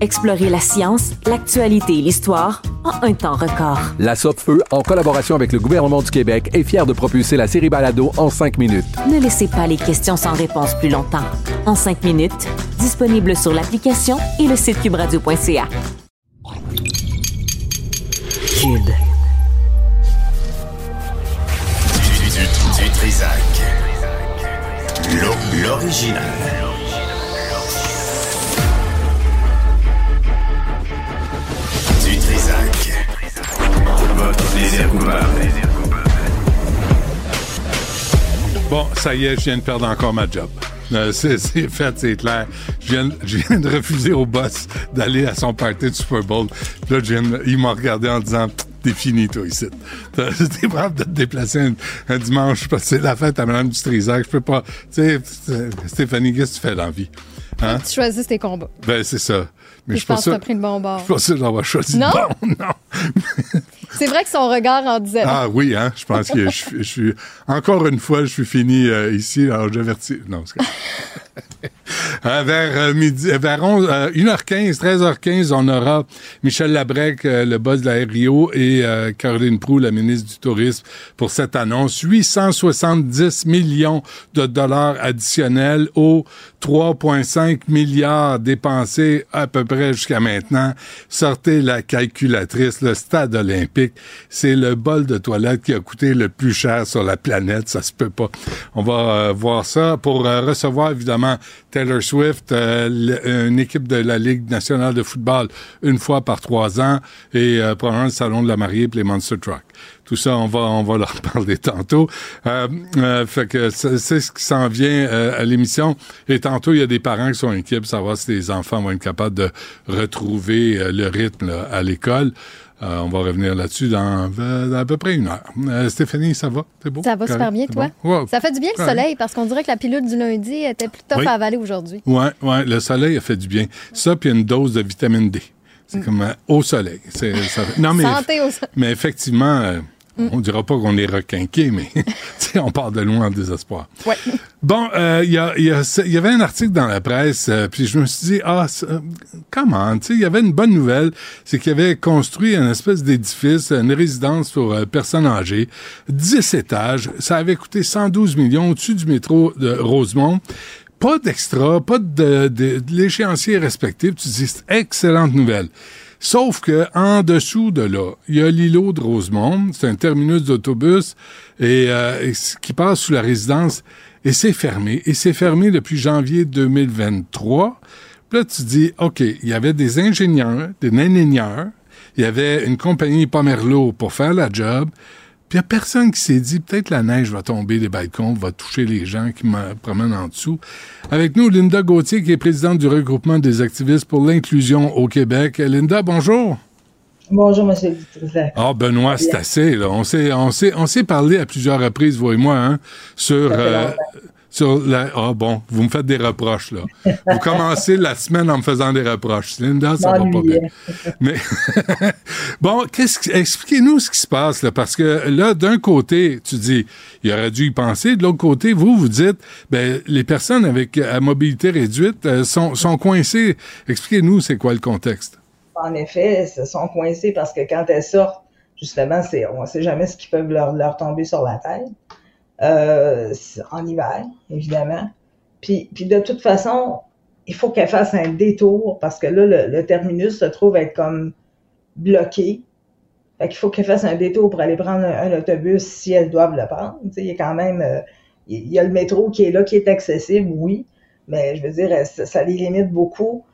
Explorez la science, l'actualité et l'histoire en un temps record. La Feu, en collaboration avec le gouvernement du Québec, est fière de propulser la série Balado en cinq minutes. Ne laissez pas les questions sans réponse plus longtemps. En cinq minutes, disponible sur l'application et le site cubradio.ca. Cube. Du, du, du, L'original. Bon, ça y est, je viens de perdre encore ma job. Euh, c'est fait, c'est clair. Je viens, de refuser au boss d'aller à son party de Super Bowl. Là, il m'a regardé en disant T'es fini, toi, ici. T'es brave de te déplacer un, dimanche parce que c'est la fête à Mme du Trisac. Je peux pas. Tu sais, Stéphanie, qu'est-ce que tu fais dans la vie? Hein? Tu choisis tes combats. Ben, c'est ça. Mais je, pense que tu as pris le bon bord. Je pense que j'en choisi non? le bon. Non. c'est vrai que son regard en disait. Ah oui, hein. Je pense que je, suis. Encore une fois, je suis fini euh, ici. Alors, j'avertis. Non, c'est euh, vers euh, midi, vers 1h15, 13h15, on aura Michel Labrec, le boss de la RIO, et Caroline Proux, la ministre du Tourisme, pour cette annonce. 870 millions de dollars additionnels aux 3,5 milliards dépensés à peu près jusqu'à maintenant. Sortez la calculatrice, le stade olympique, c'est le bol de toilette qui a coûté le plus cher sur la planète. Ça se peut pas. On va euh, voir ça pour euh, recevoir évidemment Taylor Swift, euh, une équipe de la Ligue nationale de football une fois par trois ans et probablement le salon de la mariée et les Monster Truck. Tout ça, on va, on va leur parler tantôt. Euh, euh, fait que c'est ce qui s'en vient euh, à l'émission. Et tantôt, il y a des parents qui sont inquiets pour savoir si les enfants vont être capables de retrouver le rythme à l'école. on va revenir là-dessus dans, à peu près une heure. Stéphanie, ça va? C'est beau? Ça va super bien, toi? Ça fait du bien le soleil parce qu'on dirait que la pilule du lundi était plus tough à avaler aujourd'hui. Oui, ouais, le soleil a fait du bien. Ça, puis une dose de vitamine D. C'est mm. comme au soleil. Non, mais, Santé au soleil. Mais effectivement, on On dira pas qu'on est requinqué, mais on part de loin en désespoir. Ouais. Bon, il euh, y, a, y, y, avait un article dans la presse, euh, puis je me suis dit, ah, euh, comment, tu sais, il y avait une bonne nouvelle, c'est qu'il avait construit un espèce d'édifice, une résidence pour personnes âgées, 10 étages, ça avait coûté 112 millions au-dessus du métro de Rosemont pas d'extra, pas de, de, de l'échéancier respectif. Tu dis, excellente nouvelle. Sauf que en dessous de là, il y a l'îlot de Rosemont, c'est un terminus d'autobus et, euh, qui passe sous la résidence et c'est fermé. Et c'est fermé depuis janvier 2023. Puis là, tu dis, OK, il y avait des ingénieurs, des ingénieurs, il y avait une compagnie Pomerleau pour faire la job, il n'y a personne qui s'est dit, peut-être la neige va tomber des balcons, va toucher les gens qui me promènent en dessous. Avec nous, Linda Gauthier, qui est présidente du regroupement des activistes pour l'inclusion au Québec. Linda, bonjour. Bonjour, M. Ah, Benoît, c'est assez. Là. On s'est on parlé à plusieurs reprises, vous et moi, hein, sur sur la... Ah bon, vous me faites des reproches, là. Vous commencez la semaine en me faisant des reproches. Linda, ça va pas bien. Mais bon, qu'est-ce expliquez-nous ce qui se passe, là, parce que là, d'un côté, tu dis, il aurait dû y penser. De l'autre côté, vous, vous dites, ben, les personnes avec à mobilité réduite euh, sont, sont coincées. Expliquez-nous, c'est quoi le contexte? En effet, elles sont coincées parce que quand elles sortent, justement, c'est, on ne sait jamais ce qui peut leur, leur tomber sur la tête. Euh, en hiver, évidemment. Puis, puis de toute façon, il faut qu'elle fasse un détour parce que là, le, terminus se trouve être comme bloqué. Fait qu'il faut qu'elles fassent un détour pour aller prendre un, autobus si elles doivent le prendre. il y a quand même, euh, il y a le métro qui est là, qui est accessible, oui, mais je veux dire, ça, les limite beaucoup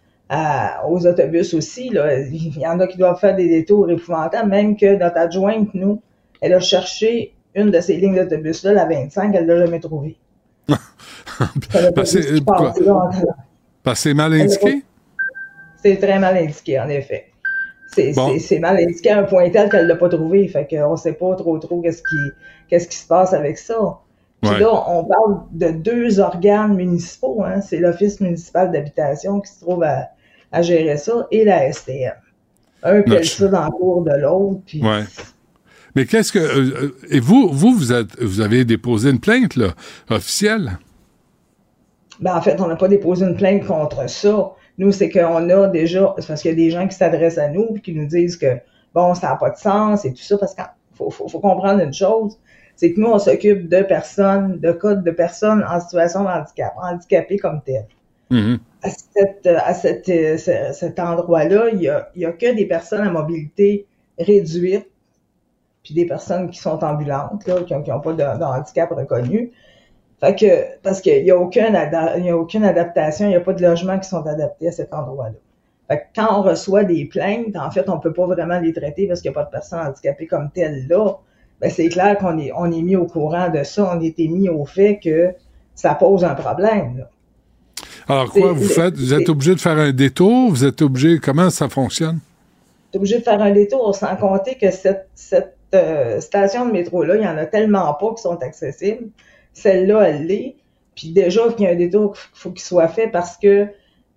aux autobus aussi. Là. Il y en a qui doivent faire des détours épouvantables, même que notre adjointe, nous, elle a cherché une de ces lignes d'autobus-là, la 25, elle l'a jamais trouvée. Parce que c'est mal indiqué? C'est très mal indiqué, en effet. C'est mal indiqué à un point tel qu'elle ne l'a pas trouvé. Fait qu'on ne sait pas trop trop qu'est-ce qui, qu'est-ce qui se passe avec ça. Puis là, on parle de deux organes municipaux. Hein. C'est l'Office municipal d'habitation qui se trouve à, à, gérer ça et la STM. Un pèle ça dans le cours de l'autre. Puis... Ouais. Mais qu'est-ce que. Euh, euh, et vous, vous, vous, êtes, vous avez déposé une plainte, là, officielle? Ben, en fait, on n'a pas déposé une plainte contre ça. Nous, c'est qu'on a déjà, parce qu'il y a des gens qui s'adressent à nous et qui nous disent que, bon, ça n'a pas de sens et tout ça, parce qu'il faut, faut, faut, comprendre une chose, c'est que nous, on s'occupe de personnes, de cas de personnes en situation de handicap, handicapées comme telles. Mm-hmm. À, cette, à cette, cet endroit-là, il n'y a, y a que des personnes à mobilité réduite, puis des personnes qui sont ambulantes, là, qui n'ont pas de, de handicap reconnu. Fait que, parce qu'il n'y a, aucune a aucune adaptation, il n'y a pas de logements qui sont adaptés à cet endroit-là. Fait que quand on reçoit des plaintes, en fait, on peut pas vraiment les traiter parce qu'il n'y a pas de personnes handicapées comme telles là. Ben, c'est clair qu'on est, on est mis au courant de ça, on été mis au fait que ça pose un problème. Là. Alors quoi, vous faites? Vous êtes obligé de faire un détour? Vous êtes obligé, comment ça fonctionne? Vous êtes obligé de faire un détour sans compter que cette, cette euh, station de métro-là, il y en a tellement pas qui sont accessibles celle-là, elle l'est. Puis déjà, il y a un détour qu'il faut qu'il soit fait parce que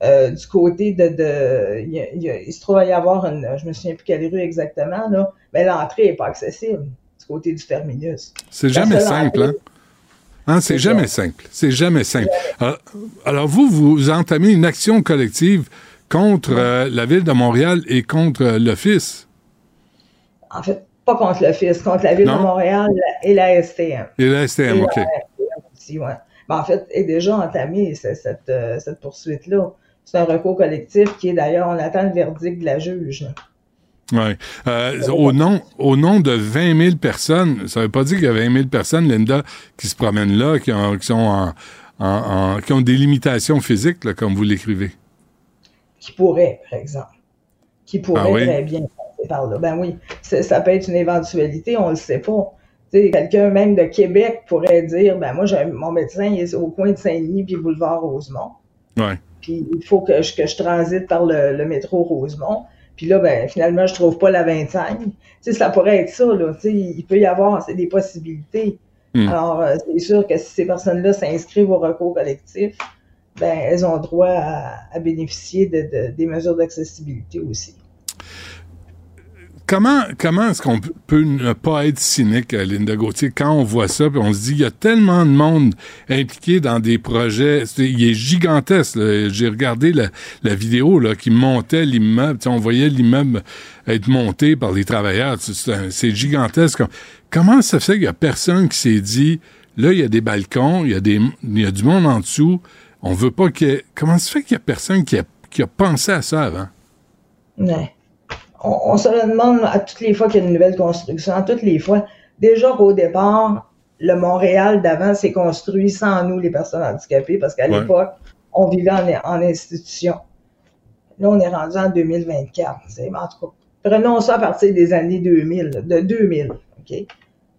euh, du côté de, de il, se trouve à y avoir une, je me souviens plus quelle rue exactement, là, mais l'entrée n'est pas accessible du côté du terminus. C'est jamais simple, hein? hein c'est jamais simple. C'est jamais simple. Alors, vous, vous entamez une action collective contre euh, la ville de Montréal et contre euh, l'Office? En fait, pas contre l'Office, contre la Ville de Montréal et la STM. Et la STM, OK. aussi, ouais. Ben, en fait, est déjà entamée cette, euh, cette poursuite-là. C'est un recours collectif qui est d'ailleurs, on attend le verdict de la juge. Oui. Euh, au, nom, au nom de 20 000 personnes, ça ne veut pas dire qu'il y a 20 000 personnes, Linda, qui se promènent là, qui, ont, qui sont en, qui ont des limitations physiques, là, comme vous l'écrivez. Qui pourraient, par exemple. Qui pourraient ah très bien par là. Ben oui, ça peut être une éventualité, on le sait pas. Quelqu'un même de Québec pourrait dire ben moi, mon médecin il est au coin de Saint-Denis puis boulevard Rosemont. Ouais. Puis il faut que je, que je transite par le, métro Rosemont. Puis là, ben, finalement, je trouve pas la 25. sais, ça pourrait être ça, là. il peut y avoir des possibilités. Hmm. Alors, euh, c'est sûr que si ces personnes-là s'inscrivent au recours collectif, ben, elles ont droit à, bénéficier de, des mesures d'accessibilité aussi comment, comment est-ce qu'on peut ne pas être cynique, euh, Linda Gauthier, quand on voit ça, puis on se dit, il y a tellement de monde impliqué dans des projets, il est gigantesque. J'ai regardé la, vidéo là, qui montait l'immeuble, on voyait l'immeuble être monté par les travailleurs, c'est gigantesque. Comment ça fait qu'il y a personne qui s'est dit, là, il y a des balcons, il y a, des, il y a du monde en dessous, on veut pas que... Comment ça fait qu'il y a personne qui a, qui a pensé à ça avant? Ouais on, se demande à toutes les fois qu'il y a une nouvelle construction, à toutes les fois. Déjà qu'au départ, le Montréal d'avant s'est construit sans nous, les personnes handicapées, parce qu'à l'époque, on vivait en, institution. Là, on est rendu en 2024. C'est, en tout cas, prenons ça à partir des années 2000, de 2000, OK? Il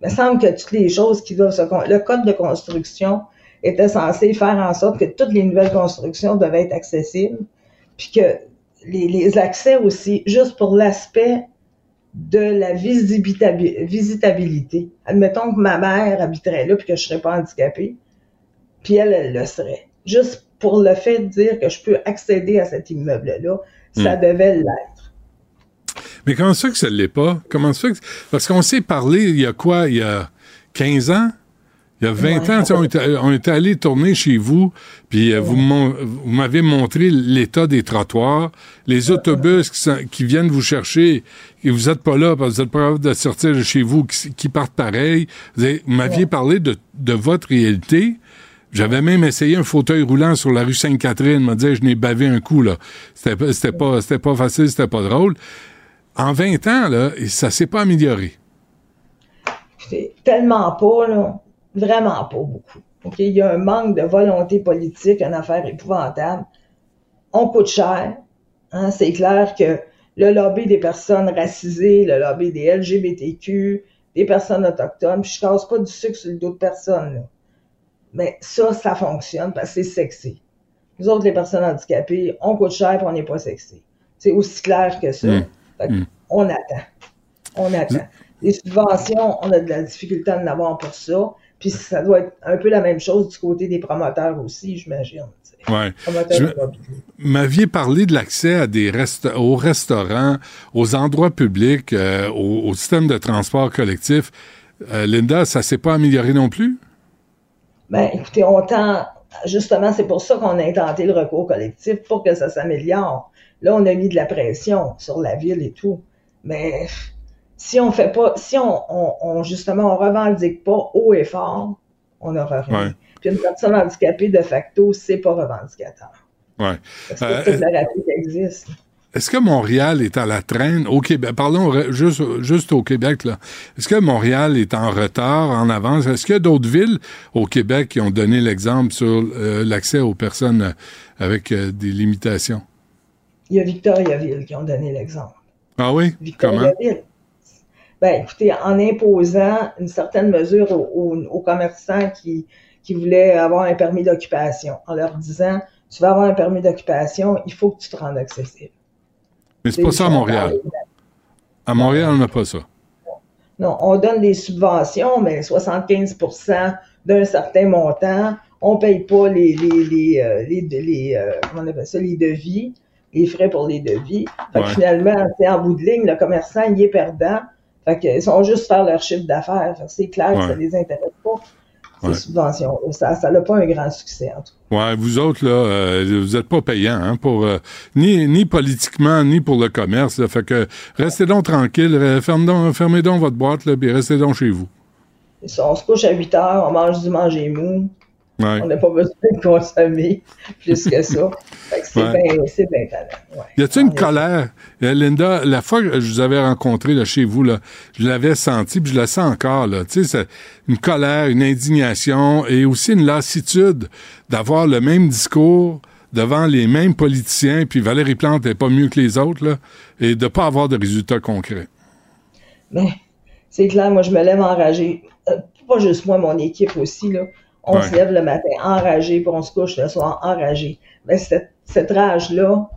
me semble que toutes les choses qui doivent se... Le code de construction était censé faire en sorte que toutes les nouvelles constructions devaient être accessibles, puis que les, accès aussi, juste pour l'aspect de la visitabilité. Admettons que ma mère habiterait là puis que je serais pas handicapée, puis elle, elle le serait. Juste pour le fait de dire que je peux accéder à cet immeuble-là, ça hmm. devait l'être. Mais comment ça que ça ne l'est pas? Comment ça que... Parce qu'on s'est parlé il y a quoi? Il y a 15 ans? Il y a 20 ans, on était, allé tourner chez vous, puis euh, vous m'avez montré l'état des trottoirs, les autobus qui, viennent vous chercher, et vous n'êtes pas là parce que vous n'êtes pas capable de sortir de chez vous, qui, partent pareil. Vous, m'aviez parlé de, votre réalité. J'avais même essayé un fauteuil roulant sur la rue Sainte-Catherine. m'a dit, je n'ai bavé un coup, là. C'était pas, c'était pas facile, c'était pas drôle. en 20 ans, là, ça s'est pas amélioré. Tellement pas, là. Vraiment pas beaucoup. Il y a un manque de volonté politique, une affaire épouvantable. On coûte cher. Hein? C'est clair que le lobby des personnes racisées, le lobby des LGBTQ, des personnes autochtones, puis je casse pas du sucre sur le dos de personne. Mais ça, ça fonctionne parce que c'est sexy. Nous autres, les personnes handicapées, on coûte cher et on n'est pas sexy. C'est aussi clair que ça. Mmh. Mmh. On attend. On attend. Les subventions, on a de la difficulté à en avoir pour ça. Puis ça doit être un peu la même chose du côté des promoteurs aussi, j'imagine. Ouais. M'aviez parlé de l'accès à des rest aux restaurants, aux endroits publics, euh, au, système de transport collectif. Euh, Linda, ça s'est pas amélioré non plus? Ben, écoutez, on tend, justement, c'est pour ça qu'on a intenté le recours collectif, pour que ça s'améliore. Là, on a mis de la pression sur la ville et tout. Mais si on fait pas, si on, on, justement, on revendique pas haut et fort, on n'aura rien. Puis une personne handicapée, de facto, c'est pas revendicateur. Ouais. Parce que euh, toute la réalité existe. Est-ce que Montréal est à la traîne au Québec? Parlons juste, juste au Québec, là. Est-ce que Montréal est en retard, en avance? Est-ce qu'il y a d'autres villes au Québec qui ont donné l'exemple sur euh, l'accès aux personnes avec euh, des limitations? Il y a Victoriaville qui ont donné l'exemple. Ah oui? Victoriaville. Ben, écoutez, en imposant une certaine mesure aux, commerçants qui, qui voulaient avoir un permis d'occupation, en leur disant, tu vas avoir un permis d'occupation, il faut que tu te rendes accessible. Mais c'est pas ça à Montréal. À Montréal, on n'a pas ça. Non, on donne des subventions, mais 75% d'un certain montant. On ne paye pas les, les, les, euh, les, euh, comment on appelle ça, les devis, les frais pour les devis. Fait que finalement, en bout de ligne, le commerçant, il est perdant fait qu'ils sont juste faire leur chiffre d'affaires. C'est clair que ça les intéresse pas. Ces subventions. Ça n'a pas un grand succès, en tout cas. Ouais, vous autres, là, euh, vous n'êtes pas payants, hein, pour, euh, ni, ni politiquement, ni pour le commerce. fait que restez donc tranquille, fermez donc, votre boîte, là, puis restez donc chez vous. On se couche à 8 heures, on mange du manger mou. On n'a pas besoin de consommer plus que ça. c'est bien talent. Y a-t-il une colère? Euh, Linda, la fois que je vous avais rencontré là, chez vous, là, je l'avais senti, puis je le sens encore. Là. Tu sais, une colère, une indignation et aussi une lassitude d'avoir le même discours devant les mêmes politiciens, puis Valérie Plante n'est pas mieux que les autres, là, et de ne pas avoir de résultats concrets. Mais c'est clair, moi je me lève enragé. Euh, pas juste moi, mon équipe aussi, là. On se lève le matin enragé, puis on se couche le soir enragé. Mais cette, cette rage-là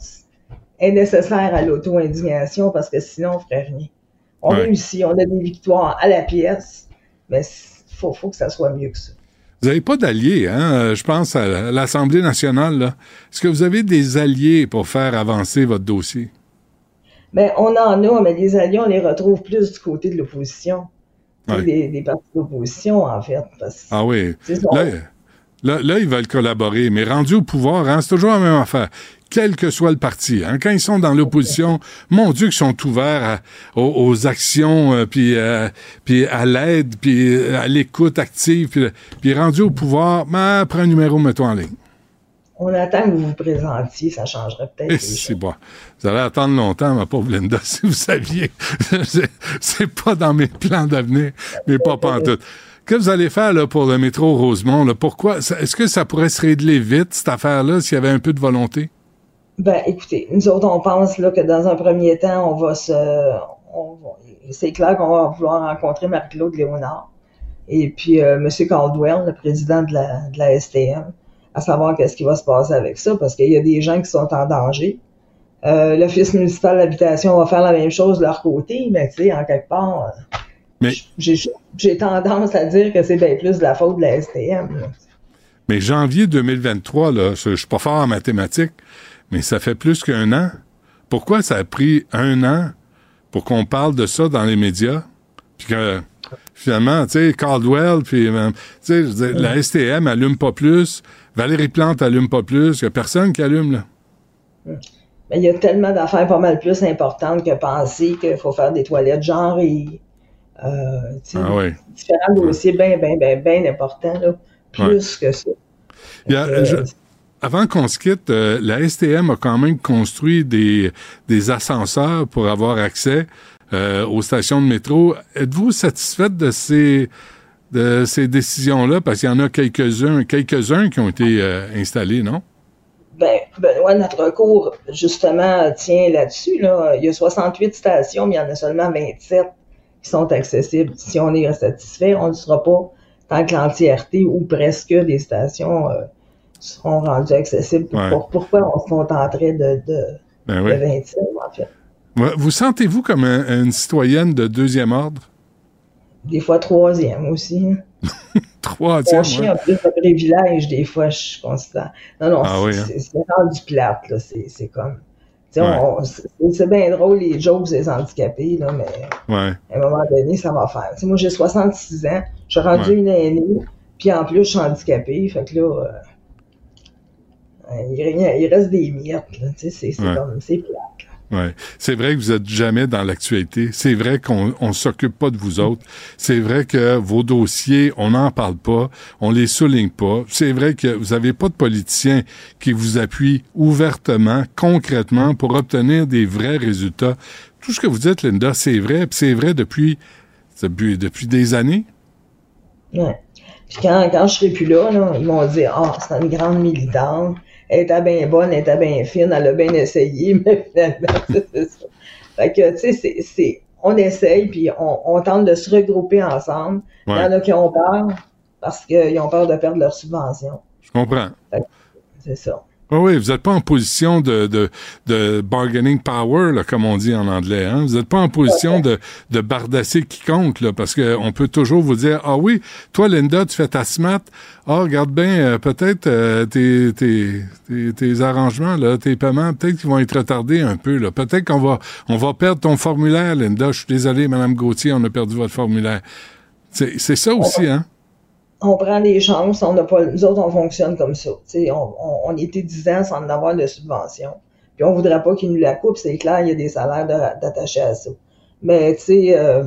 est nécessaire à l'auto-indignation parce que sinon, on ferait rien. On réussit, on a des victoires à la pièce, mais il faut, faut, que ça soit mieux que ça. Vous n'avez pas d'alliés, hein? Euh, je pense à l'Assemblée nationale. Est-ce que vous avez des alliés pour faire avancer votre dossier? Bien, on en a, mais les alliés, on les retrouve plus du côté de l'opposition des, partis d'opposition, en fait. ah oui. Là, là, ils veulent collaborer, mais rendu au pouvoir, hein, c'est toujours la même affaire quel que soit le parti. Hein. Quand ils sont dans l'opposition, mon Dieu, qu'ils sont ouverts aux, actions, euh, puis, euh, puis à l'aide, puis à l'écoute active, puis, puis rendu au pouvoir, ben, prends un numéro, mets-toi en ligne. On attend que vous vous présentiez, ça changerait peut-être. C'est bon. Vous allez attendre longtemps, ma pauvre Linda, si vous saviez. c'est pas dans mes plans d'avenir, mais pas pantoute. Que vous allez faire là, pour le métro Rosemont? Pourquoi? Est-ce que ça pourrait se régler vite, cette affaire-là, s'il y avait un peu de volonté? Ben, écoutez, nous autres, on pense là, que dans un premier temps, on va se. c'est clair qu'on va vouloir rencontrer Marie-Claude Léonard et puis euh, M. Caldwell, le président de la, de la STM à savoir qu'est-ce qui va se passer avec ça, parce qu'il y a des gens qui sont en danger. Euh, L'Office municipal d'habitation va faire la même chose de leur côté, mais tu sais, en quelque part, euh, j'ai tendance à dire que c'est bien plus de la faute de la STM. Mais janvier 2023, là, je, suis pas fort en mathématiques, mais ça fait plus qu'un an. Pourquoi ça a pris un an pour qu'on parle de ça dans les médias? Puis que finalement, tu sais, Caldwell, puis euh, tu sais, la STM allume pas plus, Valérie Plante allume pas plus. Il n'y a personne qui allume, là. Mais il y a tellement d'affaires pas mal plus importantes que penser qu'il faut faire des toilettes genre et euh, ah oui. différents dossiers bien, bien, bien, bien importants, là, plus que ça. Euh, avant qu'on se quitte, euh, la STM a quand même construit des, des ascenseurs pour avoir accès euh, aux stations de métro. Êtes-vous satisfaite de ces de ces décisions-là? Parce qu'il y en a quelques-uns quelques-uns qui ont été euh, installés, non? Ben, Benoît, notre recours, justement, tient là-dessus. Là. Il y a 68 stations, mais il y en a seulement 27 qui sont accessibles. Si on est satisfait, on ne sera pas tant que l'entièreté ou presque des stations euh, seront rendues accessibles. pourquoi on se contenterait de, de, ben de 27, en fait? Vous sentez-vous comme une citoyenne de deuxième ordre? Des fois troisième aussi. Troisième, On chie un peu de privilège, des fois, je considère. Non, non, ah c'est hein? rendu plate, là. C'est comme... C'est bien drôle, les jokes des handicapés, là, mais à un moment donné, ça va faire. moi, j'ai 66 ans, je suis rendu une aînée, puis en plus, je suis handicapé, fait que là, euh, il, reste des miettes, là, c'est comme, c'est plate. Ouais. C'est vrai que vous êtes jamais dans l'actualité. C'est vrai qu'on on s'occupe pas de vous autres. C'est vrai que vos dossiers, on n'en parle pas, on les souligne pas. C'est vrai que vous avez pas de politiciens qui vous appuient ouvertement, concrètement, pour obtenir des vrais résultats. Tout ce que vous dites, Linda, c'est vrai, c'est vrai depuis, depuis, des années. Ouais. Puis quand, quand je serai plus là, là ils m'ont dit, ah, oh, c'est une grande militante elle était bien bonne, elle était bien fine, elle a bien essayé, mais finalement, c'est ça. Fait que, tu sais, c'est, on essaye, puis on, on, tente de se regrouper ensemble. Il y en a qui ont peur parce qu'ils ont peur de perdre leur subvention. Je comprends. C'est ça. Oui, oui, vous n'êtes pas en position de, de, de bargaining power, là, comme on dit en anglais. Hein? Vous n'êtes pas en position de, de bardasser quiconque, là, parce qu'on peut toujours vous dire, ah oui, toi, Linda, tu fais ta SMAT. Ah, regarde bien, euh, peut-être euh, tes, tes, tes, tes, arrangements, là, tes paiements, peut-être qu'ils vont être retardés un peu. Là. Peut-être qu'on va, on va perdre ton formulaire, Linda. Je suis désolé, Madame Gauthier, on a perdu votre formulaire. C'est, c'est ça aussi, hein? On prend des chances, on n'a pas, nous autres, on fonctionne comme ça. on, on, on, était 10 ans sans avoir de subvention. Puis on voudrait pas qu'ils nous la coupent, c'est clair, il y a des salaires d'attachés à ça. Mais tu sais, euh,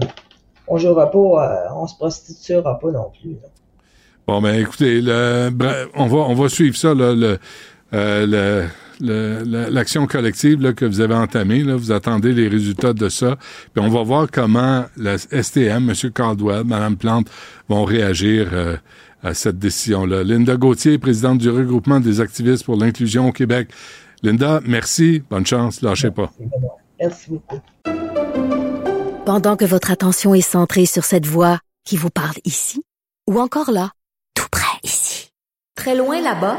on jouera pas, euh, on se prostituera pas non plus. Bon, ben écoutez, le, on va on va suivre ça, là, le, euh, le l'action collective là, que vous avez entamée. Là, vous attendez les résultats de ça. Puis on va voir comment la STM, M. Caldwell, Mme Plante vont réagir euh, à cette décision-là. Linda Gauthier, présidente du regroupement des activistes pour l'inclusion au Québec. Linda, merci. Bonne chance. Lâchez pas. Merci beaucoup. Pendant que votre attention est centrée sur cette voix qui vous parle ici, ou encore là, tout près ici, très loin là-bas,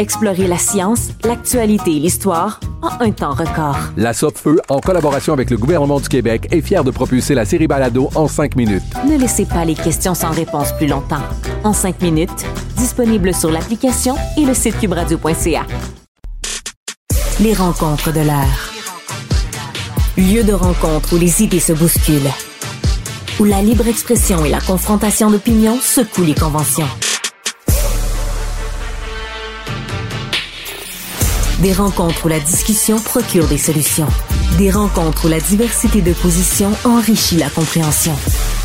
Explorez la science, l'actualité et l'histoire en un temps record. La Feu, en collaboration avec le gouvernement du Québec, est fière de propulser la série Balado en cinq minutes. Ne laissez pas les questions sans réponse plus longtemps. En cinq minutes, disponible sur l'application et le site cubradio.ca. Les rencontres de l'heure. Lieu de rencontre où les idées se bousculent. Où la libre expression et la confrontation d'opinions secouent les conventions. Des rencontres où la discussion procure des solutions. Des rencontres où la diversité de positions enrichit la compréhension.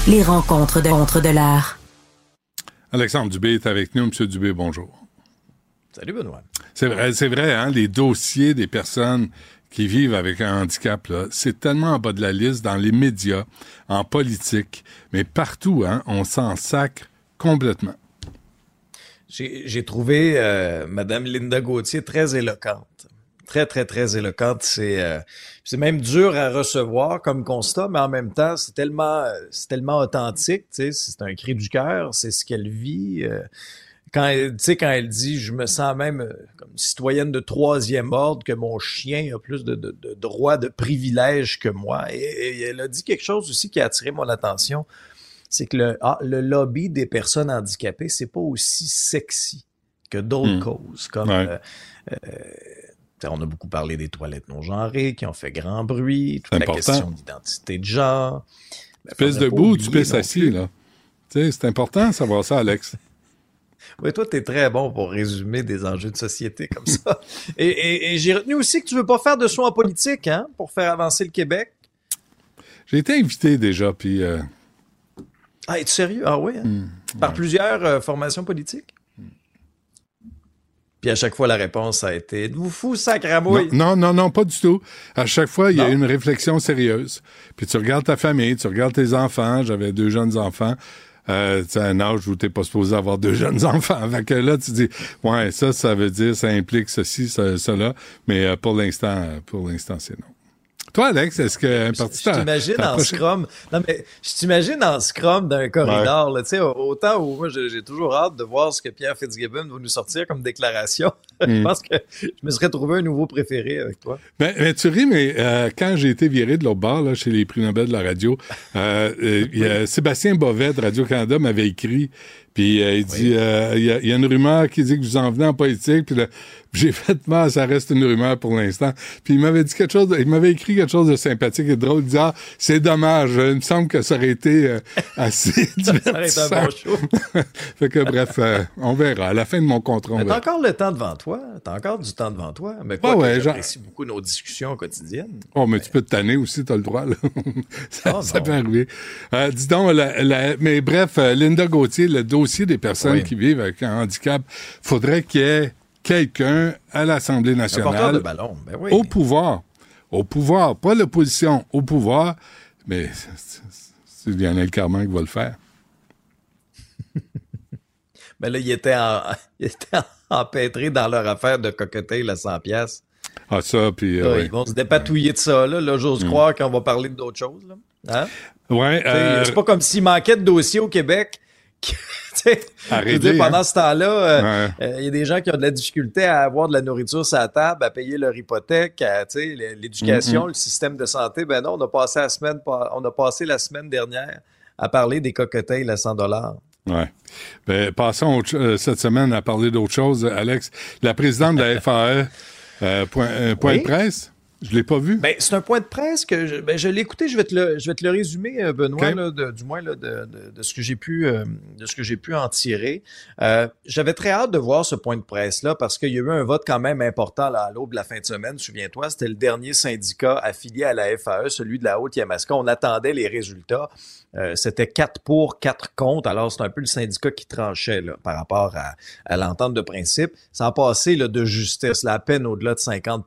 Les rencontres de contre de l'art. Alexandre Dubé est avec nous. Monsieur Dubé, bonjour. Salut Benoît. C'est vrai, c'est vrai, hein, les dossiers des personnes qui vivent avec un handicap, c'est tellement en bas de la liste dans les médias, en politique, mais partout, hein, on s'en sacre complètement. J'ai trouvé euh, Madame Linda Gauthier très éloquente. Très, très, très éloquente. C'est euh, même dur à recevoir comme constat, mais en même temps, c'est tellement, tellement authentique. C'est un cri du cœur, c'est ce qu'elle vit. Euh, quand elle, quand elle dit, je me sens même euh, comme citoyenne de troisième ordre, que mon chien a plus de, de, de droits, de privilèges que moi. Et, elle a dit quelque chose aussi qui a attiré mon attention. C'est que le, ah, le lobby des personnes handicapées, c'est pas aussi sexy que d'autres Hmm. causes. Comme, Ouais. euh, euh, tu on a beaucoup parlé des toilettes non genrées qui ont fait grand bruit, toute la important. question d'identité de genre. Ben, Tu pisses debout, tu oublier pisses assis, là. Tu sais, c'est important de savoir ça, Alex. Oui, toi, t'es très bon pour résumer des enjeux de société comme ça. et et- et j'ai retenu aussi que tu veux pas faire de soins en politique, hein, pour faire avancer le Québec. J'ai été invité déjà, puis euh, Ah, es-tu sérieux? Ah oui? hein? Hmm. Par plusieurs euh, formations politiques? Puis à chaque fois, la réponse a été Êtes-vous fou, sacramouille? Non, non, non, pas du tout. À chaque fois, il y a une réflexion sérieuse. Puis tu regardes ta famille, tu regardes tes enfants. J'avais deux jeunes enfants. Euh, tu as un âge où t'es pas supposé avoir deux jeunes enfants. Fait que là, tu dis, ouais, ça, ça veut dire, ça implique ceci, ça, cela. Mais euh, pour l'instant, euh, pour l'instant, c'est non. Toi, Alex, est-ce que un parti Je t'imagine en scrum. Non, mais je t'imagine en scrum d'un corridor. là, Tu sais, autant où moi, j'ai toujours hâte de voir ce que Pierre Fitzgibbon va nous sortir comme déclaration. je Mm. pense que je me serais trouvé un nouveau préféré avec toi. Ben, ben, tu ris, mais euh, quand j'ai été viré de l'autre bord, là, chez les prix Nobel de la radio, euh, euh, y a Sébastien Bovet de Radio-Canada m'avait écrit, puis euh, il dit, euh, il y, a- il y a une rumeur qui dit que vous en venez en politique, puis là, j'ai fait, mal, ça reste une rumeur pour l'instant. Puis il m'avait dit quelque chose, de- il m'avait écrit quelque chose de sympathique et drôle, il disait, ah, c'est dommage, il me semble que ça aurait été euh, assez Ça aurait été un bon show. fait que bref, euh, on verra. À la fin de mon contrat, on Mais t'as encore le temps devant toi. T'as encore du temps devant toi. Mais quoi Ah genre- j'apprécie beaucoup nos discussions quotidiennes. Oh, mais tu peux te tanner aussi, t'as le droit, là. ça Ah, ça peut arriver. Euh, dis donc, la- la- mais bref, Linda Gauthier, le dossier des personnes Oui. qui vivent avec un handicap, faudrait qu'il y ait quelqu'un à l'Assemblée nationale ballon. Ben oui. au pouvoir. Au pouvoir, pas l'opposition, au pouvoir. Mais c'est- Lionel Carman qui va le faire. Mais là, ils étaient, en, étaient empêtrés dans leur affaire de cocktail à 100 pièces. Ah, ça, puis... euh, ouais. Ils vont se dépatouiller de ça. Là, là j'ose Mm. croire qu'on va parler d'autres choses. Là. Hein? Ouais, euh, C'est pas comme s'il manquait de dossiers au Québec. Dire, pendant hein. ce temps-là, euh, Ouais. euh, il y a des gens qui ont de la difficulté à avoir de la nourriture sur la table, à payer leur hypothèque, à, tu sais, l- l'éducation, Mhm. le système de santé. Ben non, on a passé la semaine, on a passé la semaine dernière à parler des cocktails à 100 dollars. Ouais. Ben, passons euh, cette semaine à parler d'autre chose, Alex. La présidente de la FAE, euh, point, euh, point Oui. de presse, je l'ai pas vu. Ben, c'est un point de presse que je, ben, je l'ai écouté, je vais te le, je vais te le résumer, euh, Benoît, là, de- du moins là, de, de- de ce que j'ai pu, euh, de ce que j'ai pu en tirer. Euh, J'avais très hâte de voir ce point de presse-là parce qu'il y a eu un vote quand même important là, à l'aube de la fin de semaine. Souviens-toi, c'était le dernier syndicat affilié à la FAE, celui de la Haute-Yamaska. On attendait les résultats. Euh, c'était 4 pour, 4 contre. Alors, c'est un peu le syndicat qui tranchait là, par rapport à, à l'entente de principe. Ça a passé là, de justesse, à peine au-delà de 50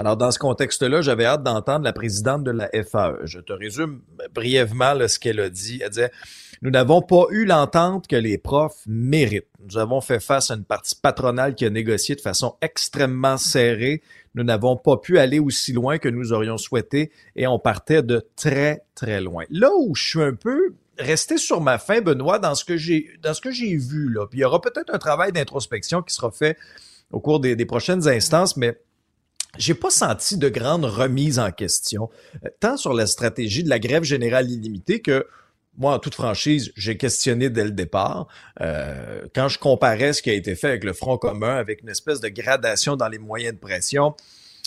alors, dans ce contexte-là, j'avais hâte d'entendre la présidente de la FAE. Je te résume brièvement ce qu'elle a dit. Elle disait, nous n'avons pas eu l'entente que les profs méritent. Nous avons fait face à une partie patronale qui a négocié de façon extrêmement serrée. Nous n'avons pas pu aller aussi loin que nous aurions souhaité et on partait de très, très loin. Là où je suis un peu resté sur ma faim, Benoît, dans ce que j'ai, dans ce que j'ai vu, là. Puis il y aura peut-être un travail d'introspection qui sera fait au cours des prochaines instances, mais j'ai pas senti de grande remise en question, euh, tant sur la stratégie de la grève générale illimitée que moi, en toute franchise, j'ai questionné dès le départ. Euh, quand je comparais ce qui a été fait avec le Front commun, avec une espèce de gradation dans les moyens de pression,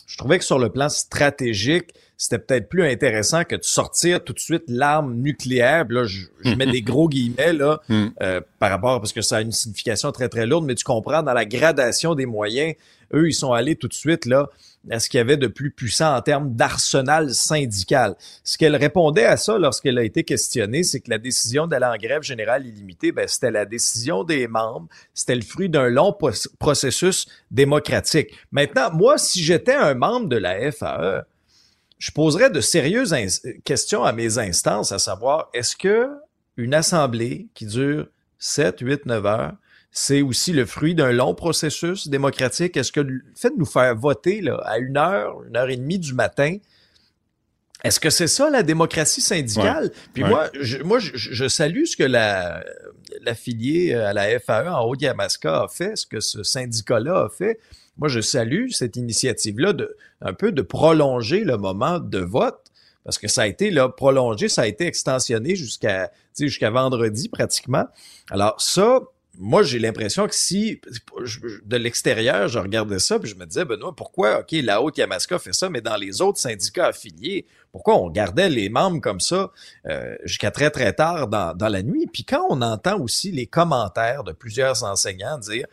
je trouvais que sur le plan stratégique, c'était peut-être plus intéressant que de sortir tout de suite l'arme nucléaire. Là, je, je mets des gros guillemets là, Mm. euh, par rapport, parce que ça a une signification très, très lourde, mais tu comprends, dans la gradation des moyens, eux, ils sont allés tout de suite là à ce qu'il y avait de plus puissant en termes d'arsenal syndical. Ce qu'elle répondait à ça lorsqu'elle a été questionnée, c'est que la décision d'aller en grève générale illimitée, ben, c'était la décision des membres, c'était le fruit d'un long processus démocratique. Maintenant, moi, si j'étais un membre de la FAE, je poserais de sérieuses questions à mes instances, à savoir, est-ce que une assemblée qui dure 7, 8, 9 heures, c'est aussi le fruit d'un long processus démocratique? Est-ce que le fait de nous faire voter là, à une heure, une heure et demie du matin, Est-ce que c'est ça la démocratie syndicale? Puis moi, je, moi, je, salue ce que la l'affilié à la FAE en Haut-Yamaska a fait, ce que ce syndicat-là a fait. Moi, je salue cette initiative-là de un peu de prolonger le moment de vote parce que ça a été là prolongé, ça a été extensionné jusqu'à jusqu'à vendredi pratiquement. Alors ça, moi, j'ai l'impression que si, de l'extérieur, je regardais ça, puis je me disais, Benoît, pourquoi, OK, la Haute-Yamaska fait ça, mais dans les autres syndicats affiliés, pourquoi on gardait les membres comme ça euh, jusqu'à très, très tard dans, dans la nuit? Puis quand on entend aussi les commentaires de plusieurs enseignants dire,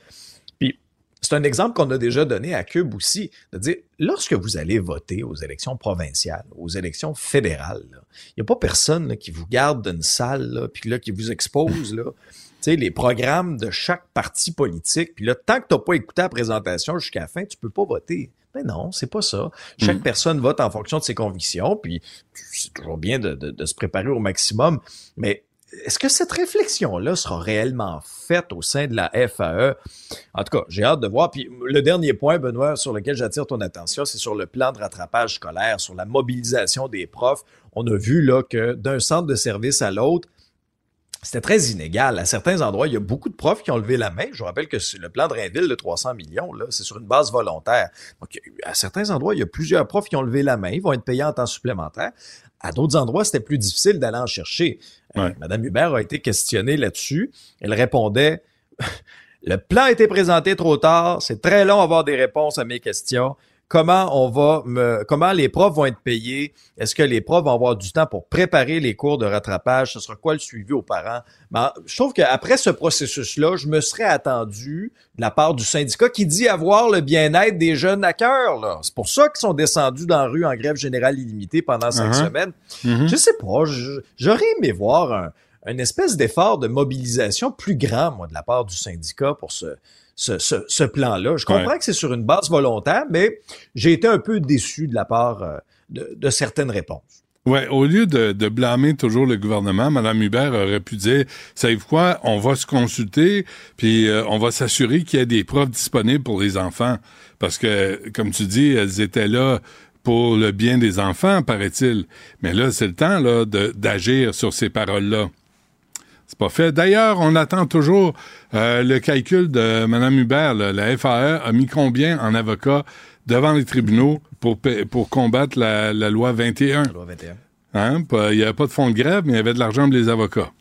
puis c'est un exemple qu'on a déjà donné à Cube aussi, de dire, lorsque vous allez voter aux élections provinciales, aux élections fédérales, il n'y a pas personne qui vous garde d'une salle, puis là, qui vous expose, là sais, les programmes de chaque parti politique. Puis là, tant que tu n'as pas écouté la présentation jusqu'à la fin, tu peux pas voter. Mais non, c'est pas ça. Chaque mm. personne vote en fonction de ses convictions, puis c'est toujours bien de, de, se préparer au maximum. Mais est-ce que cette réflexion-là sera réellement faite au sein de la FAE? En tout cas, j'ai hâte de voir. Puis le dernier point, Benoît, sur lequel j'attire ton attention, c'est sur le plan de rattrapage scolaire, sur la mobilisation des profs. On a vu là que d'un centre de service à l'autre, c'était très inégal. À certains endroits, il y a beaucoup de profs qui ont levé la main. Je vous rappelle que le plan de Rainville de 300 millions, là, c'est sur une base volontaire. Donc, à certains endroits, il y a plusieurs profs qui ont levé la main. Ils vont être payés en temps supplémentaire. À d'autres endroits, c'était plus difficile d'aller en chercher. Euh, Madame Hubert a été questionnée là-dessus. Elle répondait, le plan a été présenté trop tard. C'est très long à avoir des réponses à mes questions comment on va me, comment les profs vont être payés? Est-ce que les profs vont avoir du temps pour préparer les cours de rattrapage? Ce sera quoi le suivi aux parents? Ben, je trouve qu'après ce processus-là, je me serais attendu de la part du syndicat qui dit avoir le bien-être des jeunes à cœur. C'est pour ça qu'ils sont descendus dans la rue en grève générale illimitée pendant cinq uh-huh. semaines. Mm-hmm. Je sais pas, j'aurais aimé voir un, une espèce d'effort de mobilisation plus grand, moi, de la part du syndicat pour ce, ce, plan-là. Je comprends que c'est sur une base volontaire, mais j'ai été un peu déçu de la part euh, de, certaines réponses. Ouais, au lieu de, blâmer toujours le gouvernement, Mme Hubert aurait pu dire, savez-vous quoi, on va se consulter, puis euh, on va s'assurer qu'il y a des profs disponibles pour les enfants. Parce que, comme tu dis, elles étaient là pour le bien des enfants, paraît-il. Mais là, c'est le temps là, d'agir sur ces paroles-là. C'est pas fait. D'ailleurs, on attend toujours euh, le calcul de Mme Hubert. La FAE a mis combien en avocat devant les tribunaux pour, pour combattre la, loi 21? La loi 21. Hein? Il n'y avait pas de fonds de grève, mais il y avait de l'argent pour les avocats.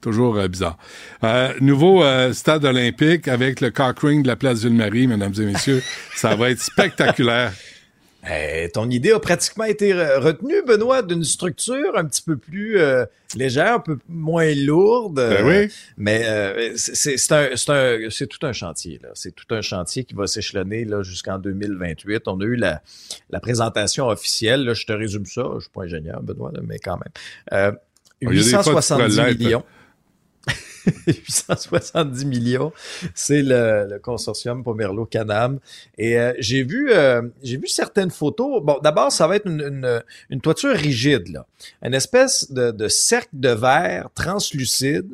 Toujours euh, bizarre. Euh, nouveau stade olympique avec le cock ring de la place Ville-Marie, mesdames et messieurs. ça va être spectaculaire. Eh, ton idée a pratiquement été retenue, Benoît, d'une structure un petit peu plus euh, légère, un peu moins lourde. Ben oui. Mais euh, c'est c'est tout un chantier. là. C'est tout un chantier qui va s'échelonner là jusqu'en 2028. On a eu la, la présentation officielle. Là, je te résume ça. Je suis pas ingénieur, Benoît, mais quand même. Euh, 870 millions. 870 millions. C'est le, consortium Pomerlo Canam. Et euh, j'ai vu euh, j'ai vu certaines photos. Bon, d'abord, ça va être une, une, toiture rigide, là. Une espèce de, de cercle de verre translucide.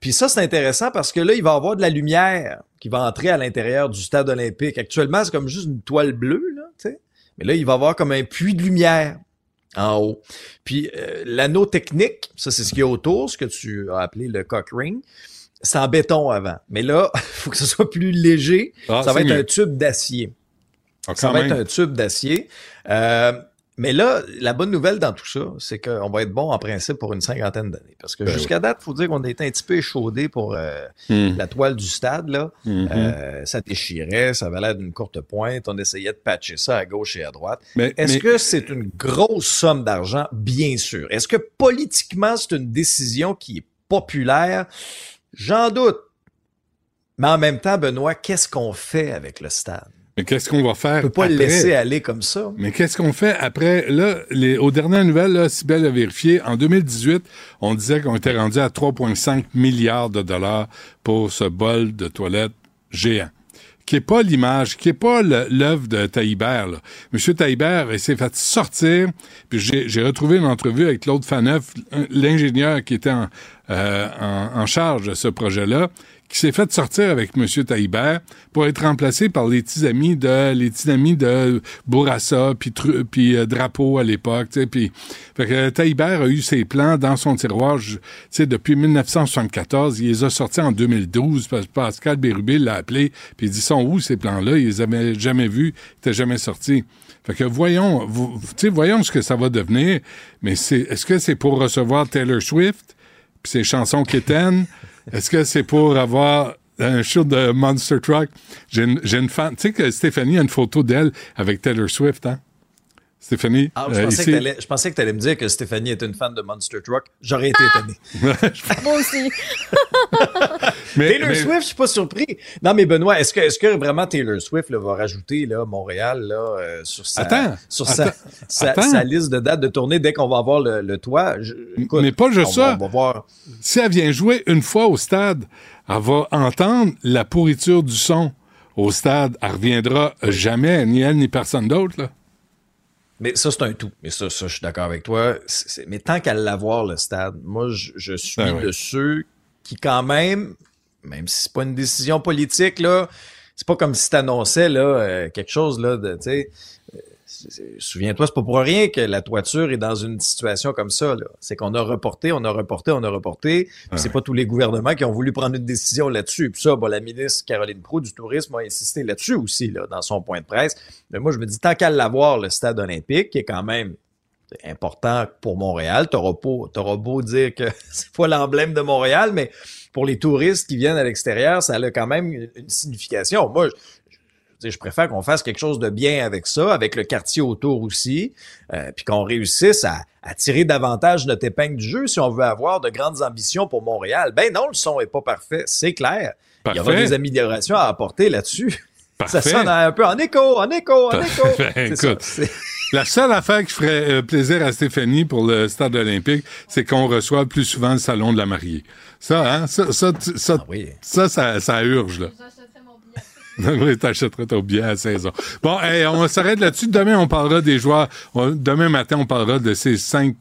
Puis ça, c'est intéressant parce que là, il va y avoir de la lumière qui va entrer à l'intérieur du stade olympique. Actuellement, c'est comme juste une toile bleue, là, tu sais. Mais là, il va y avoir comme un puits de lumière en haut. Puis euh, l'anneau technique, ça c'est ce qu'il y a autour, ce que tu as appelé le cock ring. C'est en béton avant. Mais là, il faut que ce soit plus léger. Ah, ça va être un tube d'acier. Ah, ça va être un tube d'acier. Euh, mais là, la bonne nouvelle dans tout ça, c'est qu'on va être bon en principe pour une cinquantaine d'années. Parce que ben jusqu'à date, il faut dire qu'on a été un petit peu échaudé pour euh, hmm. la toile du stade. Là. Hmm. Euh, ça déchirait, ça avait l'air d'une courte pointe. On essayait de patcher ça à gauche et à droite. Mais, Est-ce que c'est une grosse somme d'argent? Bien sûr. Est-ce que politiquement, c'est une décision qui est populaire? J'en doute. Mais en même temps, Benoît, qu'est-ce qu'on fait avec le stade? Mais qu'est-ce qu'on va faire? On peut pas le laisser aller comme ça. Mais qu'est-ce qu'on fait après? Là, les, aux dernières nouvelles, là, Sibelle a vérifié, en 2018, on disait qu'on était rendu à 3,5 milliards de dollars pour ce bol de toilette géant qui est pas l'image, qui est pas l'œuvre de Taïbert. Là. Monsieur Taïbert s'est fait sortir, puis j'ai retrouvé une entrevue avec Claude Faneuf, l'ingénieur qui était en, euh, en, en, charge de ce projet-là, qui s'est fait sortir avec M. Taïbert pour être remplacé par les petits amis de les petits amis de Bourassa puis puis euh, Drapeau à l'époque, tu sais, puis fait que Taïbert a eu ses plans dans son tiroir, tu sais, depuis 1974, il les a sortis en 2012 parce que Pascal Bérubé l'a appelé puis il dit sont où ces plans-là, ils les avaient jamais vus, ils étaient jamais sortis. Fait que voyons, sais, voyons ce que ça va devenir. Mais c'est, est-ce que c'est pour recevoir Taylor Swift puis ses chansons quétaines? Est-ce que c'est pour avoir un show de Monster Truck? J'ai une, une fan. Tu sais que Stéphanie a une photo d'elle avec Taylor Swift, hein? Stéphanie. Ah, je, euh, pensais que tu allais me dire que Stéphanie est une fan de Monster Truck. J'aurais été étonné. Moi aussi. mais, Taylor Swift, je suis pas surpris. Non, mais Benoît, est-ce que, est que vraiment Taylor Swift là, va rajouter là, Montréal là, euh, sur, sa, sur sa, sa, liste de dates de tournée dès qu'on va avoir le, toit? mais pas juste ça. voir. Si elle vient jouer une fois au stade, elle va entendre la pourriture du son au stade. Elle reviendra jamais, ni elle ni personne d'autre. Mais ça, c'est un tout. Mais ça, ça je suis d'accord avec toi. Mais tant qu'à l'avoir, le stade, moi, je, suis ben de ceux qui, quand même, même si c'est pas une décision politique, là, c'est pas comme si t'annonçais, là, euh, quelque chose, là, de, souviens-toi, c'est pas pour rien que la toiture est dans une situation comme ça. C'est qu'on a reporté, on a reporté, on a reporté. C'est pas tous les gouvernements qui ont voulu prendre une décision là-dessus. Puis ça, bon, la ministre Caroline Proux du Tourisme a insisté là-dessus aussi, là, dans son point de presse. Mais moi, je me dis, tant qu'à l'avoir, le stade olympique, qui est quand même important pour Montréal, t'auras beau, beau dire que c'est pas l'emblème de Montréal, mais pour les touristes qui viennent à l'extérieur, ça a quand même une signification. Moi, je préfère qu'on fasse quelque chose de bien avec ça, avec le quartier autour aussi, euh, puis qu'on réussisse à, tirer davantage notre épingle du jeu si on veut avoir de grandes ambitions pour Montréal. Ben non, le son est pas parfait, c'est clair. Il y aura des améliorations à apporter là-dessus. Ça sonne un peu en écho, en écho, en écho. Ben, écoute, la seule affaire qui ferait euh, plaisir à Stéphanie pour le stade olympique, c'est qu'on reçoit plus souvent le salon de la mariée. Ça, hein, ça, ça, ça, ah ça, ça, ça urge, là. Oui, t'achèteras ton billet à 16 ans. Bon, on s'arrête là-dessus. Demain, on parlera des joueurs. demain matin, on parlera de ces cinq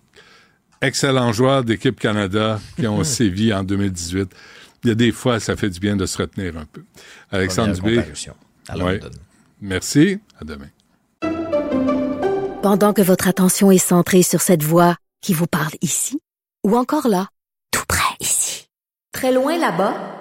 excellents joueurs d'équipe Canada qui ont sévi en 2018. Il y a des fois, ça fait du bien de se retenir un peu. Alexandre Dubé. Ouais. Merci. À demain. Pendant que votre attention est centrée sur cette voix qui vous parle ici, ou encore là, tout près ici, très loin là-bas,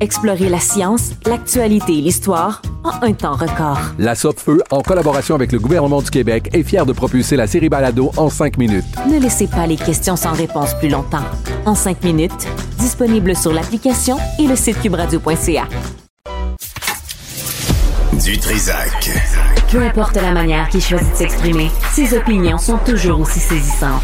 Explorez la science, l'actualité et l'histoire en un temps record. La Feu, en collaboration avec le gouvernement du Québec, est fière de propulser la série Balado en cinq minutes. Ne laissez pas les questions sans réponse plus longtemps. En cinq minutes, disponible sur l'application et le site cubradio.ca. Du Trisac. Peu importe la manière qu'il choisit de s'exprimer, ses opinions sont toujours aussi saisissantes.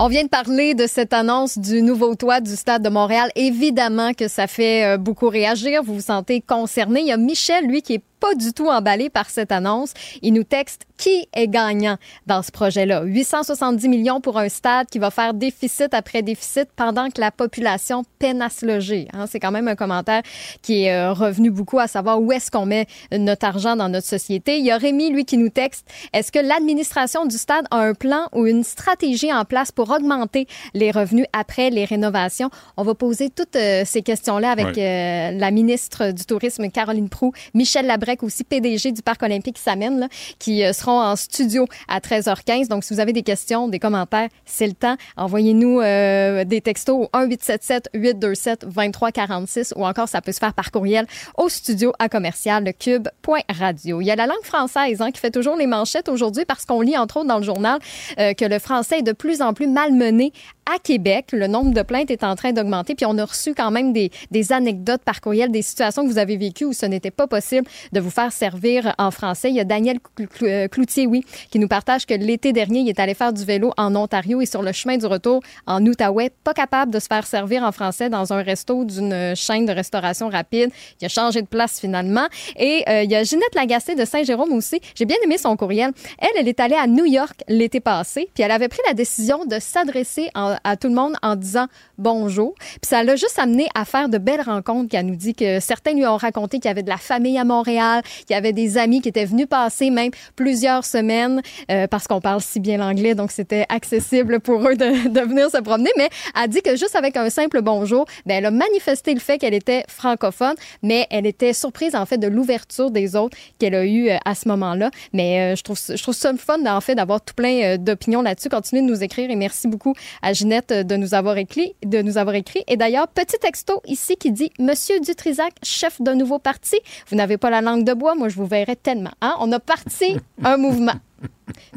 On vient de parler de cette annonce du nouveau toit du Stade de Montréal. Évidemment que ça fait euh, beaucoup réagir. Vous vous sentez concerné. Il y a Michel, lui, qui est pas du tout emballé par cette annonce. Il nous texte qui est gagnant dans ce projet-là. 870 millions pour un stade qui va faire déficit après déficit pendant que la population peine à se loger. Hein. C'est quand même un commentaire qui est euh, revenu beaucoup à savoir où est-ce qu'on met notre argent dans notre société. Il y a Rémi, lui, qui nous texte, est-ce que l'administration du stade a un plan ou une stratégie en place pour augmenter les revenus après les rénovations? On va poser toutes euh, ces questions-là avec euh, la ministre du Tourisme, Caroline Proux, Michel Aussi PDG du Parc olympique Samène, qui sera en studio à 13h15. Donc, si vous avez des questions, des commentaires, c'est le temps. Envoyez-nous euh, des textos au 1-877-827-2346 ou encore, ça peut se faire par courriel au studio à commercial cube.radio. Il y a la langue française hein, qui fait toujours les manchettes aujourd'hui parce qu'on lit, entre autres, dans le journal euh, que le français est de plus en plus malmené à Québec, le nombre de plaintes est en train d'augmenter, puis on a reçu quand même des, anecdotes par courriel, des situations que vous avez vécues où ce n'était pas possible de vous faire servir en français. Il y a Daniel euh, Cloutier, oui, qui nous partage que l'été dernier, il est allé faire du vélo en Ontario et sur le chemin du retour en Outaouais, pas capable de se faire servir en français dans un resto d'une chaîne de restauration rapide. Il a changé de place finalement. Et euh, il y a Ginette Lagacé de Saint-Jérôme aussi. J'ai bien aimé son courriel. Elle, elle est allée à New York l'été passé, puis elle avait pris la décision de s'adresser à tout le monde en disant bonjour. Puis ça l'a juste amené à faire de belles rencontres. Qu'elle nous dit que certains lui ont raconté qu'il y avait de la famille à Montréal, qu'il y avait des amis qui étaient venus passer même plusieurs semaines euh, parce qu'on parle si bien l'anglais, donc c'était accessible pour eux de, venir se promener. Mais elle dit que juste avec un simple bonjour, ben, elle a manifesté le fait qu'elle était francophone, mais elle était surprise en fait de l'ouverture des autres qu'elle a eu euh, à ce moment-là. Mais euh, je trouve je trouve ça le fun en fait d'avoir tout plein d'opinions là-dessus. Continuez de nous écrire et merci beaucoup à Ginette de nous avoir écrit, de nous avoir écrit. Et d'ailleurs, petit texto ici qui dit Monsieur Dutrisac, chef d'un nouveau parti, vous n'avez pas la langue de bois, moi je vous verrais tellement. Hein? On a parti un mouvement.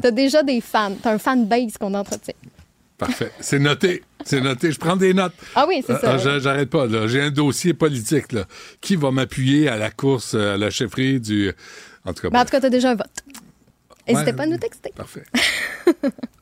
Tu as déjà des fans, tu as un fan base qu'on entretient. Parfait. C'est noté. C'est noté. Je prends des notes. Ah oui, c'est ça. Euh, j'arrête pas. J'ai un dossier politique. Là. Qui va m'appuyer à la course, à la chefferie du. En tout cas, Mais en tout cas, tu as déjà un vote. N'hésitez pas à nous texter. Parfait.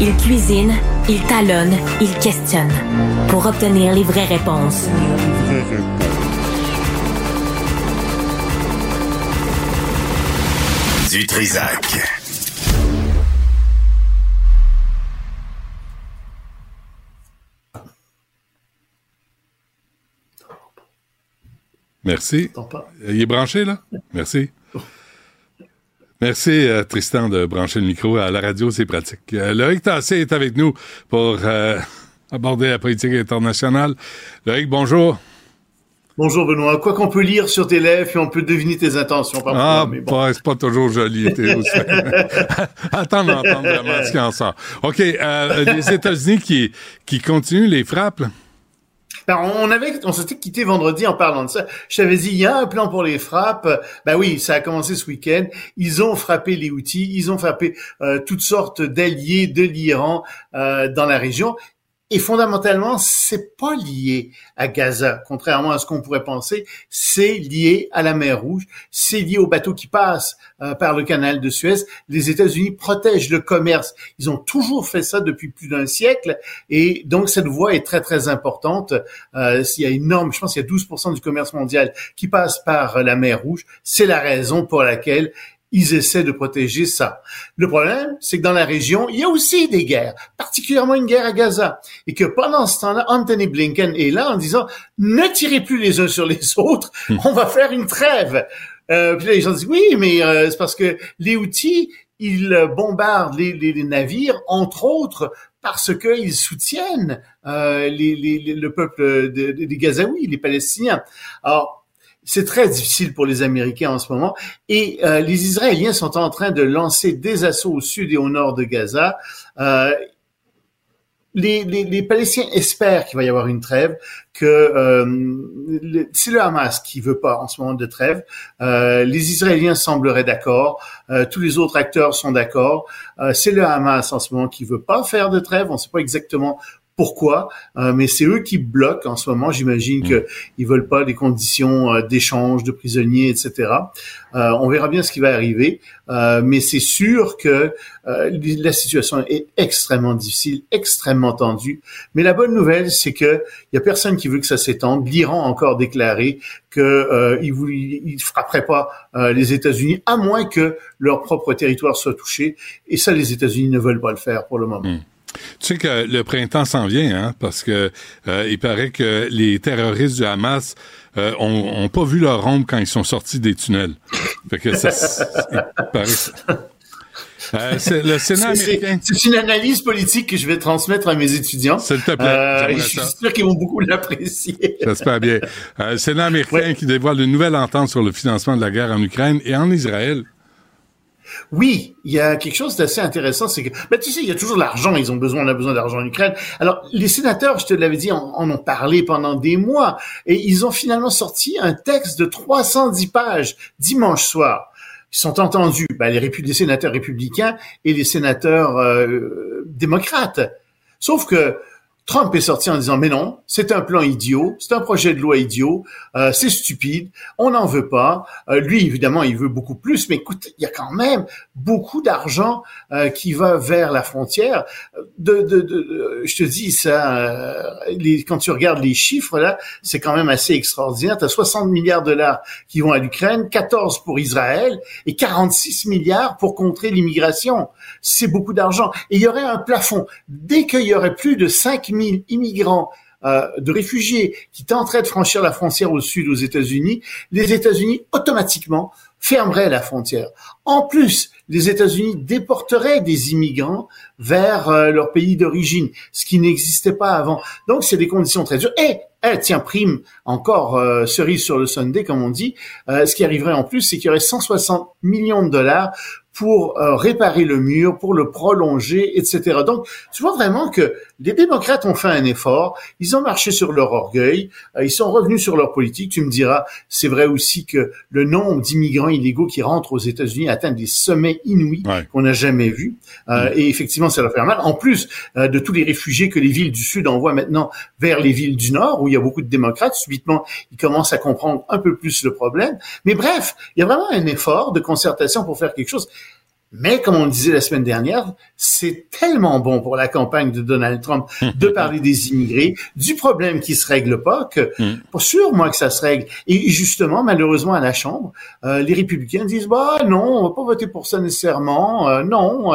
Il, cuisine, il talonne, il questionne pour obtenir les vraies réponses. Du Trisac. Merci. Il est branché, là? Merci. Merci, euh, Tristan, de brancher le micro. À la radio, c'est pratique. Euh, Loïc Tassé est avec nous pour euh, aborder la politique internationale. Loïc, bonjour. Bonjour Benoît. Quoi qu'on peut lire sur tes lèvres, et on peut deviner tes intentions parfois. Ah, mais bon. c'est pas toujours joli. Attends d'entendre vraiment ce qui en sort. OK, les États-Unis qui, qui continuent les frappes. On avait, on s'était quitté vendredi en parlant de ça. Je t'avais dit, il y a un plan pour les frappes. Ben oui, ça a commencé ce week-end. Ils ont frappé les outils, ils ont frappé euh, toutes sortes d'alliés de l'Iran euh, dans la région. Et fondamentalement, c'est pas lié à Gaza, contrairement à ce qu'on pourrait penser. C'est lié à la mer Rouge, c'est lié aux bateaux qui passent euh, par le canal de Suez. Les États-Unis protègent le commerce. Ils ont toujours fait ça depuis plus d'un siècle, et donc cette voie est très très importante. Euh, il y a énorme, je pense qu'il y a 12% du commerce mondial qui passe par la mer Rouge. C'est la raison pour laquelle ils essaient de protéger ça. Le problème, c'est que dans la région, il y a aussi des guerres, particulièrement une guerre à Gaza, et que pendant ce temps-là, Anthony Blinken est là en disant ne tirez plus les uns sur les autres, on va faire une trêve. Euh, puis là, les gens disent oui, mais euh, c'est parce que les outils, ils bombardent les, les, les navires, entre autres parce qu'ils soutiennent euh, les, le peuple des de, de Gazaouis, les Palestiniens. Alors c'est très difficile pour les Américains en ce moment. Et euh, les Israéliens sont en train de lancer des assauts au sud et au nord de Gaza. Euh, les, les, les, Palestiniens espèrent qu'il va y avoir une trêve, que euh, c'est le Hamas qui veut pas en ce moment de trêve. Euh, les Israéliens sembleraient d'accord, euh, tous les autres acteurs sont d'accord. Euh, c'est le Hamas en ce moment qui veut pas faire de trêve. On ne sait pas exactement pourquoi, euh, mais c'est eux qui bloquent en ce moment. J'imagine qu'ils ils veulent pas des conditions euh, d'échange de prisonniers, etc. Euh, on verra bien ce qui va arriver, mais c'est sûr que la situation est extrêmement difficile, extrêmement tendue. Mais la bonne nouvelle, c'est que il y a personne qui veut que ça s'étende. L'Iran a encore déclaré que il, il frapperait pas les États-Unis à moins que leur propre territoire soit touché. Et ça, les États-Unis ne veulent pas le faire pour le moment. Hmm. Tu sais que le printemps s'en vient, hein, parce que euh, il paraît que les terroristes du Hamas euh, ont, pas vu leur ombre quand ils sont sortis des tunnels. Fait que ça, euh, c'est le Sénat américain. C'est une analyse politique que je vais transmettre à mes étudiants. S'il te plaît. je suis sûr qu'ils vont beaucoup l'apprécier. J'espère bien. le Sénat américain qui dévoile une nouvelle entente sur le financement de la guerre en Ukraine et en Israël. Oui, il y a quelque chose d'assez intéressant, c'est que, ben, tu sais, il y a toujours l'argent, ils ont besoin, on a besoin d'argent en Ukraine. Alors, les sénateurs, je te l'avais dit, en, ont parlé pendant des mois, et ils ont finalement sorti un texte de 310 pages dimanche soir. Ils sont entendus, ben, les, les, sénateurs républicains et les sénateurs euh, démocrates. Sauf que Trump est sorti en disant mais non, c'est un plan idiot, c'est un projet de loi idiot, euh, c'est stupide, on n'en veut pas. Euh, lui évidemment il veut beaucoup plus, mais écoute, il y a quand même beaucoup d'argent euh, qui va vers la frontière. De, de, de je te dis ça, les, quand tu regardes les chiffres là, c'est quand même assez extraordinaire. Tu as 60 milliards de dollars qui vont à l'Ukraine, 14 pour Israël et 46 milliards pour contrer l'immigration. C'est beaucoup d'argent. Et il y aurait un plafond. Dès qu'il y aurait plus de 5 000 immigrants euh, de réfugiés qui tenteraient de franchir la frontière au sud aux États-Unis, les États-Unis automatiquement fermeraient la frontière. En plus, les États-Unis déporteraient des immigrants vers euh, leur pays d'origine, ce qui n'existait pas avant. Donc, c'est des conditions très dures. Et, eh, tiens, prime, encore euh, cerise sur le Sunday, comme on dit, ce qui arriverait en plus, c'est qu'il y aurait 160 millions de dollars pour euh, réparer le mur, pour le prolonger, etc. Donc, tu vois vraiment que les démocrates ont fait un effort, ils ont marché sur leur orgueil, euh, ils sont revenus sur leur politique. Tu me diras, c'est vrai aussi que le nombre d'immigrants illégaux qui rentrent aux États-Unis atteint des sommets inouïs qu'on n'a jamais vus. Euh, et effectivement, ça leur fait mal. En plus de tous les réfugiés que les villes du Sud envoient maintenant vers les villes du Nord, où il y a beaucoup de démocrates, subitement, ils commencent à comprendre un peu plus le problème. Mais bref, il y a vraiment un effort de concertation pour faire quelque chose. Mais comme on le disait la semaine dernière, c'est tellement bon pour la campagne de Donald Trump de parler des immigrés, du problème qui se règle pas, que mm. pas sûr moi que ça se règle. Et justement, malheureusement à la Chambre, euh, les républicains disent bah non, on va pas voter pour ça nécessairement, euh, non.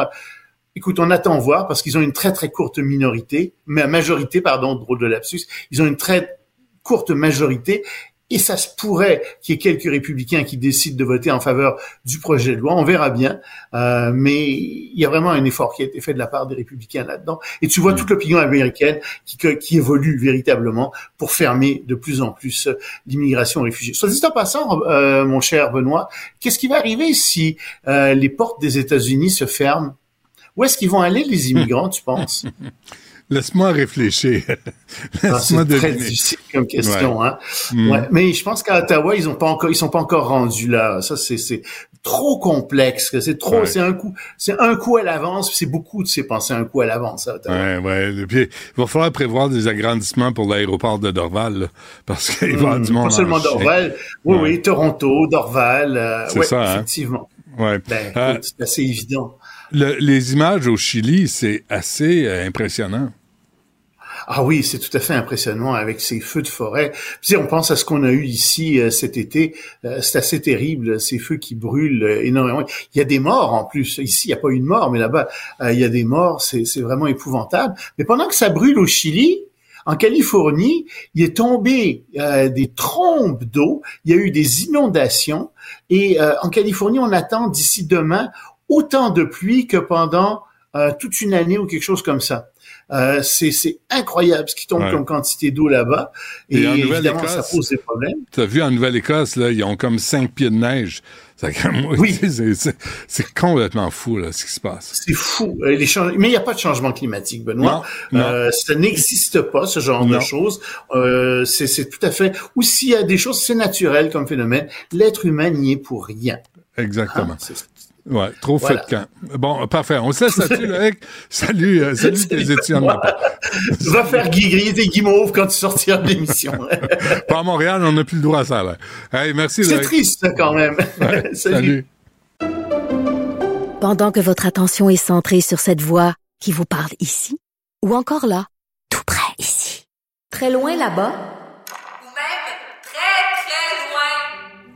Écoute, on attend voir parce qu'ils ont une très très courte minorité, mais majorité pardon, drôle de lapsus. Ils ont une très courte majorité et ça se pourrait qu'il y ait quelques républicains qui décident de voter en faveur du projet de loi. On verra bien. Euh, mais il y a vraiment un effort qui a été fait de la part des républicains là-dedans. Et tu vois mm. toute l'opinion américaine qui, qui, évolue véritablement pour fermer de plus en plus l'immigration réfugiée. Soit dit en passant, euh, mon cher Benoît, qu'est-ce qui va arriver si euh, les portes des États-Unis se ferment? Où est-ce qu'ils vont aller, les immigrants, tu penses? Laisse-moi réfléchir. Ah, c'est très difficile comme question, hein. Mm. Ouais. Mais je pense qu'à Ottawa, ils ont pas encore, ils sont pas encore rendus là. Ça, c'est, c'est trop complexe. C'est trop, c'est un coup, c'est un coup à l'avance. C'est beaucoup de ces penser un coup à l'avance Ottawa. Ouais, ouais. Et puis, il va falloir prévoir des agrandissements pour l'aéroport de Dorval, parce qu'il va y avoir du monde. Pas seulement Dorval. Oui, oui, Toronto, Dorval. Euh, c'est ça, hein. effectivement. Ouais. Ben, euh, c'est assez évident. Le, les images au Chili, c'est assez euh, impressionnant. Ah oui, c'est tout à fait impressionnant avec ces feux de forêt. Puis, on pense à ce qu'on a eu ici euh, cet été. Euh, c'est assez terrible, ces feux qui brûlent énormément. Il y a des morts en plus. Ici, il n'y a pas eu de mort, mais là-bas, il y a des morts. C'est vraiment épouvantable. Mais pendant que ça brûle au Chili, en Californie, il est tombé des trombes d'eau, il y a eu des inondations, et en Californie, on attend d'ici demain autant de pluie que pendant euh, toute une année ou quelque chose comme ça. Euh, c'est incroyable ce qui tombe Ouais. comme quantité d'eau là-bas. Et, Et en évidemment, ça pose des problèmes. Tu as vu en Nouvelle-Écosse, là, ils ont comme cinq pieds de neige. Oui. c'est- complètement fou, là, ce qui se passe. C'est fou. Euh, Les Mais il n'y a pas de changement climatique, Benoît. Non, non. Euh, ça n'existe pas, ce genre Non. de choses. Euh, c'est tout à fait... Ou s'il y a des choses, c'est naturel comme phénomène. L'être humain n'y est pour rien. Exactement. Ah, Ouais, trop Voilà. fait de camp. Bon, parfait. On se laisse là-dessus, Loïc. Salut, euh, salut tes étudiants de ma part. Va faire griller tes guimauves quand tu sortiras de l'émission. Pas à Montréal, on n'a plus le droit à ça, là. Hey, merci, c'est triste, quand même. Ouais, Salut. Pendant que votre attention est centrée sur cette voix qui vous parle ici, ou encore là, tout près ici, très loin là-bas, Ou même très, très loin.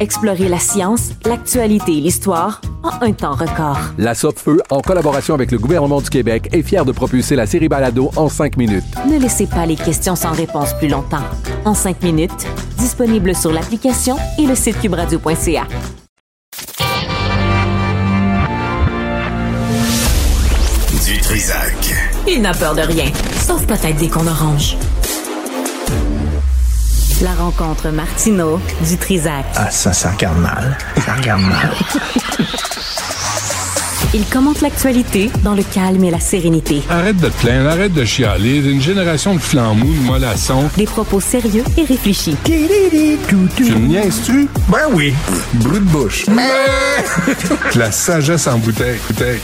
Explorez la science, l'actualité et l'histoire en un temps record. La Feu, en collaboration avec le gouvernement du Québec, est fière de propulser la série Balado en cinq minutes. Ne laissez pas les questions sans réponse plus longtemps. En cinq minutes, disponible sur l'application et le site cubradio.ca. Du Trisac. Il n'a peur de rien, sauf peut-être des qu'on orange. La rencontre Martino du Trisac. Ah, ça, ça regarde mal. Ça regarde mal. Il commente l'actualité dans le calme et la sérénité. Arrête de te plaindre, arrête de chialer. Une génération de flambous, de mollassons. Des propos sérieux et réfléchis. Tu me niaises-tu? Ben oui. Brut de bouche. La sagesse en bouteille. bouteille.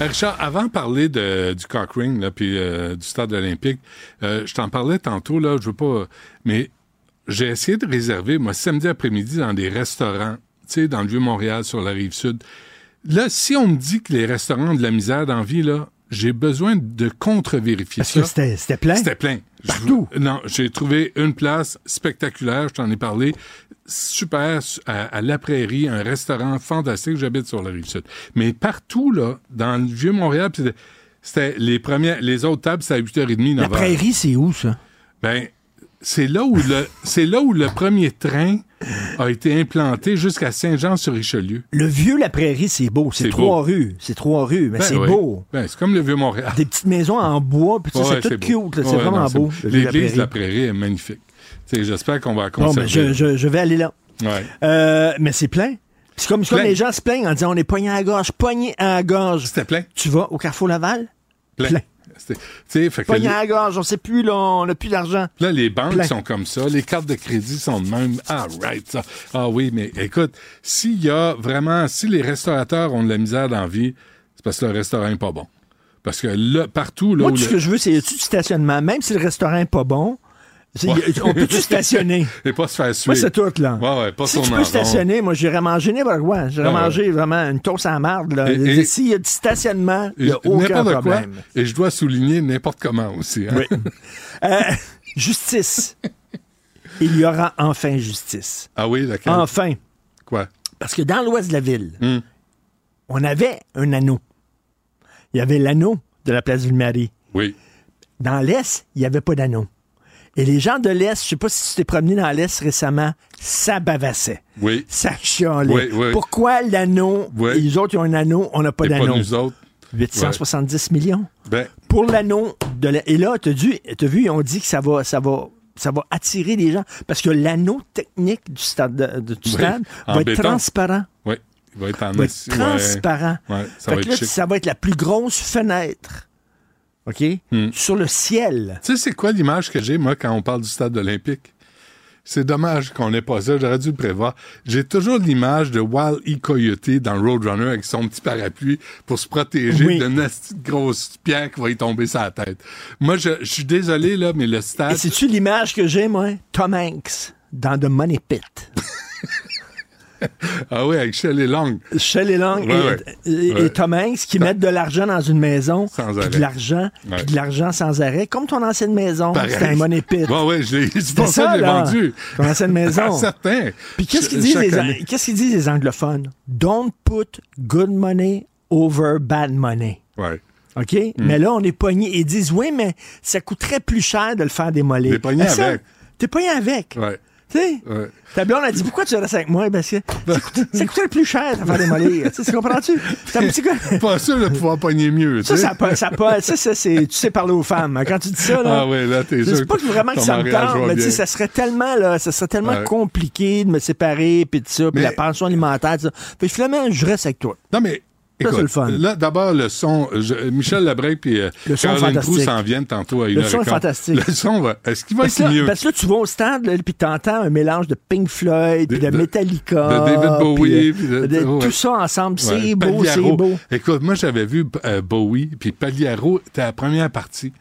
Richard, avant de parler de, du cock ring, là, puis euh, du stade olympique, euh, je t'en parlais tantôt, là, je veux pas... Mais j'ai essayé de réserver, moi, samedi après-midi, dans des restaurants, tu sais, dans le Vieux-Montréal, sur la Rive-Sud. Là, si on me dit que les restaurants ont de la misère dans la vie, là, j'ai besoin de contre-vérifier ça. que c'était c'était plein? C'était plein. Partout? Je- non, j'ai trouvé une place spectaculaire, je t'en ai parlé, super, à, à La Prairie, un restaurant fantastique, j'habite sur la Rive-Sud. Mais partout, là, dans le Vieux-Montréal, c'était- les premières, les autres tables, c'était à 8h30, 9h. La prairie, c'est où, ça? Ben, c'est là où le, c'est là où le premier train a été implanté jusqu'à Saint-Jean-sur-Richelieu. Le vieux La Prairie, c'est beau. C'est trois beau. rues. C'est trois rues, mais Ben c'est oui. beau. Ben, c'est comme le Vieux-Montréal. Des petites maisons en bois, puis ça, Ouais, c'est tout cute. là. C'est Ouais, vraiment non, beau. vieux L'église de la Prairie. Est magnifique. Tu sais, J'espère qu'on va la Bon, ben, conserver. je, je- je vais aller là. Ouais. Euh, mais c'est plein. C'est comme, c'est comme les gens se plaignent en disant on est pogné à la gorge, à la gorge. C'était plein. Tu vas au Carrefour Laval? Plein. Plein. Fait que Pogné à la gorge, on sait plus, là, on n'a plus d'argent. Là, les banques Plein. sont comme ça, les cartes de crédit sont de même. Ah, right, ça. Ah oui, mais écoute, s'il y a vraiment, si les restaurateurs ont de la misère dans la vie, c'est parce que le restaurant est pas bon. Parce que là, partout, là Moi, où tout ce le- que je veux, c'est du stationnement? Même si le restaurant est pas bon, on peut-tu stationner? Et pas se faire Moi, suivre. c'est tout, là. Ouais, ouais, pas si tu en peux rond. stationner, moi, j'irais manger n'importe quoi. J'irais Ah ouais. manger vraiment une toast à la marde. là. Et- S'il y a du stationnement, il n'y a aucun N'importe quoi. problème. Et je dois souligner n'importe comment aussi. hein. Oui. Euh, justice. Il y aura enfin justice. Ah oui, laquelle? Enfin. Quoi? Parce que dans l'ouest de la ville, Hmm. on avait un anneau. Il y avait l'anneau de la place Ville-Marie. Oui. Dans l'Est, il n'y avait pas d'anneau. Et les gens de l'Est, je sais pas si tu t'es promené dans l'Est récemment, ça bavassait. Oui. Ça chialait. Oui, oui. Pourquoi l'anneau, Oui. et les autres, ils ont un anneau, on n'a pas d'anneau? nous autres. 870 millions. Ben, Pour l'anneau de la... Et là, tu as vu, ils ont dit que ça va, ça va, ça va attirer les gens. Parce que l'anneau technique du stade, de- du stade va être béton. transparent. oui. Il va être en Va être acier, ouais. transparent. Ouais, ça Fait va que être là, ça va être la plus grosse fenêtre. OK? Hmm. Sur le ciel. Tu sais, c'est quoi l'image que j'ai, moi, quand on parle du stade olympique? C'est dommage qu'on n'ait pas ça. J'aurais dû le prévoir. J'ai toujours l'image de Wall E. Coyote dans Roadrunner avec son petit parapluie pour se protéger Oui. d'une grosse pierre qui va y tomber sur la tête. Moi, je, je suis désolé, là, mais le stade... Et c'est-tu l'image que j'ai, moi? Tom Hanks dans The Money Pit. Ah oui, avec Shelley Long. Shelley Long Ouais, et, ouais. et-. Tom Hanks qui mettent de l'argent dans une maison, Sans puis arrêt. de l'argent, Ouais. puis de l'argent sans arrêt, comme ton ancienne maison. C'était un money pit. Ouais, ouais, je l'ai- c'est pour ça que je l'ai vendu. Ton ancienne maison. Certain. Puis qu'est-ce qu'ils disent, les, disent les anglophones? Don't put good money over bad money. Ouais. OK? Hmm. Mais là, on est pogné. Ils disent, oui, mais ça coûterait plus cher de le faire démolir. T'es pogné avec. T'es pogné avec. Ouais. Tu sais? Ouais. Ta blonde a dit pourquoi tu restes avec moi? Parce que ça, ça coûterait plus cher de faire démolir. Tu comprends-tu? C'est un petit peu- Pas sûr de pouvoir pogner mieux, tu Ça, sais. ça, ça, ça, ça, c'est, tu sais parler aux femmes. Quand tu dis ça, là. Ah ouais, là, t'es c'est sûr pas que vraiment que ça me tente, mais tu sais, ça serait tellement, là, ça serait tellement Ouais. compliqué de me séparer, puis tout ça, puis la pension alimentaire, tout ça. Fait finalement, je reste avec toi. Non, mais. Ça, Écoute, c'est le fun. Là, d'abord, le son. je- Michel Labrec puis euh, Le son est Caroline Proux fantastique. s'en viennent tantôt à une Le heure son est fantastique. Le son va. Est-ce qu'il va Parce être que, là, mieux? parce que là, tu vas au stade, là, puis t'entends un mélange de Pink Floyd, puis de, de- Metallica. de David Bowie, puis, puis de- de- de- ouais. tout ça ensemble. C'est Ouais, beau, c'est beau. Écoute, moi, j'avais vu euh, Bowie, puis Pagliaro à la première partie.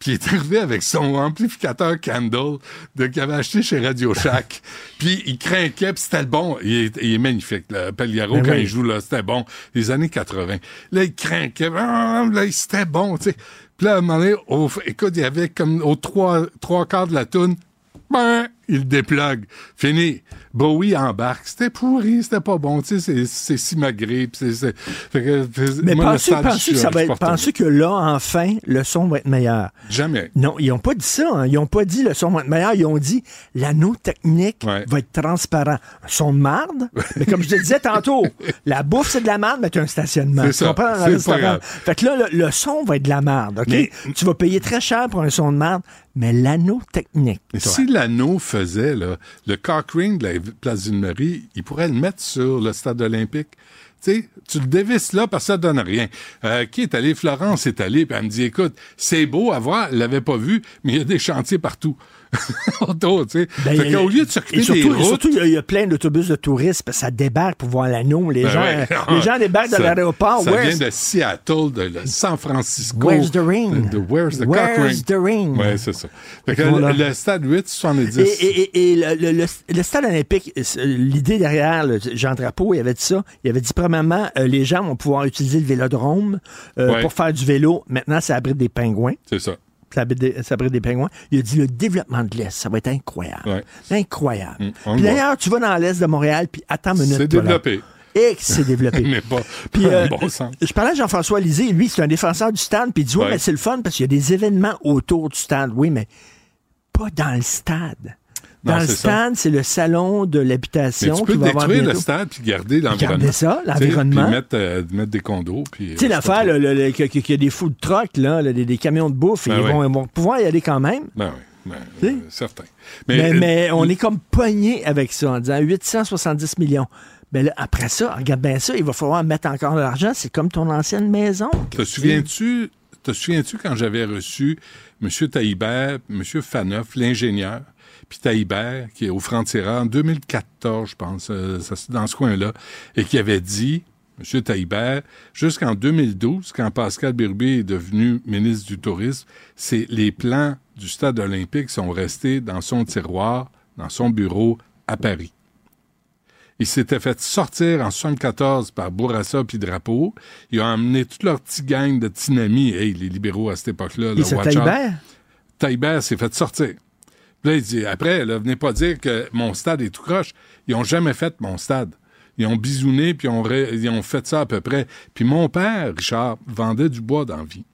Puis il est arrivé avec son amplificateur Candle de, qu'il avait acheté chez Radio Shack. puis il craquait, puis c'était le bon. Il est, il est magnifique, là, Pagliaro, Ben quand oui. il joue, là, c'était bon. Les années 80. Là, il craquait. Ah, Là, c'était bon, tu sais. Puis là, à un moment donné, au- écoute, il y avait comme aux trois, trois quarts de la toune, ben, il déplugue. Fini. Bowie embarque. C'était pourri, c'était pas bon. Tu sais, c'est- c'est si magré. puis c'est- c'est- fait que- Mais penses-tu je que ça va être, que là, enfin, le son va être meilleur? Jamais. Non, ils n'ont pas dit ça. hein. Ils n'ont pas dit le son va être meilleur. Ils ont dit l'anneau technique Ouais. va être transparent. Un son de marde? mais comme je te disais tantôt, la bouffe, c'est de la marde, mais tu as un stationnement. C'est ça. pas. Fait que là, le, le son va être de la marde. OK? Mais- Tu vas payer très cher pour un son de marde, mais l'anneau technique. Toi. si l'anneau faisait là, le cock ring de la place d'une Marie, il pourrait le mettre sur le stade olympique. Tu sais, tu le dévisses là parce que ça donne rien. Euh, qui est allé? Florence est allée, puis elle me dit, écoute, c'est beau à voir, elle l'avait pas vu, mais il y a des chantiers partout. Autour, tu sais. Ben, fait il y a- qu'au lieu de s'occuper surtout, des routes... surtout, il y a- plein d'autobus de touristes, parce que ça débarque pour voir l'anneau. Les, Ben gens, ouais. les gens débarquent de l'aéroport. Ça Where's- vient de Seattle, de, de San Francisco. Where's the ring? De, de Where's the Where's the ring? Ouais, c'est ça. Fait que Voilà. le, le stade 8, 70. Et, et- et- et le, le- le- le stade olympique, euh, l'idée derrière le- Jean Drapeau, il avait dit ça. Il avait dit, premièrement, euh, les gens vont pouvoir utiliser le vélodrome euh, Ouais. pour faire du vélo. Maintenant, ça abrite des pingouins. C'est ça. Ça abrite, des, pingouins. Il a dit, le développement de l'Est, ça va être incroyable. Ouais. Incroyable. Mm, Puis le d'ailleurs, tu vas dans l'Est de Montréal, puis attends une minute. C'est là. développé. Et que c'est développé. Mais pas, Puis, euh, bon sens. je parlais à Jean-François Lisée, lui, c'est un défenseur du stade, puis il dit, oui, Ouais. mais c'est le fun parce qu'il y a des événements autour du stade. Oui, mais pas dans le stade. Non, Dans le stade, c'est le salon de Mais l'habitation tu peux qui va avoir détruire le bientôt. stade puis garder l'environnement. Garder ça, l'environnement. Puis mettre, euh, mettre des condos. Puis, Tu sais, euh, l'affaire, le- le- qu'il y a des food trucks, là, là, des, des camions de bouffe, Ben ils, oui. vont, ils vont pouvoir y aller quand même. Ben oui, ben, euh, certain. Mais, euh, mais on est comme pogné avec ça en disant 870 millions. Ben là, après ça, regarde bien ça, il va falloir mettre encore de l'argent. C'est comme ton ancienne maison. Te souviens-tu, te souviens-tu quand j'avais reçu M. Taïbert, M. Faneuf, l'ingénieur, puis Taïbert, qui est au Franc-Tireur, en 2014, je pense, euh, dans ce coin-là, et qui avait dit, M. Taïbert, jusqu'en 2012, quand Pascal Birubé est devenu ministre du Tourisme, c'est les plans du stade olympique sont restés dans son tiroir, dans son bureau à Paris. Il s'était fait sortir en 74 par Bourassa puis Drapeau. Ils ont emmené toute leur petite gang de tinamis. Hey, les libéraux à cette époque-là. Et là, c'est? Taillibert s'est fait sortir. Là, il dit, après, là, venez pas dire que mon stade est tout croche. Ils ont jamais fait mon stade. Ils ont bisouné, puis ils ont, ré- ils ont fait ça à peu près. Puis mon père, Richard, vendait du bois dans la vie.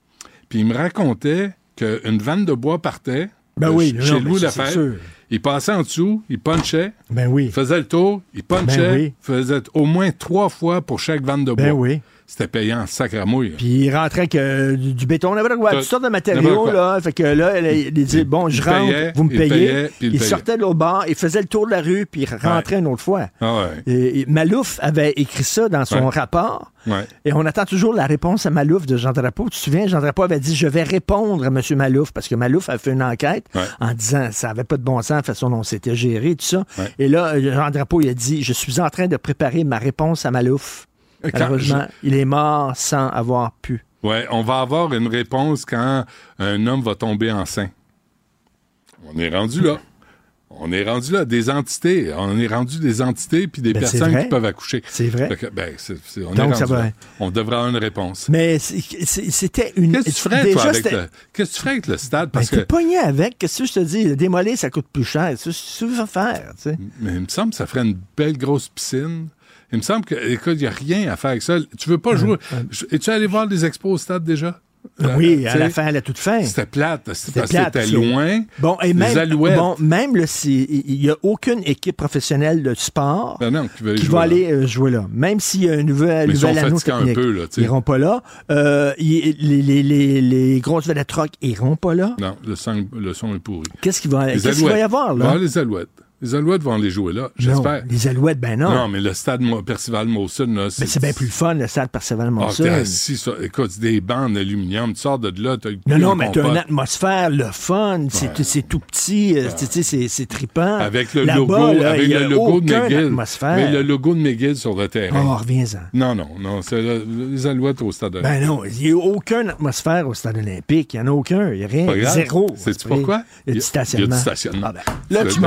Puis il me racontait qu'une vanne de bois partait Ben de oui, ch- non, chez mais Louis sûr. Il passait en dessous, il punchait, Ben oui. faisait le tour, il punchait, Ben oui. faisait au moins trois fois pour chaque vanne de bois. Ben oui. C'était payant en sacramouille. Puis il rentrait avec euh, du, béton, quoi, Tout. toutes sortes de matériaux. Là. Fait que là, il, dit Bon, je rentre, payait, vous me il payez. payait, il sortait de l'autre bord, il faisait le tour de la rue, puis il rentrait une autre fois. Ah ouais. Et, et Malouf avait écrit ça dans son Ouais. rapport. Et on attend toujours la réponse à Malouf de Jean Drapeau. Tu te souviens, Jean Drapeau avait dit Je vais répondre à M. Malouf parce que Malouf a fait une enquête en disant Ça n'avait pas de bon sens, la façon dont c'était géré, tout ça. Et là, Jean Drapeau, il a dit Je suis en train de préparer ma réponse à Malouf. Malheureusement, il est mort sans avoir pu. Ouais, on va avoir une réponse quand un homme va tomber enceint. On est rendu là. On est rendu là, des entités. On est rendu des entités puis des Ben, personnes qui peuvent accoucher. C'est vrai. Que, ben, on Donc, est ça rendu va. là. On devrait avoir une réponse. Mais c'était une. Qu'est-ce que tu ferais, déjà, toi, avec le, qu'est-ce que tu ferais avec le stade? Ben, Parce que, pogné avec. Qu'est-ce que je te dis? Démolir, ça coûte plus cher. Ce que tu veux faire, tu sais. mais il me semble que ça ferait une belle grosse piscine. Il me semble que, écoute, il n'y a rien à faire avec ça. Tu veux pas jouer. Es-tu allé voir des expos au stade déjà? Oui, Euh, à tu la fin, à la toute fin. C'était plate. C'était que loin. Bon, et Les même, Alouettes. bon, même là, si- il n'y a aucune équipe professionnelle de sport Ben non, qui veut qui jouer va aller euh, jouer là. Même s'il y a un nouvel, nouvel anneau fatigants un technique. peu, là, ils iront pas là. Euh, les, les, les, les grosses vedettes rock iront pas là. Non, le son, le son est pourri. Qu'est-ce qu'il va, Les qu'est-ce qu'il va y avoir, va là? avoir les Alouettes. Les Alouettes vont aller jouer là, j'espère. les Alouettes, ben non. Non, mais le stade Percival Mawson, là, Mais c'est bien plus le fun, le stade Perceval Ah, Monson. t'es assis sur- écoute, c'est des bancs d'aluminium, tu sors de là, t'as non, non, mais t'as une atmosphère, le fun, c'est tout petit, euh, tu sais, c'est trippant. Avec le logo, là, avec le logo de McGill. atmosphère. Avec le logo de McGill sur le terrain. Oh, reviens-en. Non, non, non, c'est le- les Alouettes au stade. Ben non, il n'y a aucune atmosphère au stade olympique. Il n'y en a aucun. Il n'y a rien. Zéro. Sais-tu pourquoi? Il y a du stationnement. Il y a du stationnement. Ah ben, là, tu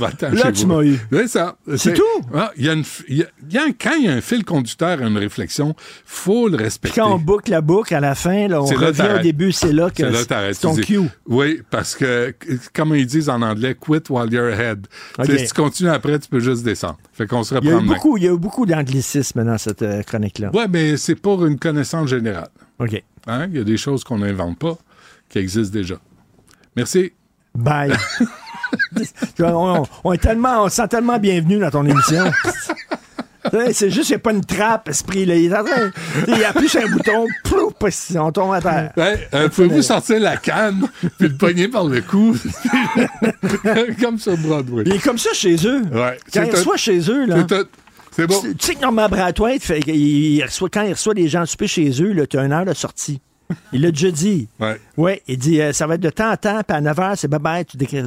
Là, chez tu vous. m'as eu. C'est ça. C'est tout? Ah, il y a une, f- il y a- il y a un- quand il y a un fil conducteur à une réflexion, faut le Puis respecter. quand on boucle la boucle, à la fin, là, on là revient au début, c'est là que C'est ton cue. Oui, parce que, comme ils disent en anglais, quit while you're ahead. Si tu continues après, tu peux juste descendre. Fait qu'on se Il y a eu reprend il y a eu beaucoup d'anglicisme dans cette euh, chronique-là. Ouais, mais c'est pour une connaissance générale. OK. Hein? Il y a des choses qu'on n'invente pas, qui existent déjà. Merci. Bye. On, on est tellement, on se sent tellement bienvenu dans ton émission. C'est juste, il n'y a pas une trappe, esprit. Là. Il il appuie sur un bouton, plouf, on tombe à terre. Ouais, euh, Pouvez-vous sortir la canne puis le pogner par le cou? Comme sur Broadway. Il est comme ça chez eux. Ouais. Quand C'est il tout. reçoit chez eux, là. C'est bon. Tu sais que Norman Brathwaite, fait, qu'il- il reçoit, quand il reçoit des gens souper chez eux, tu as une heure de sortie. Il l'a déjà dit. Ouais. Oui, il dit euh, ça va être de temps en temps, puis à 9 h, c'est bye-bye, tu décris.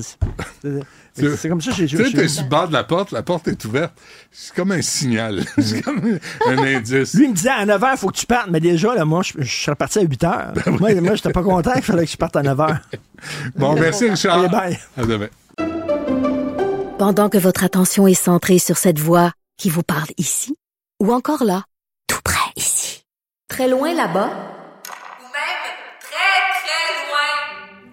C'est comme ça chez Tu eux. sais, chez t'es sur le bord de la porte, la porte est ouverte. C'est comme un signal. C'est comme un indice. Lui, il me disait à 9 h, il faut que tu partes. Mais déjà, là, moi, je, je serais parti à 8 h. Ben Moi, moi j'étais pas content qu'il fallait que je parte à 9 h. Bon, merci Richard. Allez, bye. À demain. Pendant que votre attention est centrée sur cette voix qui vous parle ici, ou encore là, tout près ici, très loin là-bas, Ou même très, très loin.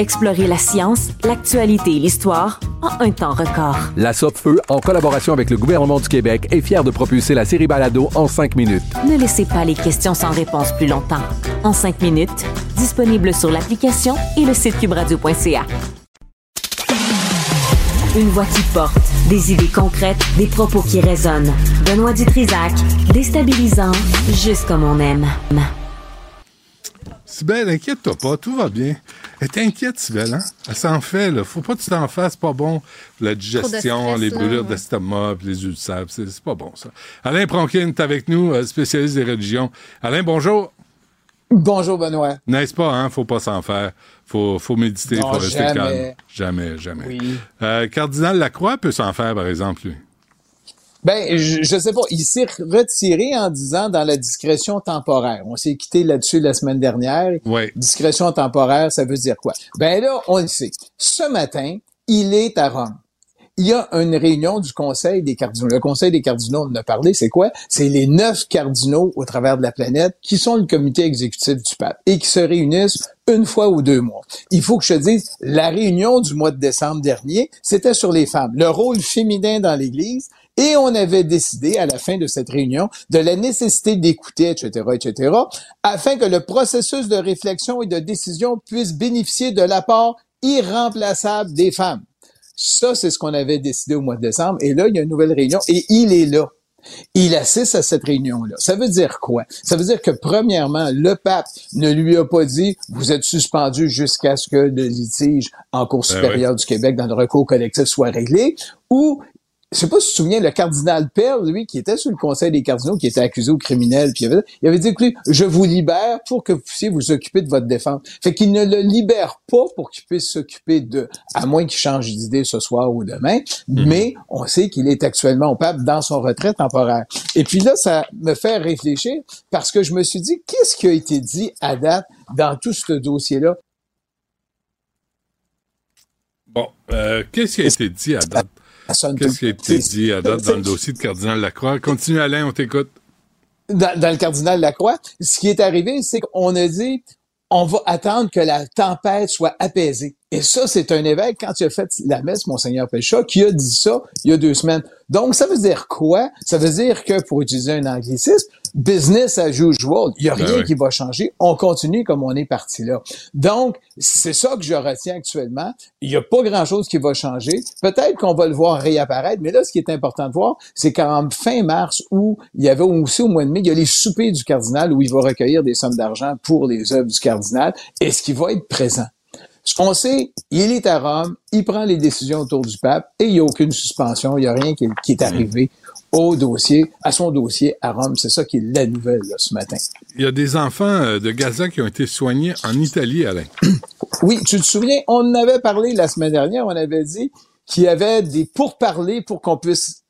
Explorez la science, l'actualité et l'histoire en un temps record. La Feu, en collaboration avec le gouvernement du Québec, est fière de propulser la série Balado en cinq minutes. Ne laissez pas les questions sans réponse plus longtemps. En cinq minutes, disponible sur l'application et le site cubradio.ca. Une voix qui porte, des idées concrètes, des propos qui résonnent. Benoît Dutrisac, déstabilisant, juste comme on aime. Sibelle, inquiète-toi pas, tout va bien. Elle est inquiète, Sibelle, hein? Elle s'en fait, là. Faut pas que tu t'en fasses, pas bon. La digestion, stress, les brûlures ouais. d'estomac, les ulcères, c'est c'est pas bon, ça. Alain Pronkin est avec nous, euh, spécialiste des religions. Alain, bonjour. Bonjour, Benoît. N'est-ce pas, hein? Faut pas s'en faire. Faut, faut méditer, Non, faut rester jamais. calme. Jamais, jamais. Oui. Euh, Cardinal Lacroix peut s'en faire, par exemple, lui. Ben, je, je sais pas. Il s'est retiré en disant dans la discrétion temporaire. On s'est quitté là-dessus la semaine dernière. Oui. Discrétion temporaire, ça veut dire quoi? Ben là, on le sait. Ce matin, il est à Rome. Il y a une réunion du Conseil des cardinaux. Le Conseil des cardinaux, on en a parlé, c'est quoi? C'est les neuf cardinaux au travers de la planète qui sont le comité exécutif du pape et qui se réunissent une fois ou deux mois. Il faut que je te dise, la réunion du mois de décembre dernier, c'était sur les femmes, le rôle féminin dans l'Église, et on avait décidé à la fin de cette réunion de la nécessité d'écouter, etc., etc., afin que le processus de réflexion et de décision puisse bénéficier de l'apport irremplaçable des femmes. Ça, c'est ce qu'on avait décidé au mois de décembre. Et là, il y a une nouvelle réunion et il est là. Il assiste à cette réunion-là. Ça veut dire quoi? Ça veut dire que, premièrement, le pape ne lui a pas dit « vous êtes suspendu jusqu'à ce que le litige en Cour Ben supérieure du Québec dans le recours collectif soit réglé » ou je sais pas si tu te souviens, le cardinal Pell, lui, qui était sur le conseil des cardinaux, qui était accusé au criminel, puis il avait, il avait dit, écoutez, je vous libère pour que vous puissiez vous occuper de votre défense. Fait qu'il ne le libère pas pour qu'il puisse s'occuper de, à moins qu'il change d'idée ce soir ou demain, mais on sait qu'il est actuellement au pape dans son retrait temporaire. Et puis là, ça me fait réfléchir parce que je me suis dit, qu'est-ce qui a été dit à date dans tout ce dossier-là? Bon, euh, qu'est-ce qui a été dit à date? Qu'est-ce qui a été dit à date dans le dossier de Cardinal Lacroix? Continue, Alain, on t'écoute. Dans, dans le cardinal Lacroix, ce qui est arrivé, c'est qu'on a dit, on va attendre que la tempête soit apaisée. Et ça, c'est un évêque, quand il a fait la messe, Monseigneur Pécha, qui a dit ça il y a deux semaines. Donc, ça veut dire quoi? Ça veut dire que, pour utiliser un anglicisme, business as usual. Il n'y a Ben rien oui. qui va changer. On continue comme on est parti là. Donc, c'est ça que je retiens actuellement. Il n'y a pas grand-chose qui va changer. Peut-être qu'on va le voir réapparaître, mais là, ce qui est important de voir, c'est qu'en fin mars, où il y avait aussi au mois de mai, il y a les soupers du cardinal où il va recueillir des sommes d'argent pour les œuvres du cardinal. Est-ce qu'il va être présent? Ce qu'on sait, il est à Rome, il prend les décisions autour du pape et il n'y a aucune suspension, il n'y a rien qui, qui est arrivé au dossier, à son dossier à Rome. C'est ça qui est la nouvelle là, ce matin. Il y a des enfants euh, de Gaza qui ont été soignés en Italie, Alain. Oui, tu te souviens, on en avait parlé la semaine dernière, on avait dit qu'il y avait des pourparlers pour qu'on puisse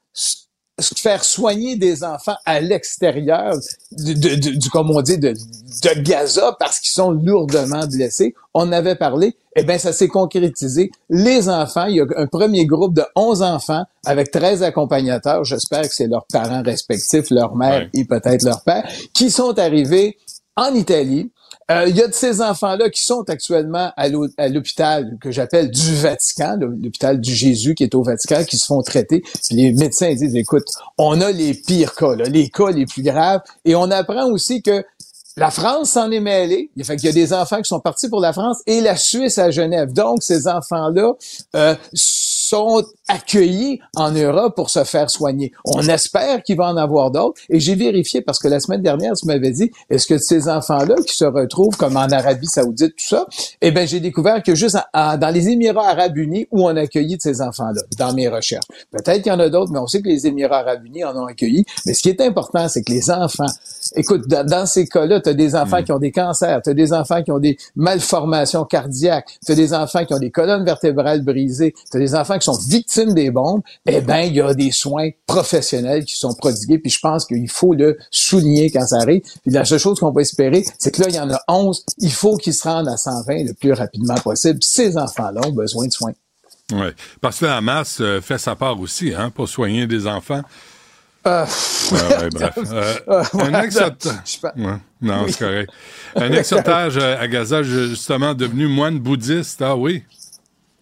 faire soigner des enfants à l'extérieur du, de- de- du, comme on dit, de, de Gaza parce qu'ils sont lourdement blessés. On avait parlé, eh bien, ça s'est concrétisé. Les enfants, il y a un premier groupe de 11 enfants avec 13 accompagnateurs, j'espère que c'est leurs parents respectifs, leur mère Ouais. et peut-être leur père, qui sont arrivés en Italie. Euh, Il y a de ces enfants-là qui sont actuellement à l'hô- à l'hôpital que j'appelle du Vatican, l'hôpital du Jésus qui est au Vatican, qui se font traiter. Puis les médecins disent, écoute, on a les pires cas, là, les cas les plus graves. Et on apprend aussi que la France s'en est mêlée. Il fait qu'il y a des enfants qui sont partis pour la France et la Suisse à Genève. Donc, ces enfants-là euh, sont accueillis en Europe pour se faire soigner. On espère qu'il va en avoir d'autres. Et j'ai vérifié parce que la semaine dernière, tu m'avais dit, est-ce que ces enfants-là qui se retrouvent comme en Arabie Saoudite, tout ça, eh bien, j'ai découvert que juste en- en- dans les Émirats Arabes Unis où on a accueilli de ces enfants-là, dans mes recherches. Peut-être qu'il y en a d'autres, mais on sait que les Émirats Arabes Unis en ont accueilli. Mais ce qui est important, c'est que les enfants, écoute, dans, dans ces cas-là, tu as des enfants qui ont des cancers, tu as des enfants qui ont des malformations cardiaques, tu as des enfants qui ont des colonnes vertébrales brisées, tu as des enfants qui sont victimes des bombes, eh ben il y a des soins professionnels qui sont prodigués, puis je pense qu'il faut le souligner quand ça arrive. Puis la seule chose qu'on peut espérer, c'est que là, il y en a 11, il faut qu'ils se rendent à 120 le plus rapidement possible. Ces enfants-là ont besoin de soins. Oui. Parce que la Hamas euh, fait sa part aussi, hein, pour soigner des enfants. Euh, Ouais, ouais, bref. Euh, un ex-otage. je sais pas. Ouais. Non, Oui. c'est correct. Un ex-otage euh, à Gaza, justement, devenu moine bouddhiste. Ah oui.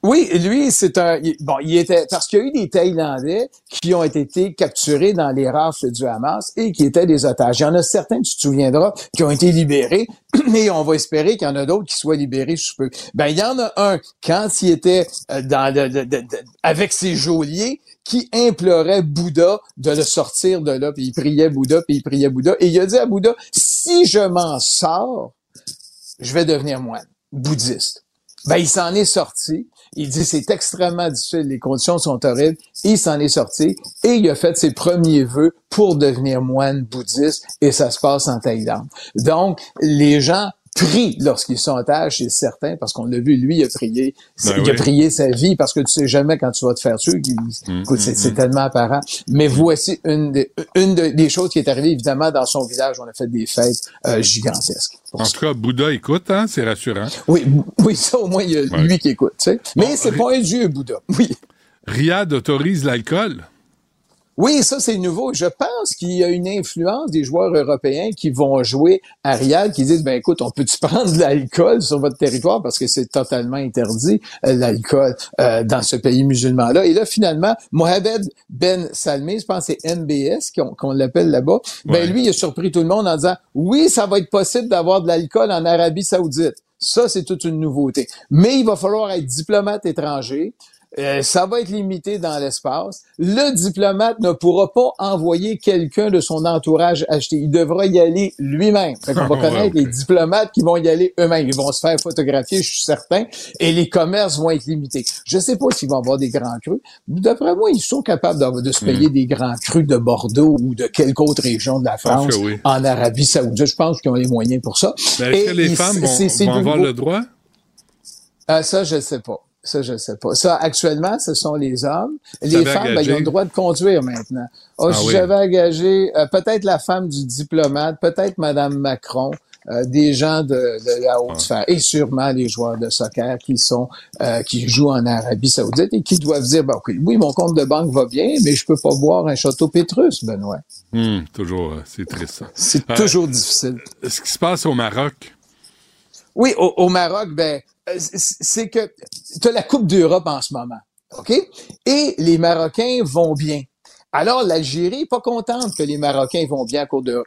Oui, lui, c'est un. Bon, il était. Parce qu'il y a eu des Thaïlandais qui ont été capturés dans les rafles du Hamas et qui étaient des otages. Il y en a certains, tu te souviendras, qui ont été libérés, mais on va espérer qu'il y en a d'autres qui soient libérés sous peu. Ben, il y en a un, quand il était euh, dans le, avec ses geôliers, qui implorait Bouddha de le sortir de là, puis il priait Bouddha, puis il priait Bouddha, et il a dit à Bouddha, si je m'en sors, je vais devenir moine, bouddhiste. Ben, il s'en est sorti. Il dit c'est extrêmement difficile, les conditions sont horribles. Il s'en est sorti et il a fait ses premiers vœux pour devenir moine bouddhiste et ça se passe en Thaïlande. Donc, les gens prie lorsqu'ils sont table, c'est certain, parce qu'on l'a vu, lui, il a prié, Ben il a prié sa vie, parce que tu sais jamais quand tu vas te faire tuer. Mm, écoute, c'est mm, c'est mm. tellement apparent. Mais voici une, des, une de- des choses qui est arrivée, évidemment, dans son village. On a fait des fêtes euh, gigantesques. En tout cas, Bouddha écoute, hein, c'est rassurant. Oui, oui, ça au moins, il y a Ouais. lui qui écoute. tu sais. Mais Bon, c'est pas un dieu, Bouddha. Oui. Riyad autorise l'alcool. Oui, ça c'est nouveau. Je pense qu'il y a une influence des joueurs européens qui vont jouer à Riyad, qui disent ben écoute, on peut-tu prendre de l'alcool sur votre territoire? Parce que c'est totalement interdit euh, l'alcool euh, dans ce pays musulman-là. Et là finalement, Mohamed Ben Salmé, je pense que c'est MBS qu'on qu'on l'appelle là-bas. Ben Ouais. lui, il a surpris tout le monde en disant oui, ça va être possible d'avoir de l'alcool en Arabie Saoudite. Ça, c'est toute une nouveauté. Mais il va falloir être diplomate étranger. Euh, ça va être limité dans l'espace. Le diplomate ne pourra pas envoyer quelqu'un de son entourage acheter. Il devra y aller lui-même. Qu'on va Ouais, connaître les diplomates qui vont y aller eux-mêmes. Ils vont se faire photographier, je suis certain, et les commerces vont être limités. Je sais pas s'ils vont avoir des grands crus. D'après moi, ils sont capables de, se payer des grands crus de Bordeaux ou de quelque autre région de la France oui. en Arabie Saoudite. Je pense qu'ils ont les moyens pour ça. Est-ce que les femmes vont, avoir nouveau- le droit? ah, ça, je sais pas. Ça, je sais pas. Ça, actuellement, ce sont les hommes. Les femmes, ben, ils ont le droit de conduire maintenant. Oh, Ah si oui. j'avais engagé euh, peut-être la femme du diplomate, peut-être Madame Macron, euh, des gens de, de la haute Ah. sphère, et sûrement les joueurs de soccer qui sont euh, qui jouent en Arabie Saoudite et qui doivent dire, ben, oui, mon compte de banque va bien, mais je peux pas boire un château Pétrus, Benoît. Hum, toujours, euh, c'est triste. C'est Euh, toujours difficile. Ce qui se passe au Maroc, Oui, au, au Maroc, ben, c'est que tu as la Coupe d'Europe en ce moment, OK? Et les Marocains vont bien. Alors, l'Algérie est pas contente que les Marocains vont bien à cause de,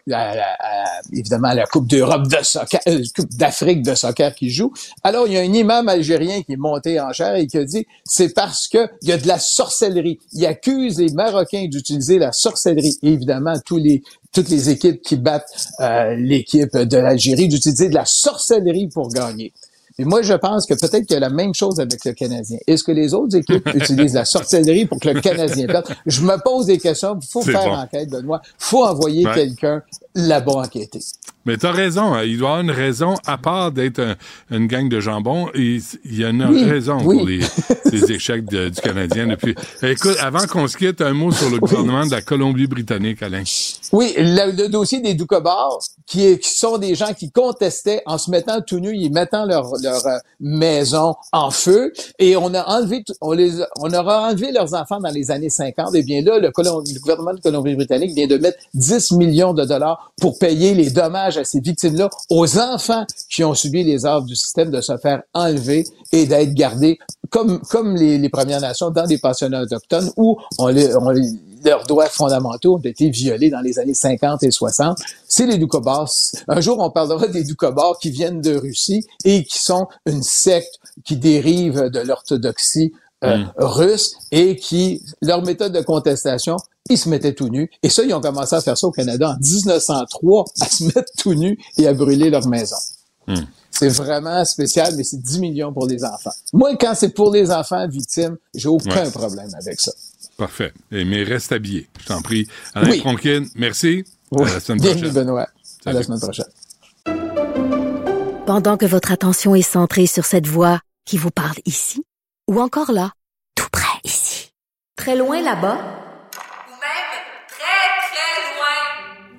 évidemment, la Coupe d'Europe de soccer, euh, Coupe d'Afrique de soccer qui joue. Alors, il y a un imam algérien qui est monté en chair et qui a dit, c'est parce que il y a de la sorcellerie. Il accuse les Marocains d'utiliser la sorcellerie. Et évidemment, tous les, toutes les équipes qui battent euh, l'équipe de l'Algérie d'utiliser de la sorcellerie pour gagner. Et moi, je pense que peut-être qu'il y a la même chose avec le Canadien. Est-ce que les autres équipes utilisent la sorcellerie pour que le Canadien perde? Je me pose des questions. Il faut faire bon. enquête, Benoît. faut envoyer Ouais. quelqu'un là-bas enquêter. mais t'as raison, hein, il doit y avoir une raison, à part d'être un- une gang de jambon, il y a une Oui, raison oui. pour les, les échecs de- du Canadien depuis. Écoute, avant qu'on se quitte, un mot sur le gouvernement de la Colombie-Britannique, Alain. Oui, le, le dossier des Doucobars, qui, est- qui sont des gens qui contestaient en se mettant tout nus, ils mettant leur, leur euh, maison en feu, et on a enlevé, on les, on aura enlevé leurs enfants dans les années 50. Et bien là, le, Colom- le gouvernement de Colombie-Britannique vient de mettre 10 millions de dollars pour payer les dommages à ces victimes-là, aux enfants qui ont subi les ordres du système de se faire enlever et d'être gardés comme, comme les, les Premières Nations dans des pensionnats autochtones où on les, on les- leurs droits fondamentaux ont été violés dans les années 50 et 60. C'est les Doukhobars. Un jour, on parlera des Doukhobars qui viennent de Russie et qui sont une secte qui dérive de l'orthodoxie euh, Mm. russe et qui, leur méthode de contestation, ils se mettaient tout nus. Et ça, ils ont commencé à faire ça au Canada en 1903, à se mettre tout nus et à brûler leur maison. Hmm. C'est vraiment spécial, mais c'est 10 millions pour les enfants. Moi, quand c'est pour les enfants victimes, j'ai aucun Ouais. problème avec ça. Parfait. Et, mais reste habillé, je t'en prie. Alain Oui. Tronquin, merci. À la semaine Bienvenue, prochaine. Benoît. À la Salut. semaine prochaine. Pendant que votre attention est centrée sur cette voix qui vous parle ici, ou encore là, tout près ici, très loin là-bas, Ou même très, très loin.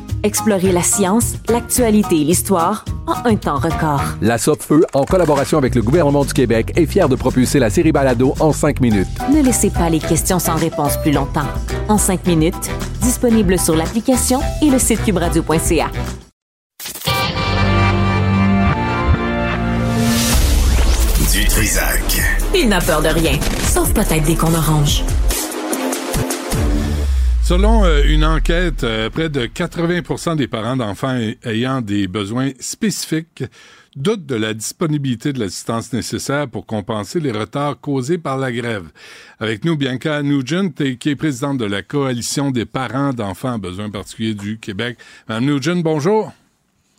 Explorez la science, l'actualité et l'histoire en un temps record. La Feu, en collaboration avec le gouvernement du Québec, est fière de propulser la série Balado en cinq minutes. Ne laissez pas les questions sans réponse plus longtemps. En cinq minutes, disponible sur l'application et le site cubradio.ca. Trisac. Il n'a peur de rien, sauf peut-être des qu'on orange. Selon euh, une enquête, euh, près de 80% des parents d'enfants ay- ayant des besoins spécifiques doutent de la disponibilité de l'assistance nécessaire pour compenser les retards causés par la grève. Avec nous, Bianca Nugent, qui est présidente de la Coalition des parents d'enfants à besoins particuliers du Québec. Madame Nugent, bonjour.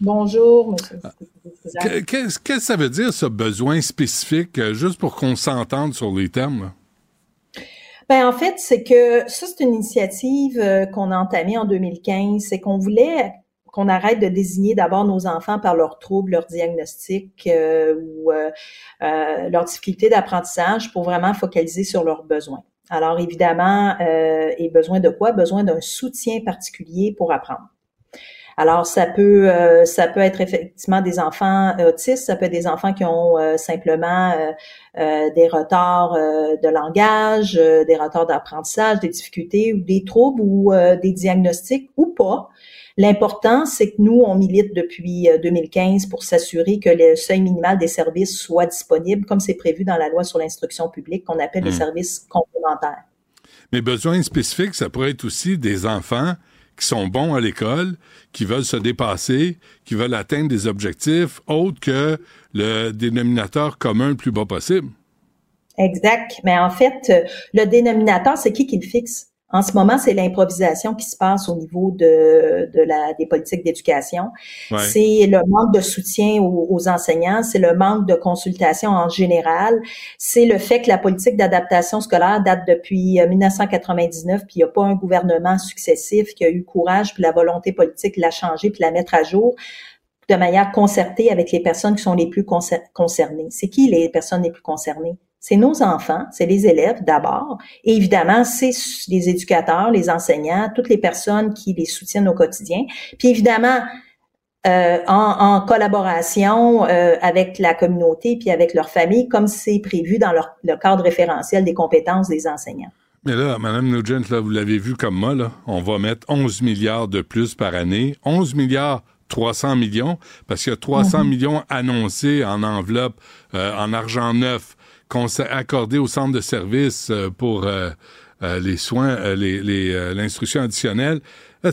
Bonjour, monsieur. Que- Qu'est-ce que ça veut dire, ce besoin spécifique, euh, juste pour qu'on s'entende sur les termes? Ben, en fait, c'est que ça, c'est une initiative euh, qu'on a entamée en 2015. C'est qu'on voulait qu'on arrête de désigner d'abord nos enfants par leurs troubles, leurs diagnostics euh, ou euh, leurs difficultés d'apprentissage pour vraiment focaliser sur leurs besoins. Alors, évidemment, euh, et besoin de quoi? Besoin d'un soutien particulier pour apprendre. Alors, ça peut, euh, ça peut être effectivement des enfants autistes, ça peut être des enfants qui ont euh, simplement euh, euh, des retards euh, de langage, euh, des retards d'apprentissage, des difficultés ou des troubles ou euh, des diagnostics ou pas. L'important, c'est que nous, on milite depuis euh, 2015 pour s'assurer que le seuil minimal des services soit disponible, comme c'est prévu dans la loi sur l'instruction publique, qu'on appelle les Hmm. services complémentaires. Mais besoins spécifiques, ça pourrait être aussi des enfants qui sont bons à l'école, qui veulent se dépasser, qui veulent atteindre des objectifs autres que le dénominateur commun le plus bas possible. Exact. Mais en fait, euh, le dénominateur, c'est qui qui le fixe? En ce moment, c'est l'improvisation qui se passe au niveau de, de la, des politiques d'éducation. Ouais. C'est le manque de soutien aux, aux enseignants, c'est le manque de consultation en général, c'est le fait que la politique d'adaptation scolaire date depuis euh, 1999, puis il n'y a pas un gouvernement successif qui a eu le courage puis la volonté politique de la changer puis de la mettre à jour de manière concertée avec les personnes qui sont les plus concer- concernées. C'est qui les personnes les plus concernées? C'est nos enfants, c'est les élèves d'abord, et évidemment, c'est les éducateurs, les enseignants, toutes les personnes qui les soutiennent au quotidien. Puis évidemment, euh, en, en collaboration euh, avec la communauté puis avec leur famille, comme c'est prévu dans leur, le cadre référentiel des compétences des enseignants. Mais là, Mme Nugent, là, vous l'avez vu comme moi, là, on va mettre 11 milliards de plus par année. 11 milliards 300 millions, parce qu'il y a 300 Mhm. millions annoncés en enveloppe, euh, en argent neuf, accordé au centre de service euh, pour euh, euh, les soins, l'instruction additionnelle.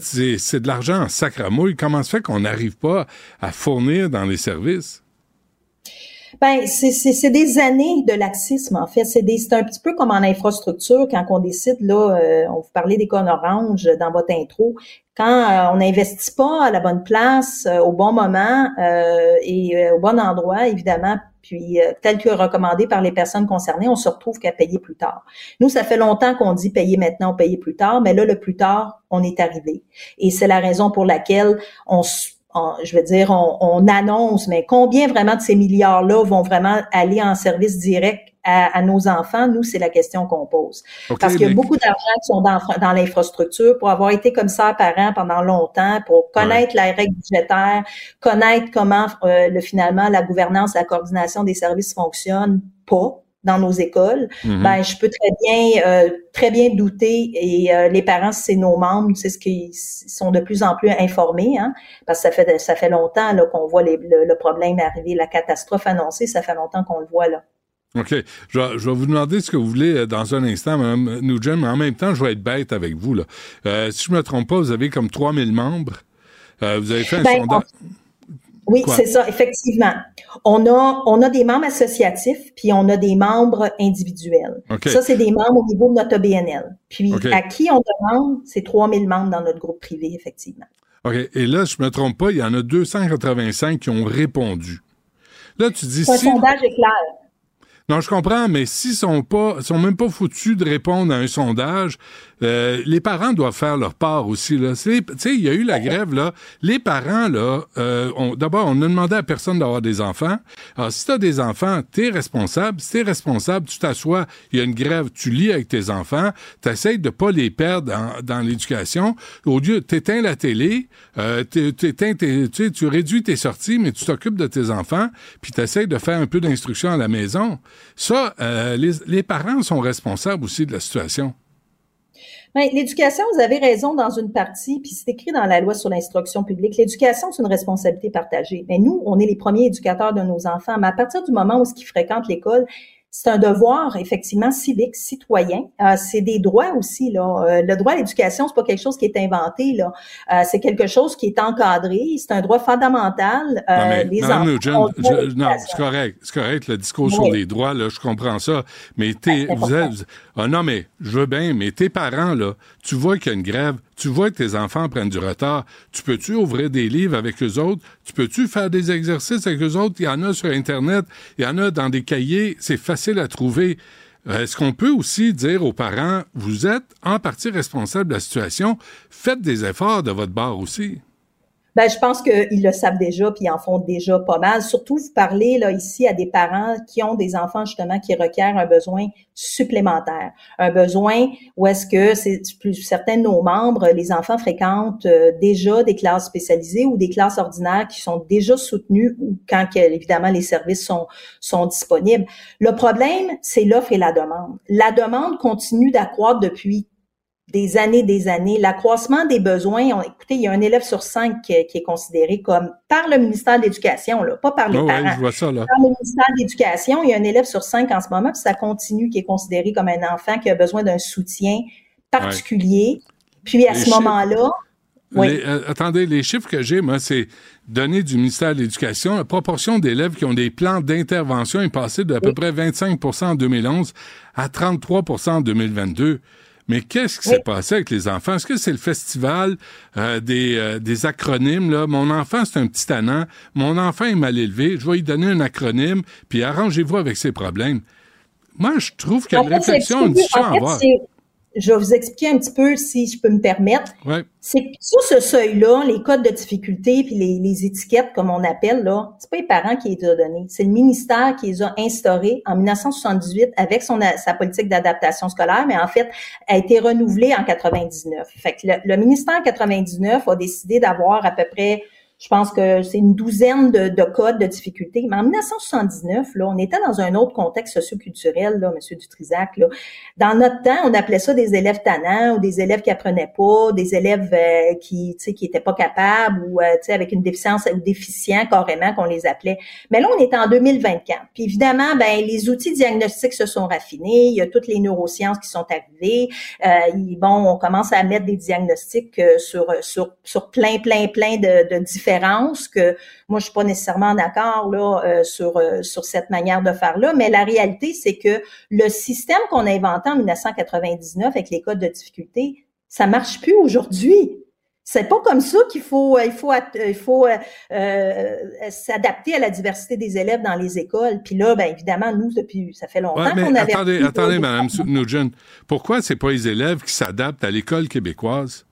C'est, de l'argent en sac à mouille. Comment se fait qu'on n'arrive pas à fournir dans les services? Ben, c'est- des années de laxisme, en fait. C'est un petit peu comme en infrastructure, quand on décide, là, on vous parlait des cônes oranges dans votre intro, quand on n'investit pas à la bonne place, au bon moment et au bon endroit, évidemment, puis euh, tel que recommandé par les personnes concernées, on se retrouve qu'à payer plus tard. Nous, ça fait longtemps qu'on dit payer maintenant, payer plus tard, mais là, le plus tard, on est arrivé. Et c'est la raison pour laquelle on je veux dire, on, on annonce, mais combien vraiment de ces milliards-là vont vraiment aller en service direct à, à nos enfants? Nous, c'est la question qu'on pose. Parce qu'il y a beaucoup d'argent qui sont dans, dans l'infrastructure pour avoir été commissaire parent pendant longtemps, pour connaître la règle budgétaire, connaître comment euh, le, finalement la gouvernance, la coordination des services fonctionne pas dans nos écoles, Mhm. ben je peux très bien euh, très bien douter et euh, les parents c'est nos membres c'est ce qui sont de plus en plus informés hein, parce que ça fait ça fait longtemps là qu'on voit les- le, le problème arriver la catastrophe annoncée ça fait longtemps qu'on le voit là OK. Je vais, je vais vous demander ce que vous voulez euh, dans un instant, Mme Nugent, mais en même temps, je vais être bête avec vous. Là. Euh, si je me trompe pas, vous avez comme 3000 membres. Euh, vous avez fait un Ben, sondage. Oui, c'est ça, effectivement. On a, on a des membres associatifs, puis on a des membres individuels. Ça, c'est des membres au niveau de notre BNL. Puis, à qui on demande, c'est 3000 membres dans notre groupe privé, effectivement. OK. Et là, je me trompe pas, il y en a 285 qui ont répondu. Là, tu dis C'est un si. sondage est clair. Non, je comprends, mais s'ils sont pas, sont même pas foutus de répondre à un sondage, euh, les parents doivent faire leur part aussi. Tu sais, il y a eu la grève là. Les parents là, euh, d'abord, on a demandé à personne d'avoir des enfants. Alors, si tu as des enfants, t'es responsable. Si t'es responsable, tu t'assois. Il y a une grève, tu lis avec tes enfants. T'essayes de pas les perdre dans, l'éducation. Au lieu, t'éteins la télé, euh, t'é- t'éteins tu tu réduis tes sorties, mais tu t'occupes de tes enfants, puis t'essayes de faire un peu d'instruction à la maison. Ça, euh, les, les parents sont responsables aussi de la situation. Ben, l'éducation, vous avez raison dans une partie, puis c'est écrit dans la loi sur l'instruction publique. L'éducation, c'est une responsabilité partagée. Mais nous, on est les premiers éducateurs de nos enfants. Mais à partir du moment où ils fréquentent l'école, c'est un devoir effectivement civique, citoyen. Euh, c'est des droits aussi. Là. Euh, le droit à l'éducation, c'est pas quelque chose qui est inventé. Là. Euh, c'est quelque chose qui est encadré. C'est un droit fondamental. non, mais, les je- non, l'éducation. c'est correct. C'est correct, le discours Oui. sur les droits, là, je comprends ça. Mais t'es, c'est vous êtes, ah non, mais je veux bien, mais tes parents, là, tu vois qu'il y a une grève, tu vois que tes enfants prennent du retard. Tu peux-tu ouvrir des livres avec eux autres? Tu peux-tu faire des exercices avec eux autres? Il y en a sur Internet, il y en a dans des cahiers, c'est facile à trouver. Euh, Est-ce qu'on peut aussi dire aux parents, vous êtes en partie responsable de la situation, faites des efforts de votre part aussi? Ben, je pense qu'ils le savent déjà, puis ils en font déjà pas mal. Surtout, vous parlez là ici à des parents qui ont des enfants justement qui requièrent un besoin supplémentaire, un besoin où est-ce que c'est plus certains de nos membres, les enfants fréquentent euh, déjà des classes spécialisées ou des classes ordinaires qui sont déjà soutenues ou quand évidemment les services sont sont disponibles. Le problème, c'est l'offre et la demande. La demande continue d'accroître depuis des années, des années. L'accroissement des besoins, on- écoutez, il y a un élève sur cinq qui, qui est considéré comme par le ministère de l'Éducation, là, pas par les Ah ouais, parents. je vois ça, là. Par le ministère de l'Éducation, il y a un élève sur cinq en ce moment, puis ça continue, qui est considéré comme un enfant qui a besoin d'un soutien particulier. Puis à Les ce moment-là, oui. Les- euh, attendez, les chiffres que j'ai, moi, c'est donné du ministère de l'Éducation. La proportion d'élèves qui ont des plans d'intervention est passée d'à peu près 25% en 2011 à 33% en 2022. Mais qu'est-ce qui s'est passé avec les enfants? Est-ce que c'est le festival euh, des, euh, des acronymes? Là? Mon enfant, c'est un petit tannant. Mon enfant est mal élevé. Je vais lui donner un acronyme, puis arrangez-vous avec ses problèmes. Moi, je trouve qu'il y a une fait, réflexion, peu- discussion en à fait, avoir. Je vais vous expliquer un petit peu, si je peux me permettre. Ouais. C'est que sur ce seuil-là, les codes de difficulté puis les, les étiquettes, comme on appelle, là, c'est pas les parents qui les ont donnés. C'est le ministère qui les a instaurés en 1978 avec son, sa politique d'adaptation scolaire, mais en fait, a été renouvelée en 99. Fait que le, le ministère en 99 a décidé d'avoir à peu près je pense que c'est une douzaine de, de codes de difficulté. Mais en 1979, là, on était dans un autre contexte socioculturel, là, Monsieur Dutrisac. Là. Dans notre temps, on appelait ça des élèves tannants ou des élèves qui apprenaient pas, des élèves euh, qui, tu sais, qui étaient pas capables ou, euh, tu sais, avec une déficience ou déficients carrément qu'on les appelait. Mais là, on est en 2024. Puis évidemment, ben les outils diagnostiques se sont raffinés. Il y a toutes les neurosciences qui sont arrivées. Euh, bon, on commence à mettre des diagnostics euh, sur sur sur plein plein plein de, de différences que moi je suis pas nécessairement d'accord là euh, sur euh, sur cette manière de faire là. Mais la réalité c'est que le système qu'on a inventé en 1999 avec les codes de difficulté, ça marche plus aujourd'hui. C'est pas comme ça qu'il faut il faut il faut euh, euh, s'adapter à la diversité des élèves dans les écoles. Puis là, ben évidemment, nous depuis ça fait longtemps Ouais, qu'on avait attendez, attendez, Madame Nugent. Pourquoi c'est pas les élèves qui s'adaptent à l'école québécoise?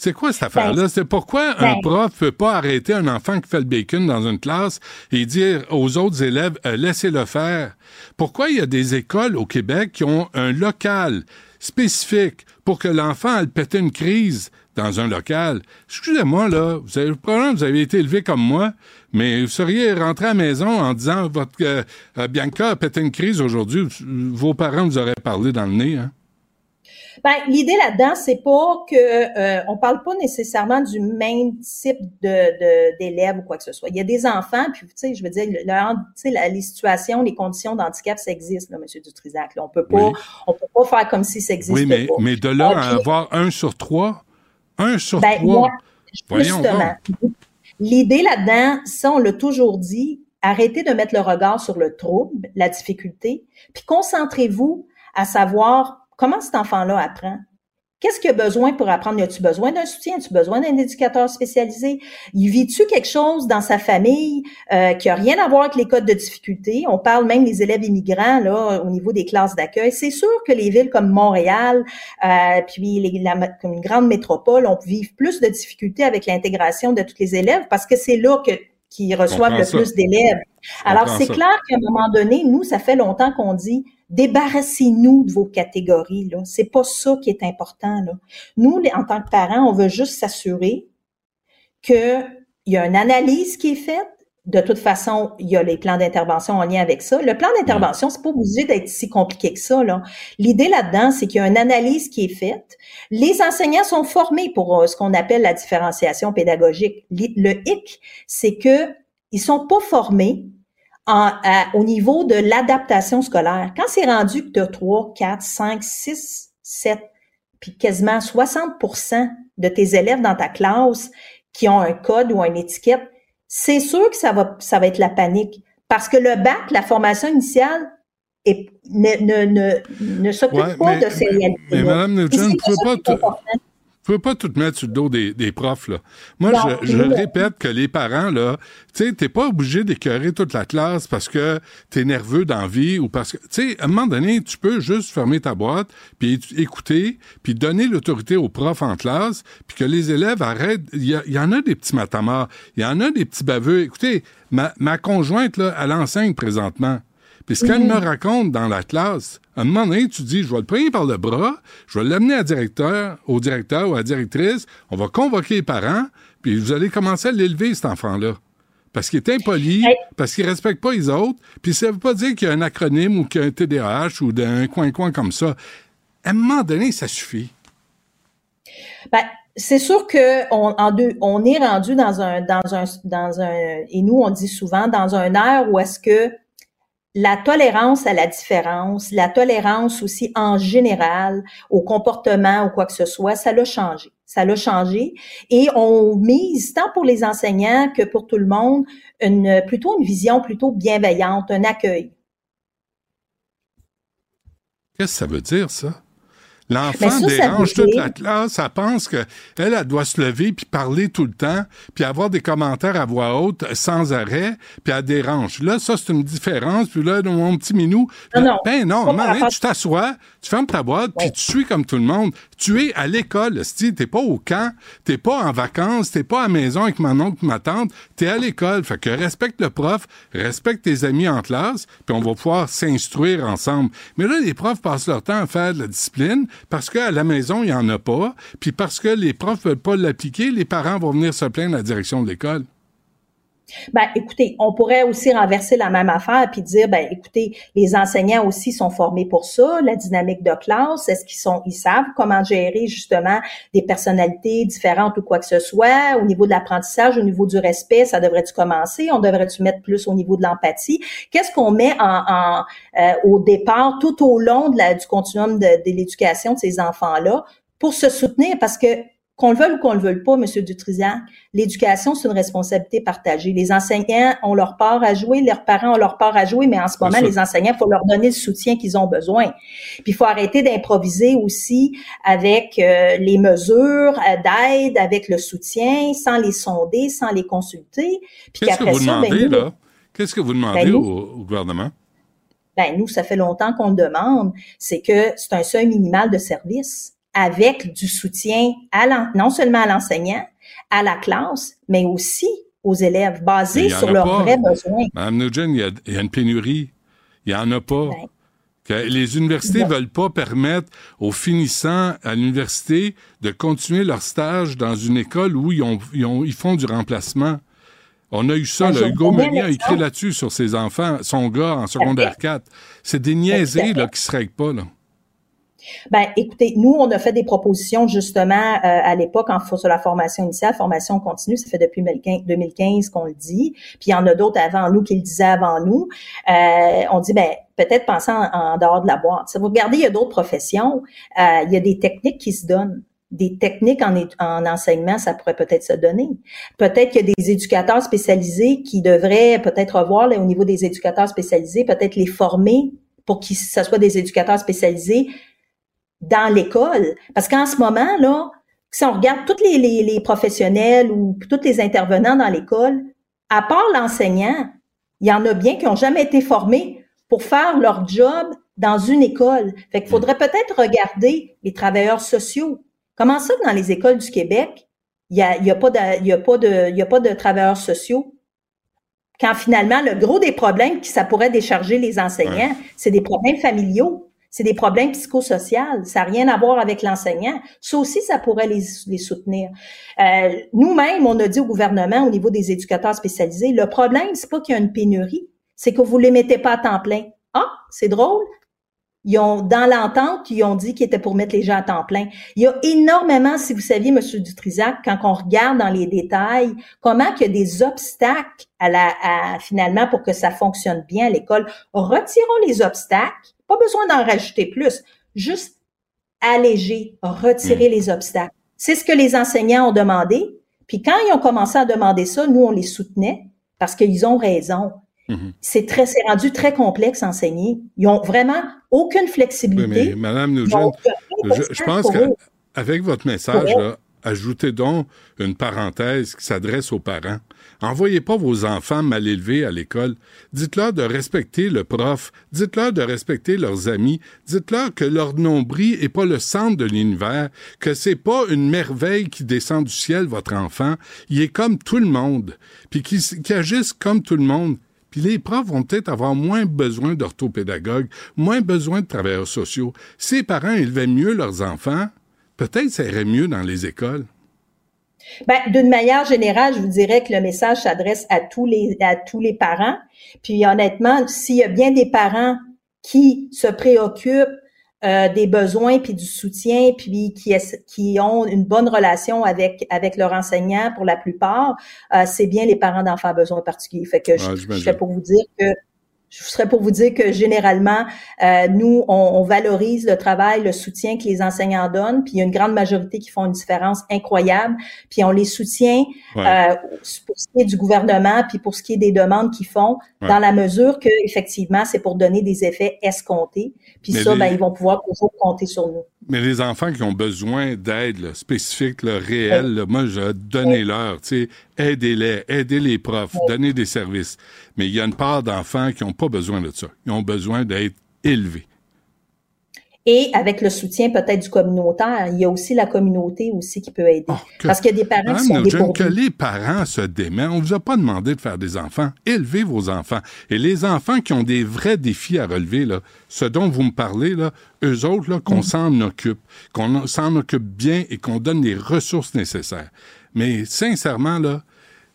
C'est quoi cette affaire-là? C'est pourquoi un ben- prof peut pas arrêter un enfant qui fait le bacon dans une classe et dire aux autres élèves, euh, laissez-le faire? Pourquoi il y a des écoles au Québec qui ont un local spécifique pour que l'enfant aille péter une crise dans un local? Excusez-moi, là, vous avez, probablement vous avez été élevé comme moi, mais vous seriez rentré à la maison en disant, votre, euh, euh, Bianca a pété une crise aujourd'hui, vos parents vous auraient parlé dans le nez, hein? Ben, l'idée là-dedans, c'est pas que euh, on parle pas nécessairement du même type de de- d'élèves ou quoi que ce soit. Il y a des enfants, puis tu sais, je veux dire, la- les situations, les conditions d'handicap, ça existe, là, Monsieur Dutrisac. Là. On peut pas, Oui. on peut pas faire comme si ça existe Oui, mais, pas. mais de là à avoir un sur trois, un sur Ben, trois, moi, voyons l'idée là-dedans, ça, on l'a toujours dit, arrêtez de mettre le regard sur le trouble, la difficulté, puis concentrez-vous à savoir comment cet enfant-là apprend? Qu'est-ce qu'il a besoin pour apprendre? As-tu besoin d'un soutien? As-tu besoin d'un éducateur spécialisé? Il vit-tu quelque chose dans sa famille euh, qui a rien à voir avec les codes de difficulté? On parle même des élèves immigrants là au niveau des classes d'accueil. C'est sûr que les villes comme Montréal, euh, puis les- la- comme une grande métropole, on vit plus de difficultés avec l'intégration de tous les élèves parce que c'est là que qu'ils reçoivent le ça. plus d'élèves. Alors, c'est clair qu'à un moment donné, nous, ça fait longtemps qu'on dit débarrassez-nous de vos catégories. Là. C'est pas ça qui est important. Là. Nous, en tant que parents, on veut juste s'assurer qu'il y a une analyse qui est faite, de toute façon, il y a les plans d'intervention en lien avec ça. Le plan d'intervention, c'est pas obligé d'être si compliqué que ça. Là. L'idée là-dedans, c'est qu'il y a une analyse qui est faite. Les enseignants sont formés pour euh, ce qu'on appelle la différenciation pédagogique. Le hic, c'est que ils sont pas formés en, au niveau de l'adaptation scolaire. Quand c'est rendu que tu as 3, 4, 5, 6, 7, puis quasiment 60% de tes élèves dans ta classe qui ont un code ou une étiquette, c'est sûr que ça va, ça va être la panique. Parce que le bac, la formation initiale, est, ne, ne, ne, ne s'occupe pas de ces réalités. Mais Mme Nugent, ne pas tu peux pas tout mettre sur le dos des, des profs, là. Moi, je, je répète que les parents, là, tu sais, t'es pas obligé d'écœurer toute la classe parce que t'es nerveux d'envie ou parce que, tu sais, à un moment donné, tu peux juste fermer ta boîte, puis écouter, puis donner l'autorité aux profs en classe, puis que les élèves arrêtent. Il y, y, en a des petits matamars, il y en a des petits baveux. Écoutez, ma, ma conjointe, là, elle enseigne présentement. Puis ce qu'elle me raconte dans la classe, à un moment donné, tu dis, je vais le prendre par le bras, je vais l'amener à directeur, au directeur ou à la directrice, on va convoquer les parents, puis vous allez commencer à l'élever, cet enfant-là. Parce qu'il est impoli, parce qu'il respecte pas les autres, puis ça veut pas dire qu'il y a un acronyme ou qu'il y a un TDAH ou d'un coin-coin comme ça. À un moment donné, ça suffit. Ben, c'est sûr que on, en deux, on est rendu dans un, dans un, dans un, et nous on dit souvent dans un air où est-ce que la tolérance à la différence, la tolérance aussi en général au comportement ou quoi que ce soit, ça l'a changé. Ça l'a changé et on mise tant pour les enseignants que pour tout le monde une plutôt une vision plutôt bienveillante, un accueil. Qu'est-ce que ça veut dire ça? L'enfant dérange toute la classe. Elle pense que elle, elle doit se lever puis parler tout le temps, puis avoir des commentaires à voix haute sans arrêt, puis elle dérange. Là, ça, c'est une différence. Puis là, mon petit minou, non, non, ben non, tu t'assois, tu fermes ta boîte, puis tu suis comme tout le monde. Tu es à l'école, tu t'es pas au camp, t'es pas en vacances, t'es pas à la maison avec mon oncle, ma tante, t'es à l'école. Fait que respecte le prof, respecte tes amis en classe, puis on va pouvoir s'instruire ensemble. Mais là, les profs passent leur temps à faire de la discipline, parce qu'à la maison, il n'y en a pas, puis parce que les profs ne veulent pas l'appliquer, les parents vont venir se plaindre à la direction de l'école. Ben, écoutez, on pourrait aussi renverser la même affaire puis dire, ben, écoutez, les enseignants aussi sont formés pour ça, la dynamique de classe, est-ce qu'ils sont, ils savent comment gérer justement des personnalités différentes ou quoi que ce soit, au niveau de l'apprentissage, au niveau du respect, ça devrait-tu commencer, on devrait-tu mettre plus au niveau de l'empathie, qu'est-ce qu'on met en, euh, au départ, tout au long de la, du continuum de, de l'éducation de ces enfants-là pour se soutenir? Parce que qu'on le veuille ou qu'on le veuille pas, Monsieur Dutrisac, l'éducation, c'est une responsabilité partagée. Les enseignants ont leur part à jouer, leurs parents ont leur part à jouer, mais en ce moment, les enseignants, il faut leur donner le soutien qu'ils ont besoin. Puis il faut arrêter d'improviser aussi avec euh, les mesures euh, d'aide, avec le soutien, sans les sonder, sans les consulter. Qu'est-ce que vous ben, demandez, là? Qu'est-ce que vous demandez ben, au, au gouvernement? Ben, nous, ça fait longtemps qu'on le demande. C'est que c'est un seuil minimal de service avec du soutien à non seulement à l'enseignant, à la classe, mais aussi aux élèves, basé sur leurs vrais besoins. Mme Nugent, il y, a, une pénurie. Il n'y en a pas. Les universités ne veulent pas permettre aux finissants à l'université de continuer leur stage dans une école où ils, ont, ils, font du remplacement. On a eu ça, ben, Hugo Meunier a écrit là-dessus sur ses enfants, son gars en secondaire 4. C'est des niaiseries là, qui se règlent pas. Là. Ben, écoutez, nous, on a fait des propositions justement euh, à l'époque en sur la formation initiale, formation continue. Ça fait depuis 2015 qu'on le dit. Puis il y en a d'autres avant nous qui le disaient avant nous. Euh, on dit ben peut-être penser en, dehors de la boîte. vous regardez, il y a d'autres professions. Euh, il y a des techniques qui se donnent des techniques en, en, enseignement, ça pourrait peut-être se donner. Peut-être qu'il y a des éducateurs spécialisés qui devraient peut-être revoir là, au niveau des éducateurs spécialisés, peut-être les former pour que ce soit des éducateurs spécialisés dans l'école. Parce qu'en ce moment, là, si on regarde tous les, les, professionnels ou tous les intervenants dans l'école, à part l'enseignant, il y en a bien qui n'ont jamais été formés pour faire leur job dans une école. Fait qu'il faudrait peut-être regarder les travailleurs sociaux. Comment ça que dans les écoles du Québec, il n'y a, y a, pas de, y a, pas de, y a pas de travailleurs sociaux? Quand finalement, le gros des problèmes qui ça pourrait décharger les enseignants, c'est des problèmes familiaux C'est des problèmes psychosociaux. Ça n'a rien à voir avec l'enseignant. Ça aussi, ça pourrait les, soutenir. Euh, Nous-mêmes, on a dit au gouvernement, au niveau des éducateurs spécialisés, le problème, c'est pas qu'il y a une pénurie, c'est que vous les mettez pas à temps plein. Ah, c'est drôle. Ils ont, dans l'entente, ils ont dit qu'ils étaient pour mettre les gens à temps plein. Il y a énormément, si vous saviez, Monsieur Dutrisac, quand on regarde dans les détails, comment qu'il y a des obstacles à la, finalement, pour que ça fonctionne bien à l'école. Retirons les obstacles. Pas besoin d'en rajouter plus. Juste alléger, retirer les obstacles. C'est ce que les enseignants ont demandé. Puis quand ils ont commencé à demander ça, nous, on les soutenait parce qu'ils ont raison. C'est très, c'est rendu très complexe enseigner. Ils ont vraiment aucune Oui, flexibilité. mais Madame Nugent, je, je pense qu'avec votre message, là, ajoutez donc une parenthèse qui s'adresse aux parents. Envoyez pas vos enfants mal élevés à l'école. Dites-leur de respecter le prof. Dites-leur de respecter leurs amis. Dites-leur que leur nombril est pas le centre de l'univers, que c'est pas une merveille qui descend du ciel, votre enfant. Il est comme tout le monde. Puis qu'il agisse comme tout le monde. Puis les profs vont peut-être avoir moins besoin d'orthopédagogues, moins besoin de travailleurs sociaux. Les parents élevaient mieux leurs enfants, peut-être ça irait mieux dans les écoles. Ben, d'une manière générale, je vous dirais que le message s'adresse à tous les à tous les parents. Puis honnêtement, s'il y a bien des parents qui se préoccupent euh, des besoins puis du soutien puis qui essa- qui ont une bonne relation avec avec leur enseignant pour la plupart, euh, c'est bien les parents d'enfants à besoins particuliers. Fait que je, Ah, je serais pour vous dire que je serais pour vous dire que généralement, euh, nous, on, on valorise le travail, le soutien que les enseignants donnent, puis il y a une grande majorité qui font une différence incroyable, puis on les soutient Ouais. euh, pour ce qui est du gouvernement, puis pour ce qui est des demandes qu'ils font, Ouais. dans la mesure que effectivement, c'est pour donner des effets escomptés, puis Mais ça, les- ben, ils vont pouvoir toujours compter sur nous. Mais les enfants qui ont besoin d'aide spécifique, là, réelle, là, moi, je donnez-leur, tu sais, aidez-les, aidez les profs, donnez des services. Mais il y a une part d'enfants qui n'ont pas besoin de ça. Ils ont besoin d'être élevés. Et avec le soutien peut-être du communautaire, il y a aussi la communauté aussi qui peut aider. Oh, Que- Parce qu'il y a des parents qui sont Nugent, que les parents se démènent. On vous a pas demandé de faire des enfants. Élevez vos enfants. Et les enfants qui ont des vrais défis à relever, là, ce dont vous me parlez, là, eux autres, là, qu'on s'en occupe, qu'on s'en occupe bien et qu'on donne les ressources nécessaires. Mais sincèrement, là,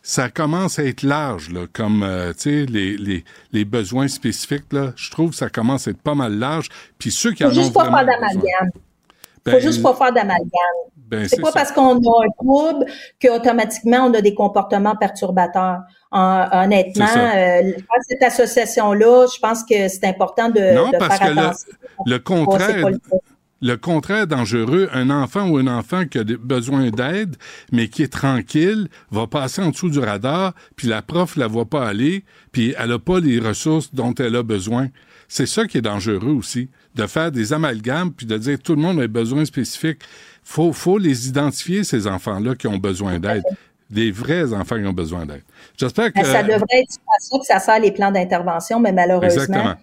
ça commence à être large, là, comme euh, tu sais, les, les, les besoins spécifiques. Là, je trouve que ça commence à être pas mal large. Puis ceux qui Faut en ont juste pas vraiment faire d'amalgame. Ben, Faut juste pas faire d'amalgame. ben, C'est pas ça. parce qu'on a un trouble qu'automatiquement on a des comportements perturbateurs. En- honnêtement, euh, cette association-là, je pense que c'est important de, Non, de parce faire que le, attention. le Oh, contraire, le contraire est dangereux. Un enfant ou un enfant qui a des- besoin d'aide, mais qui est tranquille, va passer en dessous du radar, puis la prof la voit pas aller, puis elle a pas les ressources dont elle a besoin. C'est ça qui est dangereux aussi, de faire des amalgames, puis de dire tout le monde a besoin spécifique. Faut, faut les identifier, ces enfants-là qui ont besoin d'aide. Des vrais enfants qui ont besoin d'aide. J'espère que... Ben, ça devrait être ça que ça sert les plans d'intervention, mais malheureusement, Exactement.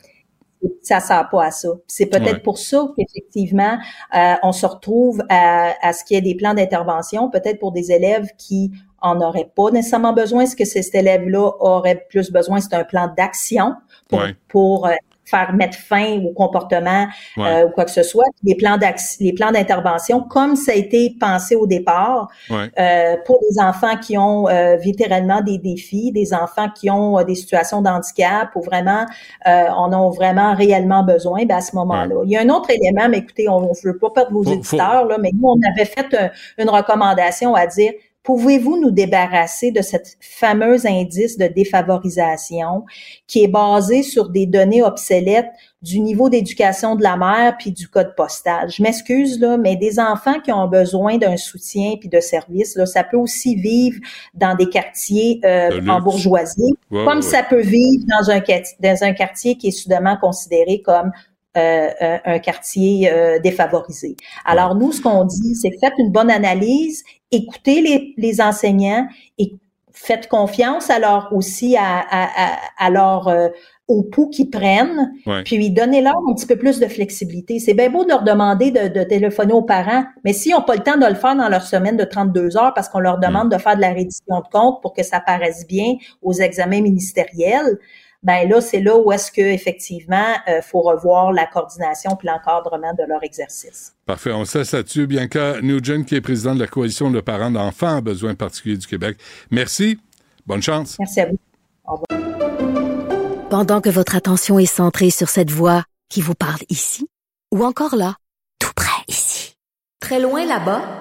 Ça sert pas à ça. C'est peut-être Ouais. pour ça qu'effectivement, euh, on se retrouve à, à ce qu'il y ait des plans d'intervention, peut-être pour des élèves qui en auraient pas nécessairement besoin. Ce que cet élève-là aurait plus besoin, c'est un plan d'action pour, Ouais. pour euh, faire mettre fin au comportement Ouais. euh, ou quoi que ce soit. Les plans les plans d'intervention, comme ça a été pensé au départ, Ouais. euh, pour des enfants qui ont euh, littéralement des défis, des enfants qui ont euh, des situations d'handicap ou vraiment euh, en ont vraiment réellement besoin, ben à ce moment-là. Il y a un autre élément, mais écoutez, on ne veut pas perdre vos Faut- éditeurs, là, mais nous, on avait fait un- une recommandation à dire Pouvez-vous nous débarrasser de cette fameuse indice de défavorisation qui est basé sur des données obsolètes du niveau d'éducation de la mère puis du code postal? Je m'excuse là, mais des enfants qui ont besoin d'un soutien puis de services là, ça peut aussi vivre dans des quartiers euh, en bourgeoisie, Ouais, comme ouais, ça peut vivre dans un quart- dans un quartier qui est soudainement considéré comme euh, un, un quartier euh, défavorisé. Alors nous, ce qu'on dit, c'est faites une bonne analyse, écoutez les, les enseignants et faites confiance alors aussi à, à, à, à leur euh, au pouls qu'ils prennent, Ouais. puis donnez-leur un petit peu plus de flexibilité. C'est bien beau de leur demander de, de téléphoner aux parents, mais s'ils n'ont pas le temps de le faire dans leur semaine de 32 heures parce qu'on leur demande de faire de la reddition de compte pour que ça paraisse bien aux examens ministériels, ben là, c'est là où est-ce que effectivement, euh, faut revoir la coordination puis l'encadrement de leur exercice. Parfait. On cesse là-dessus. Bianca Nugent, qui est présidente de la Coalition de parents d'enfants à besoins particuliers du Québec. Merci. Bonne chance. Merci à vous. Au revoir. Pendant que votre attention est centrée sur cette voix qui vous parle ici, ou encore là, tout près ici, très loin là-bas,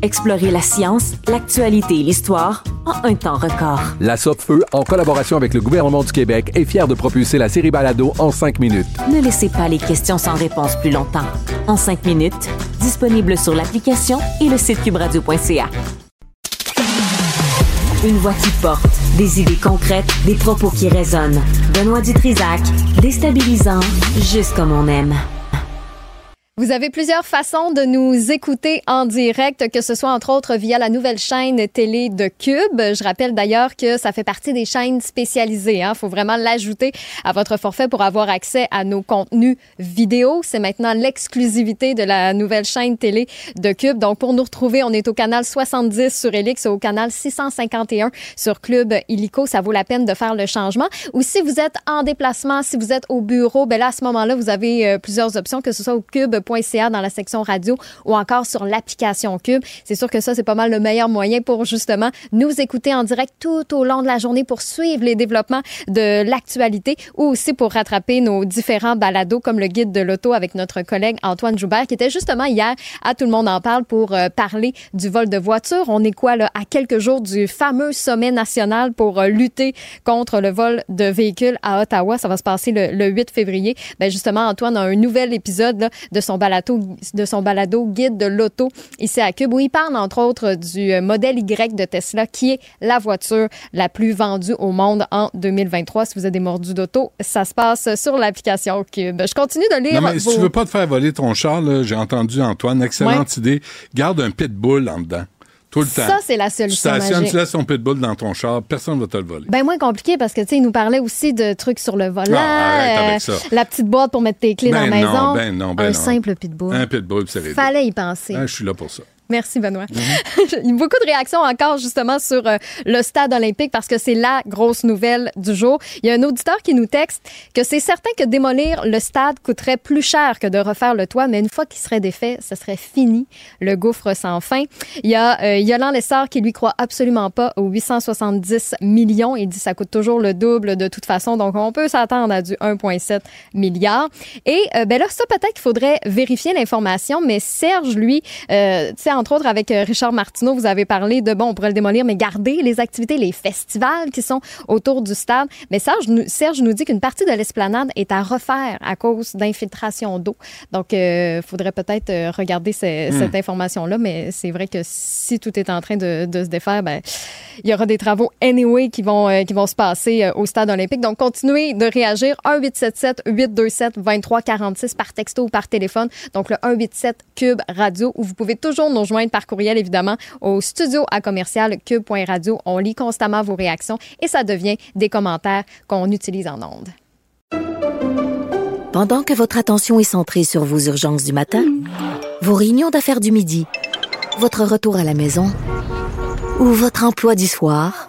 Explorez la science, l'actualité et l'histoire en un temps record. La Feu, en collaboration avec le gouvernement du Québec, est fière de propulser la série Balado en cinq minutes. Ne laissez pas les questions sans réponse plus longtemps. En cinq minutes, disponible sur l'application et le site cubradio.ca. Une voix qui porte, des idées concrètes, des propos qui résonnent. Benoît Dutrisac, déstabilisant, juste comme on aime. Vous avez plusieurs façons de nous écouter en direct, que ce soit entre autres via la nouvelle chaîne télé de Cube. Je rappelle d'ailleurs que ça fait partie des chaînes spécialisées. Il hein. faut vraiment l'ajouter à votre forfait pour avoir accès à nos contenus vidéo. C'est maintenant l'exclusivité de la nouvelle chaîne télé de Cube. Donc pour nous retrouver, on est au canal 70 sur Elix et au canal 651 sur Club Illico. Ça vaut la peine de faire le changement. Ou si vous êtes en déplacement, si vous êtes au bureau, ben là à ce moment-là, vous avez euh, plusieurs options, que ce soit au Cube dans la section radio ou encore sur l'application Cube. C'est sûr que ça, c'est pas mal le meilleur moyen pour justement nous écouter en direct tout au long de la journée pour suivre les développements de l'actualité ou aussi pour rattraper nos différents balados comme le guide de l'auto avec notre collègue Antoine Joubert qui était justement hier à Tout le monde en parle pour euh, parler du vol de voiture. On est quoi là à quelques jours du fameux sommet national pour euh, lutter contre le vol de véhicules à Ottawa? Ça va se passer le, 8 février. Ben justement, Antoine a un nouvel épisode là, de son balado, de son balado guide de l'auto ici à Cube où il parle entre autres du euh, modèle Y de Tesla qui est la voiture la plus vendue au monde en 2023. Si vous êtes des mordus d'auto, ça se passe sur l'application Cube. Je continue de lire. Non, mais si tu veux pas te faire voler ton char, j'ai entendu Antoine, excellente idée. Garde un pitbull en dedans. Tout le temps. Ça, c'est la solution. Tu stationnes, magique. tu laisses ton pitbull dans ton char, personne ne va te le voler. Ben moins compliqué parce que tu sais, il nous parlait aussi de trucs sur le volant, avec ça. la petite boîte pour mettre tes clés Ben dans la non, maison. ben non, ben un non. simple pitbull. Un pitbull, c'est réglé. Fallait y penser. Ah, je suis là pour ça. Merci, Benoît. Beaucoup de réactions encore, justement, sur euh, le stade olympique parce que c'est la grosse nouvelle du jour. Il y a un auditeur qui nous texte que c'est certain que démolir le stade coûterait plus cher que de refaire le toit, mais une fois qu'il serait défait, ce serait fini, le gouffre sans fin. Il y a euh, Yolande Lessard qui lui croit absolument pas aux 870 millions. Il dit ça coûte toujours le double de toute façon, donc on peut s'attendre à du 1,7 milliard. Et euh, ben là, ça peut-être qu'il faudrait vérifier l'information, mais Serge, lui, euh, tu sais, entre autres avec euh, Richard Martineau, vous avez parlé de, bon, on pourrait le démolir, mais garder les activités, les festivals qui sont autour du stade. Mais Serge, nous- Serge nous dit qu'une partie de l'esplanade est à refaire à cause d'infiltration d'eau. Donc, il faudrait peut-être euh, regarder ce- Hmm. cette information-là, mais c'est vrai que si tout est en train de, de se défaire, ben, il y aura des travaux anyway qui vont, euh, qui vont se passer euh, au stade olympique. Donc, continuez de réagir. 1-877-827-2346 par texto ou par téléphone. Donc, le 187 Cube Radio, où vous pouvez toujours nous rejoindre par courriel, évidemment, au studio à commercial cube.radio. On lit constamment vos réactions et ça devient des commentaires qu'on utilise en ondes. Pendant que votre attention est centrée sur vos urgences du matin, vos réunions d'affaires du midi, votre retour à la maison ou votre emploi du soir,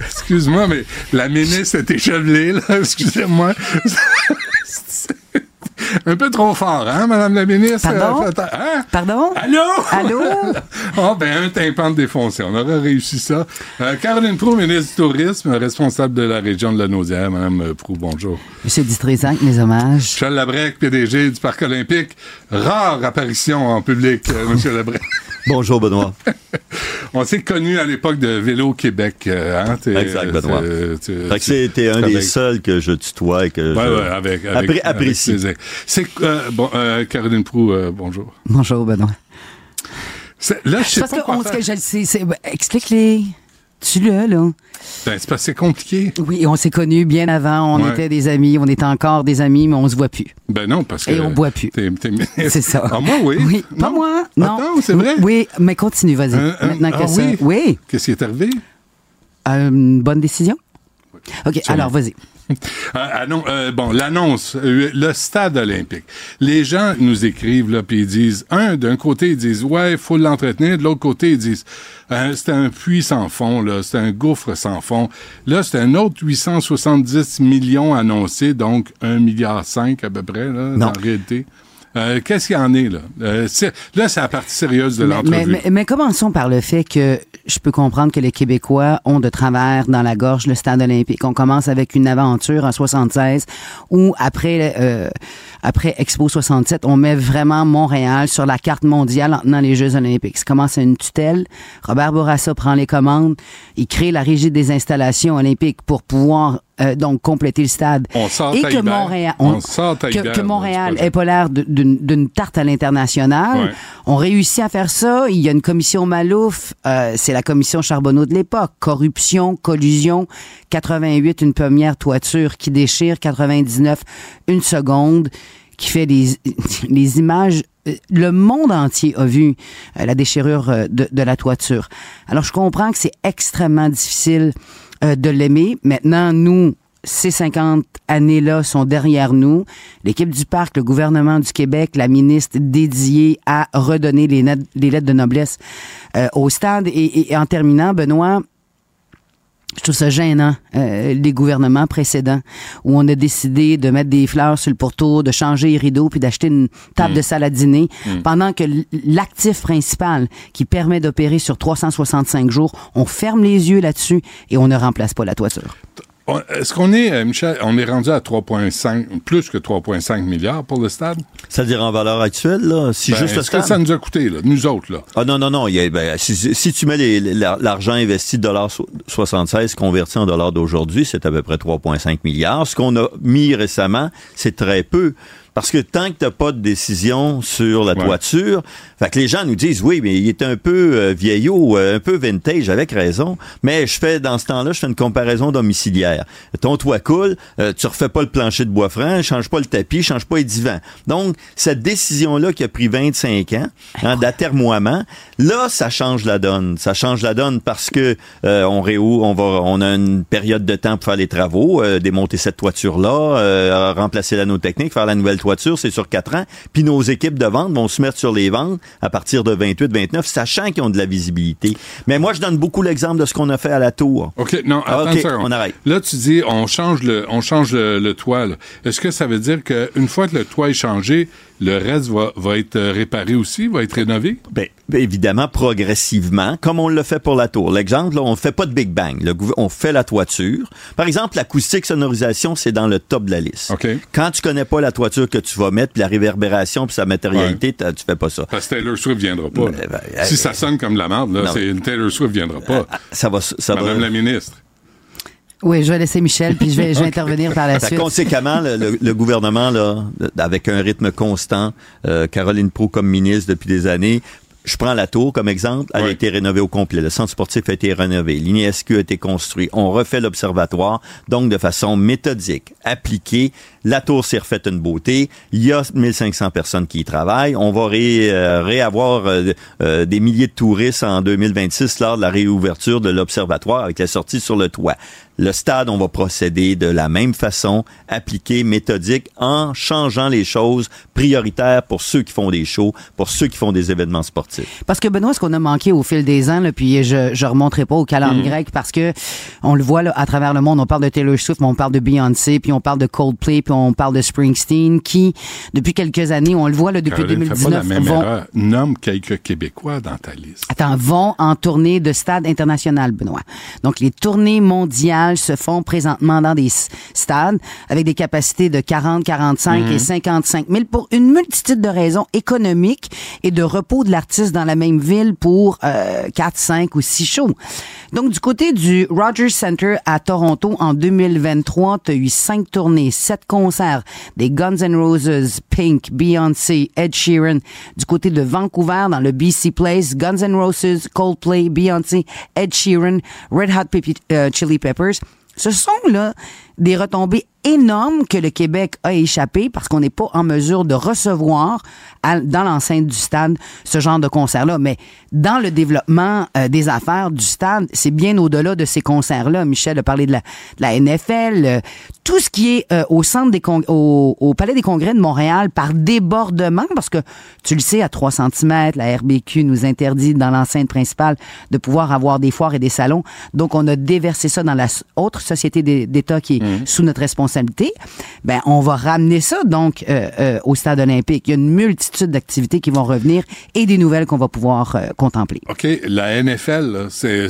Excuse-moi, mais la ministre est échevelée, là. Excusez-moi. Un peu trop fort, hein, Madame la ministre? Pardon? Euh, hein? Pardon? Allô? Allô? oh, ben, un tympan défoncé. On aurait réussi ça. Euh, Caroline Proux, ministre du Tourisme, responsable de la région de la Naudière. Madame Proux, bonjour. Monsieur Dutrisac, mes hommages. Michel Labrec, PDG du Parc olympique. Rare apparition en public, euh, Monsieur Labrec. Bonjour, Benoît. On s'est connus à l'époque de Vélo Québec. euh, Hein? Exact, Benoît. que c'était un des seuls que je tutoie et que Ouais, je ouais, avec, avec, appré- avec apprécie. C'est euh, bon, euh, Caroline Proux, euh, bonjour. Bonjour, Benoît. Là, je sais Parce pas que quoi on- faire. ce que je le sais, ben, explique-les. Tu l'as, là. Ben, c'est c'est compliqué. Oui, on s'est connus bien avant. On Ouais. était des amis. On était encore des amis, mais on se voit plus. Ben non, parce que. Et on boit plus. C'est ça. Ah, moi, oui. Oui, pas moi. Non. Attends, c'est vrai? Oui, mais continue, vas-y. Maintenant que ah ça. oui? Oui. Qu'est-ce qui est arrivé? Euh, Une bonne décision? OK, Sûrement. alors, vas-y. Ah, ah non, euh, bon, l'annonce, euh, le stade olympique. Les gens nous écrivent là, puis ils disent, un, d'un côté ils disent, ouais, il faut l'entretenir, de l'autre côté ils disent, euh, c'est un puits sans fond, là, c'est un gouffre sans fond. Là, c'est un autre 870 millions annoncés, donc 1 milliard 5 à peu près, là, Non. en réalité. Euh, Qu'est-ce qu'il y en est là? Euh, c'est- Là, c'est la partie sérieuse de Mais, l'entrevue. mais, mais- mais commençons par le fait que je peux comprendre que les Québécois ont de travers dans la gorge le stade olympique. On commence avec une aventure en 76 où après euh, après Expo 67, on met vraiment Montréal sur la carte mondiale en tenant les Jeux olympiques. Ça commence à une tutelle. Robert Bourassa prend les commandes. Il crée la régie des installations olympiques pour pouvoir euh, donc compléter le stade. On Et que. Montréal, On à que, que Montréal est pas l'air d'une tarte à l'international. Ouais. On réussit à faire ça. Il y a une commission Malouf. euh, c'est la commission Charbonneau de l'époque. Corruption, collusion. 88, une première toiture qui déchire. 99, une seconde qui fait des, les images. euh, Le monde entier a vu euh, la déchirure euh, de, de la toiture. Alors, je comprends que c'est extrêmement difficile euh, de l'aimer. Maintenant, nous, ces 50 années-là sont derrière nous. L'équipe du parc, le gouvernement du Québec, la ministre dédiée à redonner les, lettres de noblesse euh, au stade. Et en terminant, Benoît, je trouve ça gênant, euh, les gouvernements précédents, où on a décidé de mettre des fleurs sur le pourtour, de changer les rideaux, puis d'acheter une table Mm. de salle à dîner, Mm. pendant que l'actif principal qui permet d'opérer sur 365 jours, on ferme les yeux là-dessus et on ne remplace pas la toiture. Est-ce qu'on est, euh, Michel, on est rendu à 3,5, plus que 3,5 milliards pour le stade? C'est-à-dire en valeur actuelle, là, si Ben, juste le Est-ce que stade? ça nous a coûté, là, nous autres, là? Ah non, non, non. il y a- ben, si, si tu mets l'argent investi de 76 converti en dollars d'aujourd'hui, c'est à peu près 3,5 milliards. Ce qu'on a mis récemment, c'est très peu. Parce que tant que tu n'as pas de décision sur la toiture, fait que les gens nous disent oui, mais il est un peu euh, vieillot, euh, un peu vintage, avec raison. Mais je fais dans ce temps-là, je fais une comparaison domiciliaire. Ton toit coule, euh, tu refais pas le plancher de bois franc, change pas le tapis, change pas les divans. Donc cette décision-là qui a pris 25 ans, hein, d'atermoiement, là ça change la donne. Ça change la donne parce que euh, on réouvre, on va, on a une période de temps pour faire les travaux, euh, démonter cette toiture-là, euh, remplacer l'anneau technique, faire la nouvelle toiture, c'est sur quatre ans. Puis nos équipes de vente vont se mettre sur les ventes à partir de 28, 29, sachant qu'ils ont de la visibilité. Mais moi, je donne beaucoup l'exemple de ce qu'on a fait à la tour. OK, non, Ah, attends on arrête. Là, tu dis, on change le, on change le, le toit. Est-ce que ça veut dire qu'une fois que le toit est changé, le reste va, va être euh, réparé aussi, va être rénové? Ben, ben, évidemment, progressivement, comme on le fait pour la tour. L'exemple, on fait pas de Big Bang. Le on fait la toiture. Par exemple, l'acoustique sonorisation, c'est dans le top de la liste. Quand tu connais pas la toiture que tu vas mettre, puis la réverbération, puis sa matérialité, t'as- tu fais pas ça. Parce que Taylor Swift viendra pas. là. euh, si ça sonne comme de la merde, là, non. c'est une Taylor Swift viendra pas. Ça va, ça Madame va. la ministre. Oui, je vais laisser Michel, puis je vais, je vais intervenir par la suite. Conséquemment, le, le- le gouvernement, là, avec un rythme constant, euh, Caroline Proux comme ministre depuis des années, je prends la tour comme exemple, elle a été rénovée au complet. Le centre sportif a été rénové, l'INESQ a été construit, on refait l'observatoire, donc de façon méthodique, appliquée. La tour s'est refaite une beauté. Il y a 1500 personnes qui y travaillent. On va ré, euh, réavoir euh, euh, des milliers de touristes en 2026 lors de la réouverture de l'observatoire avec la sortie sur le toit. Le stade, on va procéder de la même façon, appliquée, méthodique, en changeant les choses prioritaires pour ceux qui font des shows, pour ceux qui font des événements sportifs. Parce que Benoît, ce qu'on a manqué au fil des ans, là, puis je je remonterai pas au calendrier Mhm. grec parce que on le voit là, à travers le monde, on parle de Taylor Swift, mais on parle de Beyoncé, puis on parle de Coldplay, puis on parle de Springsteen, qui depuis quelques années, on le voit là, depuis Caroline, fais pas la 2019, même vont, erreur. Nomme quelques Québécois dans ta liste. Attends, vont en tournée de stade international, Benoît. Donc, les tournées mondiales se font présentement dans des stades avec des capacités de 40, 45 Mhm. et 55 000 pour une multitude de raisons économiques et de repos de l'artiste dans la même ville pour euh, 4, 5 ou 6 shows. Donc, du côté du Rogers Center à Toronto, en 2023, tu as eu 5 tournées, 7 concerts, des Guns N' Roses, Pink, Beyoncé, Ed Sheeran. Du côté de Vancouver, dans le BC Place, Guns N' Roses, Coldplay, Beyoncé, Ed Sheeran, Red Hot euh, Chili Peppers. Ce sont là des retombées énormes que le Québec a échappé parce qu'on n'est pas en mesure de recevoir à- dans l'enceinte du stade ce genre de concert-là. Mais dans le développement euh, des affaires du stade, c'est bien au-delà de ces concerts-là. Michel a parlé de la, de la NFL, euh, tout ce qui est euh, au centre des au, au Palais des Congrès de Montréal par débordement, parce que tu le sais, à 3 cm, la RBQ nous interdit dans l'enceinte principale de pouvoir avoir des foires et des salons. Donc, on a déversé ça dans la autre société d'É- d'État qui est sous notre responsabilité. Ben, on va ramener ça donc euh, euh, au stade olympique. Il y a une multitude d'activités qui vont revenir et des nouvelles qu'on va pouvoir euh, contempler. OK, la NFL, c'est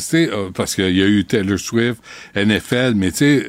parce qu'il y a eu Taylor Swift, NFL, mais tu sais,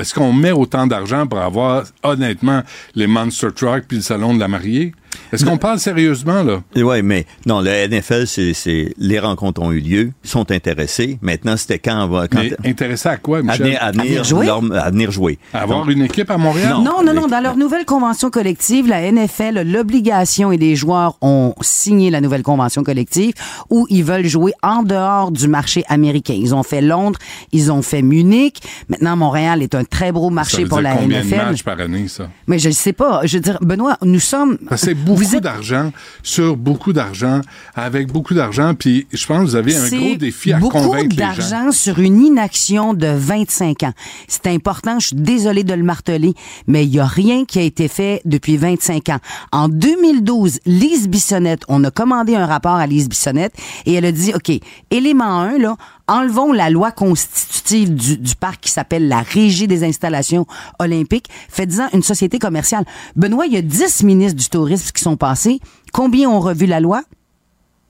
est-ce qu'on met autant d'argent pour avoir honnêtement les Monster Truck puis le salon de la mariée? Est-ce qu'on parle sérieusement là? Oui, mais non, le NFL, c'est, les rencontres ont eu lieu, ils sont intéressés. Maintenant, c'était quand, on va- quand Mais intéressé à quoi, à Michel? venir, à venir jouer? leur- à venir jouer. À avoir Donc, une équipe à Montréal? Non, non, non. Dans leur nouvelle convention collective, la NFL a l'obligation et les joueurs ont signé la nouvelle convention collective où ils veulent jouer en dehors du marché américain. Ils ont fait Londres, ils ont fait Munich. Maintenant, Montréal est un très Ça marché veut pour dire la combien de NFL. matchs par année ça? Mais je ne sais pas. Je veux dire, Benoît, nous sommes. C'est beaucoup d'argent sur beaucoup d'argent avec beaucoup d'argent puis je pense que vous avez un gros défi à beaucoup convaincre les gens. d'argent sur une inaction de 25 ans. C'est important, je suis désolée de le marteler, mais il y a rien qui a été fait depuis 25 ans. En 2012, Lise Bissonnette, on a commandé un rapport à Lise Bissonnette et elle a dit, OK, élément 1, là, enlevons la loi constitutive du, parc qui s'appelle la Régie des installations olympiques, faites-en une société commerciale. Benoît, il y a 10 ministres du tourisme qui sont passés. Combien ont revu la loi?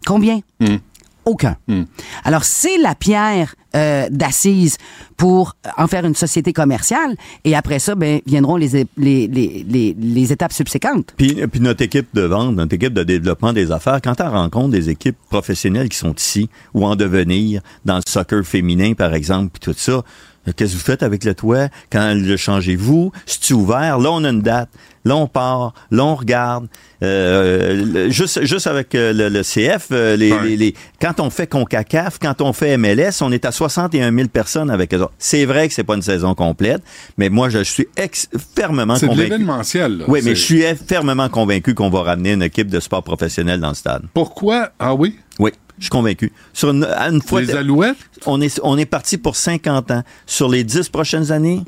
Combien? Hmm. Aucun. Alors, c'est la pierre euh, d'assise pour en faire une société commerciale. Et après ça, ben, viendront les, é- les, les, les, les étapes subséquentes. Puis, puis notre équipe de vente, notre équipe de développement des affaires, quand on rencontre des équipes professionnelles qui sont ici ou en devenir, dans le soccer féminin, par exemple, puis tout ça, euh, qu'est-ce que vous faites avec le toit? Quand le changez-vous? C'est ouvert? Là, on a une date. Là, on part. Là, on regarde. Euh, juste, juste avec euh, le, le CF, euh, les, les- les- quand on fait CONCACAF, quand on fait MLS, on est à 61 000 personnes avec eux. C'est vrai que c'est pas une saison complète, mais moi, je suis ex- fermement C'est convaincu. l'événementiel. là. Oui, mais C'est- je suis fermement convaincu qu'on va ramener une équipe de sport professionnel dans le stade. Pourquoi? Ah oui? Oui, je suis convaincu. Sur une, fois, Les Alouettes? On est, on est parti pour 50 ans. Sur les 10 prochaines années,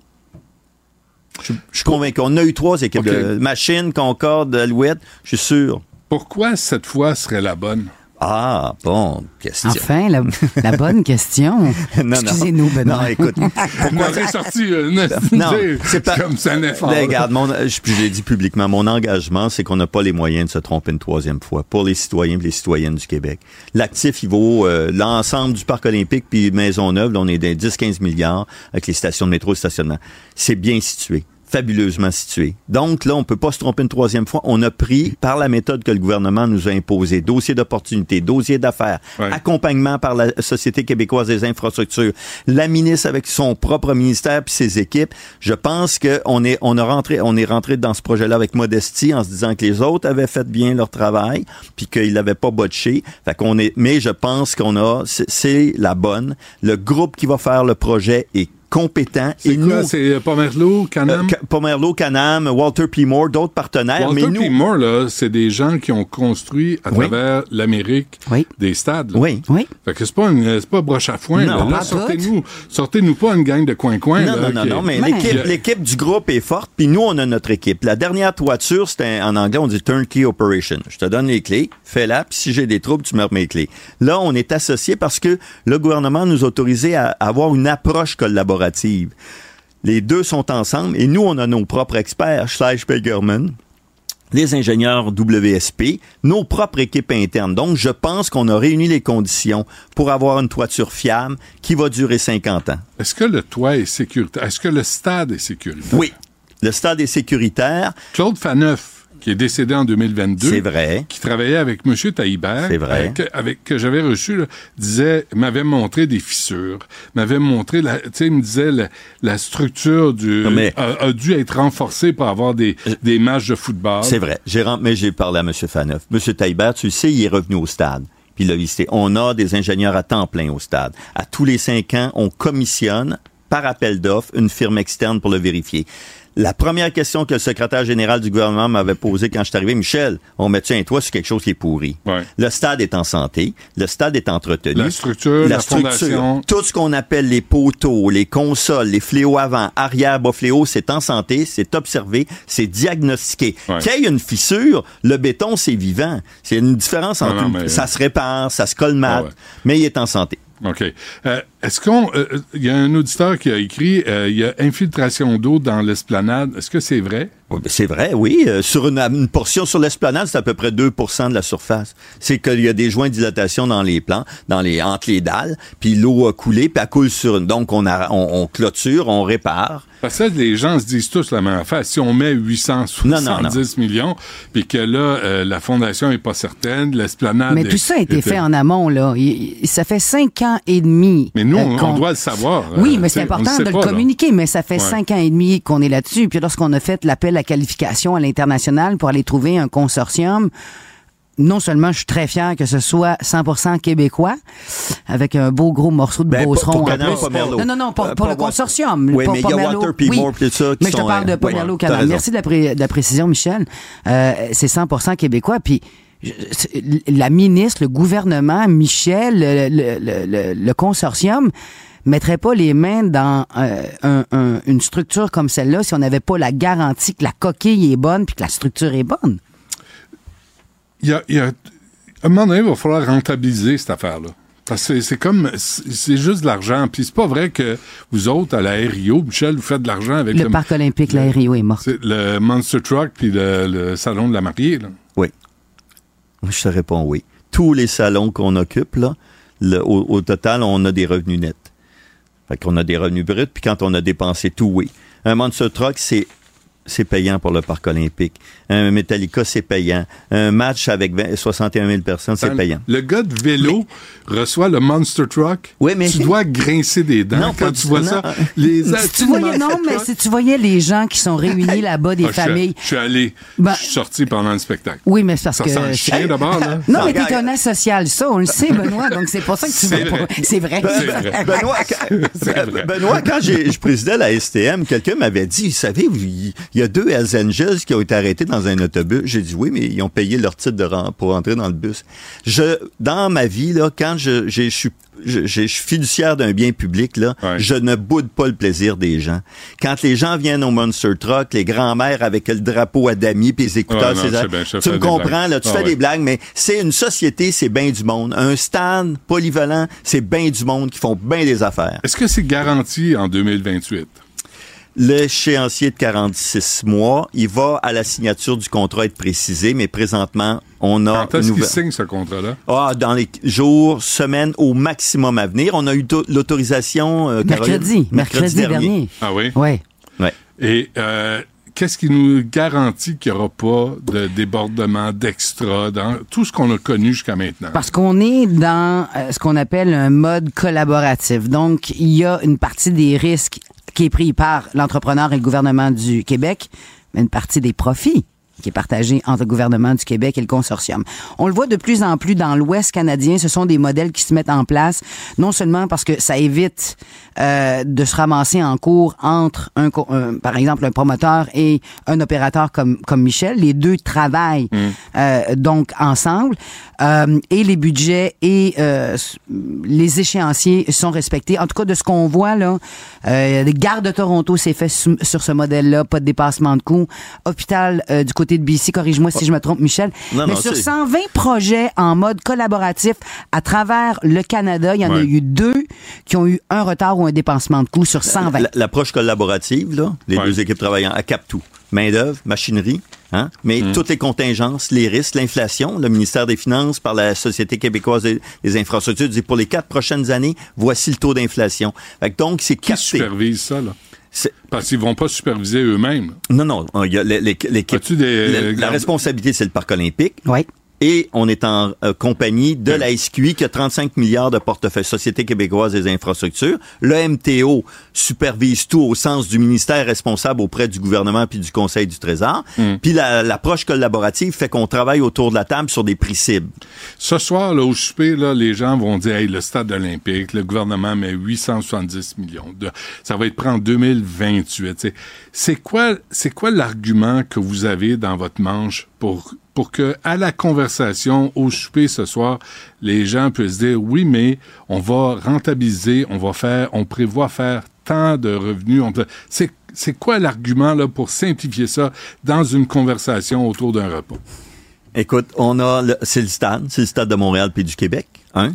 je, je suis convaincu. On a eu trois équipes OK. de Machine, Concorde, Alouette, je suis sûr. Pourquoi cette fois serait la bonne? Ah, bon, question. Enfin, la, la bonne question. Non, non. Excusez-nous, Benoît. Non, écoute, On aurait sorti une Non, c'est pas comme c'est un effort. Ben, regarde, mon, je, je l'ai dit publiquement, mon engagement, c'est qu'on n'a pas les moyens de se tromper une troisième fois pour les citoyens et les citoyennes du Québec. L'actif, il vaut euh, l'ensemble du parc olympique puis Maisonneuve, là, on est dans 10-15 milliards avec les stations de métro et stationnement. C'est bien situé fabuleusement situé. Donc là, on peut pas se tromper une troisième fois. On a pris par la méthode que le gouvernement nous a imposée, dossier d'opportunité, dossier d'affaires, accompagnement par la Société québécoise des infrastructures, la ministre avec son propre ministère puis ses équipes. Je pense qu'on est on a rentré on est rentré dans ce projet-là avec modestie en se disant que les autres avaient fait bien leur travail puis qu'ils l'avaient pas botché. Fait qu'on est mais je pense qu'on a c'est- c'est la bonne. Le groupe qui va faire le projet est compétent C'est et quoi? nous C'est euh, Pomerleau, Canam? euh, Pomerleau, Canam, Walter P. Moore, d'autres partenaires. Walter mais nous, P. Moore, là, c'est des gens qui ont construit à Oui. travers l'Amérique des stades. là. Oui. Oui. Fait que c'est pas, une- c'est pas broche à foin. Non, là. Sortez-nous, sortez-nous pas une gang de coin-coin. Non, là, non, non, non, mais qui- l'équipe, l'équipe du groupe est forte, puis nous, on a notre équipe. La dernière toiture, c'était en anglais, on dit turnkey operation. Je te donne les clés, fais-la, puis si j'ai des troubles, tu me remets les clés. Là, on est associés parce que le gouvernement nous a autorisé à avoir une approche collaborative. Les deux sont ensemble, et nous, on a nos propres experts, Schleich Pegerman, les ingénieurs WSP, nos propres équipes internes. Donc, je pense qu'on a réuni les conditions pour avoir une toiture fiable qui va durer 50 ans. Est-ce que le toit est sécuritaire? Est-ce que le stade est sécuritaire? Oui. Le stade est sécuritaire. Claude Faneuf, qui est décédé en 2022. C'est vrai. Qui travaillait avec M. Taïbert. C'est vrai. euh, que, avec, que j'avais reçu, là, disait, m'avait montré des fissures, m'avait montré, la, tu sais, il me disait, la, la structure du, mais- a, a dû être renforcée pour avoir des, des matchs de football. C'est vrai. J'ai mais j'ai parlé à M. Faneuf. M. Taillibert, tu le sais, il est revenu au stade. Puis il l'a visité. On a des ingénieurs à temps plein au stade. À tous les cinq ans, on commissionne par appel d'offres une firme externe pour le vérifier. La première question que le secrétaire général du gouvernement m'avait posée quand je suis arrivé, Michel, on met-tu un toit sur quelque chose qui est pourri? Le stade est en santé, le stade est entretenu. La structure, la fondation. Tout ce qu'on appelle les poteaux, les consoles, les fléaux avant, arrière, bas fléaux, c'est en santé, c'est observé, c'est diagnostiqué. Qu'il y ait une fissure, le béton, c'est vivant. C'est une différence entre... non, mais- Ça se répare, ça se colmate, Ah ouais. mais il est en santé. OK. Euh, Est-ce qu'on. euh, Il y a un auditeur qui a écrit euh, il y a infiltration d'eau dans l'esplanade. Est-ce que c'est vrai? Oui, ben, C'est vrai, oui. Euh, sur une, une portion sur l'esplanade, c'est à peu près 2% de la surface. C'est qu'il y a des joints de dilatation dans les plans, dans les entre les dalles, puis l'eau a coulé, puis elle coule sur une. Donc on, a, on, on clôture, on répare. Parce que les gens se disent tous la même affaire. Si on met 870 millions, puis que là, euh, la fondation est pas certaine, l'esplanade. Mais est- tout ça a été fait en amont, là. Il- il- ça fait cinq ans et demi. Mais nous, euh, on, qu'on- on doit le savoir. Oui, Euh, mais c'est important de pas, le là. communiquer, mais ça fait Ouais. cinq ans et demi qu'on est là-dessus. Puis lorsqu'on a fait l'appel à qualification à l'international pour aller trouver un consortium, non seulement je suis très fier que ce soit 100% québécois, avec un beau gros morceau de Ben, pour- beauceron pour en plus. Non, non, non, pour, Euh, pour pas le consortium. Oui, pas- mais. Oui. Ça, Mais je te parle de euh, ouais, t'as Canal. raison. Merci de la, pré- de la précision, Michel. Euh, c'est 100% québécois. Puis la ministre, le gouvernement, Michel, le, le- le- le- le consortium mettrait pas les mains dans euh, un- un- une structure comme celle-là si on n'avait pas la garantie que la coquille est bonne puis que la structure est bonne? Il y a, il y a- à un moment donné, il va falloir rentabiliser cette affaire-là. Parce que c'est- comme, c'est juste de l'argent. Puis c'est pas vrai que vous autres, à la RIO, Michel, vous faites de l'argent avec Le parc olympique, la RIO est mort. le Monster Truck puis le, le salon de la mariée. Là. Je te réponds oui. Tous les salons qu'on occupe, là, au total, on a des revenus nets. Fait qu'on a des revenus bruts, puis quand on a dépensé tout, oui. Un Monster Truck, c'est c'est payant pour le parc olympique. Un Metallica, c'est payant. Un match avec 20 61 000 personnes, c'est Attends, payant. Le gars de vélo reçoit le Monster Truck. Oui, mais- Tu dois grincer des dents Non, quand tu vois non. ça. Les Si tu voyais, non, mais si tu voyais les gens qui sont réunis là-bas, des Ah, je suis- familles. Je suis allé, Ben- je suis sorti pendant le spectacle. Oui, mais c'est parce Ça que. sent le chien d'abord, là. Non, mais t'es un asocial, ça, on le sait, Benoît, donc c'est pour ça que tu C'est veux pas. vrai. C'est vrai. Benoît, quand, Benoît, quand j'ai- je présidais la STM, quelqu'un m'avait dit, vous savez, vous- il y a deux Hells Angels qui ont été arrêtés dans un autobus. J'ai dit oui, mais ils ont payé leur titre de rang pour entrer dans le bus. Je, dans ma vie, là, quand je, je, suis je, je suis fiduciaire d'un bien public, là, je ne boude pas le plaisir des gens. Quand les gens viennent au Monster Truck, les grands-mères avec le drapeau à damier puis les écouteurs, Ouais, non, bien, tu me comprends, là, tu Ah fais ouais. des blagues, mais c'est une société, c'est bien du monde. Un stade polyvalent, c'est bien du monde qui font bien des affaires. Est-ce que c'est garanti en 2028? L'échéancier de 46 mois, il va à la signature du contrat être précisé, mais présentement, on a Quand est-ce nouvelle- signent ce contrat-là? Ah, dans les jours, semaines au maximum à venir. On a eu to- l'autorisation euh, Mercredi, mercredi dernier. Ah oui? Oui. Ouais. Et euh, qu'est-ce qui nous garantit qu'il n'y aura pas de débordement d'extra dans tout ce qu'on a connu jusqu'à maintenant? Parce qu'on est dans euh, ce qu'on appelle un mode collaboratif. Donc, il y a une partie des risques qui est pris par l'entrepreneur et le gouvernement du Québec, mais une partie des profits qui est partagée entre le gouvernement du Québec et le consortium. On le voit de plus en plus dans l'Ouest canadien, ce sont des modèles qui se mettent en place, non seulement parce que ça évite euh, de se ramasser en cours entre, un, par exemple, un promoteur et un opérateur comme, comme Michel. Les deux travaillent euh, donc ensemble euh, et les budgets et les échéanciers sont respectés. En tout cas, de ce qu'on voit là, les Garde de Toronto s'est fait sur ce modèle-là, pas de dépassement de coûts. Hôpital du côté de BC, corrige-moi si je me trompe, Michel. Non, Mais non, sur c'est- 120 projets en mode collaboratif à travers le Canada, il y en a eu deux qui ont eu un retard ou un dépensement de coûts sur 120. La- L'approche collaborative, là, les deux équipes travaillant, elle capte tout. Main-d'œuvre, machinerie, hein, mais toutes les contingences, les risques, l'inflation, le ministère des Finances par la Société québécoise des, des infrastructures dit pour les quatre prochaines années, voici le taux d'inflation. Donc, c'est Qui capté. supervise ça, là? Parce qu'ils vont pas superviser eux-mêmes. Non, non, y a l'équipe. La, euh, la garde- responsabilité, c'est le parc olympique. Oui. Et on est en euh, compagnie de la SQI qui a 35 milliards de portefeuille Société québécoise des infrastructures. Le MTO supervise tout au sens du ministère responsable auprès du gouvernement puis du Conseil du Trésor. Mm. Puis la- l'approche collaborative fait qu'on travaille autour de la table sur des prix cibles. Ce soir, là, au souper, là, les gens vont dire, hey, le stade olympique, le gouvernement met 870 millions. De, ça va être pris en 2028. C'est- C'est quoi, c'est quoi l'argument que vous avez dans votre manche pour, que, à la conversation, au souper ce soir, les gens puissent dire, oui, mais on va rentabiliser, on va faire, on prévoit faire tant de revenus. C'est, quoi l'argument, pour simplifier ça dans une conversation autour d'un repas? Écoute, on a c'est le stade, c'est le stade de Montréal puis du Québec. Hein?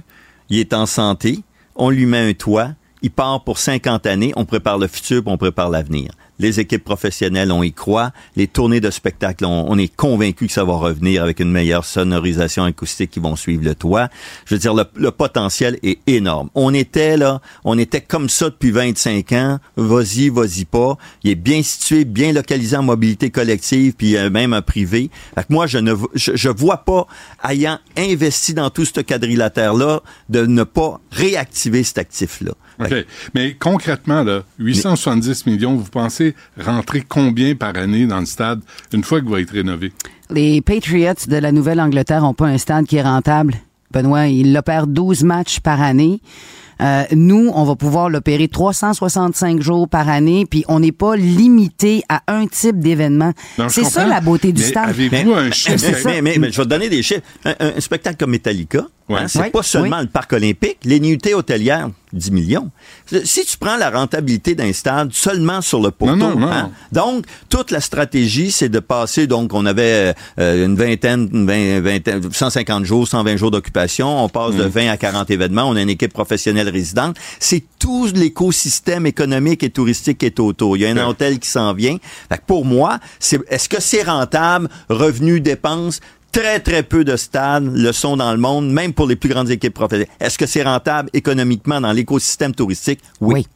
Il est en santé, on lui met un toit, il part pour 50 années, on prépare le futur, puis on prépare l'avenir. Les équipes professionnelles, on y croit. Les tournées de spectacle, on, est convaincu que ça va revenir avec une meilleure sonorisation acoustique qui vont suivre le toit. Je veux dire, le, potentiel est énorme. On était là, on était comme ça depuis 25 ans. Vas-y, vas-y pas. Il est bien situé, bien localisé en mobilité collective, puis euh, même en privé. Fait que moi, je ne je, je vois pas, ayant investi dans tout ce quadrilatère-là, de ne pas réactiver cet actif-là. OK. Mais concrètement, là, 870 millions, vous pensez rentrer combien par année dans le stade une fois qu'il va être rénové? Les Patriots de la Nouvelle-Angleterre n'ont pas un stade qui est rentable. Benoît, ils l'opèrent 12 matchs par année. Euh, nous, on va pouvoir l'opérer 365 jours par année, puis on n'est pas limité à un type d'événement. C'est ça la beauté du Mais stade. avez-vous un chiffre? Mais, mais, mais- mais je vais te donner des chiffres. Un, un- un spectacle comme Metallica, hein, c'est Ouais. pas seulement Oui. le parc olympique, les nuitées hôtelières, 10 millions. Si tu prends la rentabilité d'un stade seulement sur le poteau, Non, non, non. hein, donc toute la stratégie, c'est de passer, donc on avait euh, une vingtaine, une vingt- vingtaine, 150 jours, 120 jours d'occupation, on passe de Mm. 20 à 40 événements, on a une équipe professionnelle résidente. C'est tout l'écosystème économique et touristique qui est autour. Il y a un hôtel qui s'en vient. Fait que pour moi, c'est est-ce que c'est rentable, revenus, dépenses? Très, très peu de stades le sont dans le monde, même pour les plus grandes équipes professionnelles. Est-ce que c'est rentable économiquement dans l'écosystème touristique? Oui.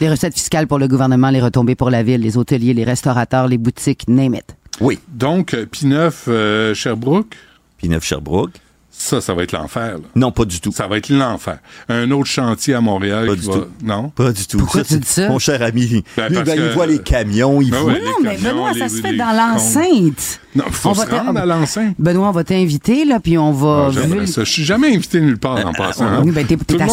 Les recettes fiscales pour le gouvernement, les retombées pour la ville, les hôteliers, les restaurateurs, les boutiques, name it. Oui. Donc, euh, P9 euh, Sherbrooke? P9 Sherbrooke. Ça, ça va être l'enfer. là. Non, pas du tout. Ça va être l'enfer. Un autre chantier à Montréal Pas qui du va... tout. Non? Pas du tout. Pourquoi tu dis ça? Mon cher ami, Ben, lui, ben, que- il voit les camions, il Ben voit... ouais, Non, les mais Benoît, ça se fait les dans comptes. l'enceinte. Non, faut On se va rendre à l'enceinte. Benoît, on va t'inviter, là, puis on va... Ah, j'aimerais ça. Je suis jamais invité nulle part en passant. hein. Oui, ben, t'es- dit, ben,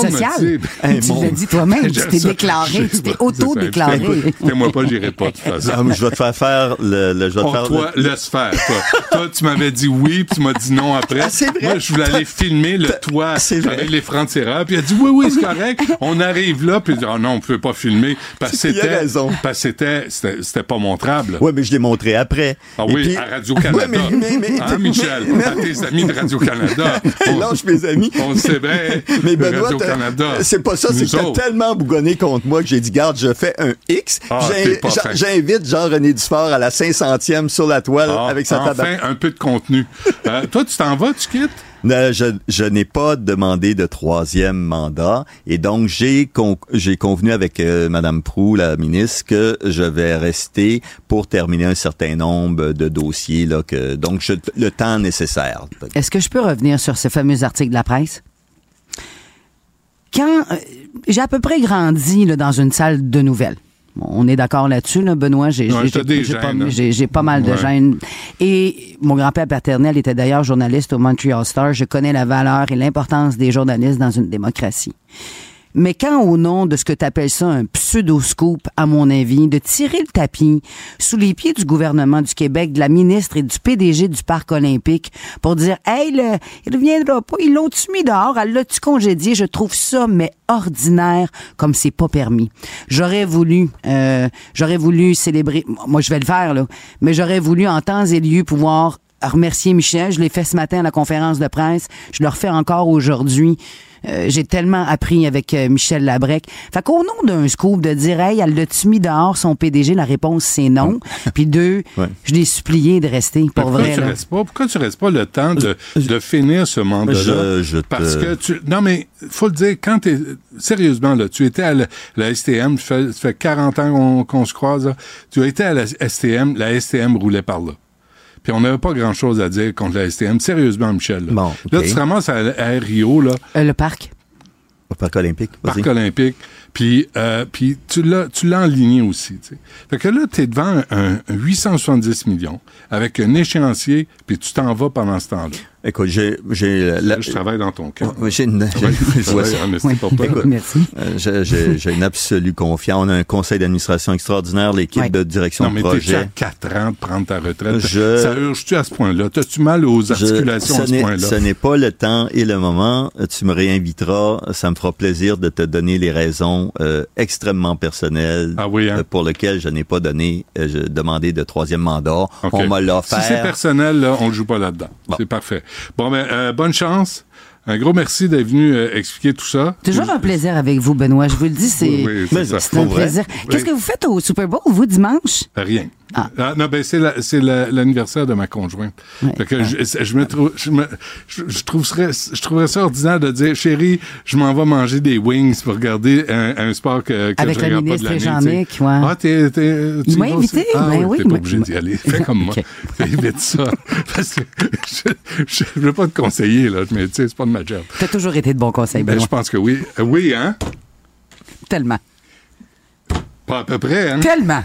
Tu mon- l'as dit toi-même, tu t'es déclaré, tu t'es auto-déclaré. invitez-moi- Invitez-moi pas, j'irai pas de toute façon. Ah, mais je vais te faire faire le, le- je vais te Oh, faire toi, le- laisse faire, toi. toi, tu m'avais dit oui, puis tu m'as dit non après. Ah, c'est vrai. Moi, je voulais aller filmer le toit avec les francs-tireurs, puis il a dit oui, oui, c'est correct. On arrive là, puis il dit, oh non, on peut pas filmer. Parce que c'était, raison. parce que c'était, pas montrable. Ouais, mais je l'ai montré après. Ah oui, à Radio-Canada. Ouais, mais, mais, mais, Hein, Michel? à tes amis de Radio-Canada. Lâche mes amis. On le sait bien. Mais Benoît, Radio-Canada. c'est pas ça, c'est que t'as tellement bougonné contre moi que j'ai dit, garde, je fais un X. Ah. J'invite Jean-René Dufort à la 500e sur la toile Ah, avec sa enfin, tabac. un peu de contenu. Euh, toi, tu t'en vas, tu quittes? Je, je n'ai pas demandé de troisième mandat et donc j'ai con- j'ai convenu avec euh, Madame Prou, la ministre, que je vais rester pour terminer un certain nombre de dossiers là que donc je- le temps nécessaire. Est-ce que je peux revenir sur ce fameux article de la presse? Quand euh, j'ai à peu près grandi là, dans une salle de nouvelles. On est d'accord là-dessus, là, Benoît. J'ai Ouais, pas, hein. pas mal de Ouais. Et mon grand-père paternel était d'ailleurs journaliste au Montreal Star. Je connais la valeur et l'importance des journalistes dans une démocratie. Mais quand, au nom de ce que tu appelles ça un pseudo-scoop, à mon avis, de tirer le tapis sous les pieds du gouvernement du Québec, de la ministre et du PDG du Parc olympique pour dire Hey, le, il reviendra pas, ils l'ont-tu mis dehors, elle l'a-tu congédié, je trouve ça, mais ordinaire, comme c'est pas permis. J'aurais voulu, euh, j'aurais voulu célébrer, moi je vais le faire, là, mais j'aurais voulu en temps et lieu pouvoir remercier Michel. Je l'ai fait ce matin à la conférence de presse. Je le refais encore aujourd'hui. Euh, j'ai tellement appris avec euh, Michel Labrec. Fait qu'au nom d'un scoop de dire, hey, elle l'a-tu mis dehors son PDG? La réponse, c'est non. Puis deux, Ouais. je l'ai supplié de rester, pour pourquoi vrai. tu là. restes pas? Pourquoi tu restes pas le temps de, de finir ce mandat-là? Te- Parce que tu, non, mais, faut le dire, quand t'es, sérieusement, là, tu étais à la, la STM, ça fait, ça fait 40 ans qu'on, qu'on se croise, là. Tu as été à la STM, la STM roulait par là. Puis on n'avait pas grand-chose à dire contre la STM. Sérieusement, Michel. Là, Bon, là tu te ramasses à, à Rio, là, Euh, le parc. Au Parc olympique. Parc olympique, puis euh, puis tu l'as tu l'as enligné aussi, tu sais. Fait que là tu es devant un, un 870 millions avec un échéancier, puis tu t'en vas pendant ce temps-là. Écoute, j'ai j'ai la- Je travaille dans ton. Ouais, J'ai une, j'ai- une absolue confiance. On a un conseil d'administration extraordinaire, l'équipe Ouais. de direction Non, de mais t'es à projet. 4 ans de prendre ta retraite. Je- Ça urge-tu à ce point-là? T'as-tu mal aux Je- articulations à ce point-là? ce n'est pas le temps et le moment. Tu me réinviteras. Ça me fera plaisir de te donner les raisons euh, extrêmement personnelles Ah oui, hein? euh, pour lesquelles je n'ai pas donné, euh, je- demandé de troisième mandat. OK. On m'a Si c'est personnel, là, on ne joue pas là-dedans. Bon. C'est parfait. Bon, ben, euh, bonne chance. Un gros merci d'être venu euh, expliquer tout ça. Toujours un plaisir avec vous, Benoît. Je vous le dis, c'est Oui, un vrai? plaisir. Oui. Qu'est-ce que vous faites au Super Bowl, vous, dimanche? Rien. Ah. non, ben c'est la- c'est la- l'anniversaire de ma conjointe. Ouais. Fait que je, je me trouve, je, me, je, je trouverais, je trouverais ça ordinaire de dire, chérie, je m'en vais manger des wings pour regarder un, un sport que, que Avec je le regarde pas de ministre l'année. Sais. ouais. Ah, t'es, t'es, tu Il m'a y vas invité? Ah, ben oui, T'es pas obligé d'y aller. Fais comme moi. Évite ça. Parce que je, je veux pas te conseiller, là, mais tu sais, c'est pas de ma job. T'as toujours été de bons conseils, Ben, je pense que oui. Euh, Oui, hein? Tellement. Pas à peu près, hein? Tellement.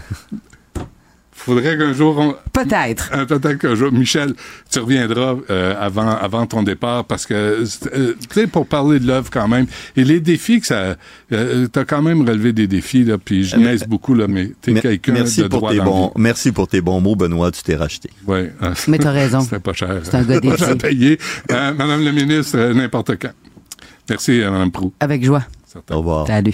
Faudrait qu'un jour on, Peut-être. Euh, Peut-être qu'un jour, Michel, tu reviendras euh, avant, avant ton départ parce que, euh, tu sais, pour parler de l'œuvre quand même, et les défis que ça... Euh, t'as quand même relevé des défis, là, puis je niaise beaucoup, là, mais t'es quelqu'un merci de pour droit tes bons, merci pour tes bons mots, Benoît. Tu t'es racheté. Ouais, euh, Mais t'as raison. C'était pas cher. C'est un gars Pas cher à dédié. payer. Euh, Madame la ministre, euh, n'importe quand. Merci, euh, Madame Prou. Avec joie. Au revoir. Salut.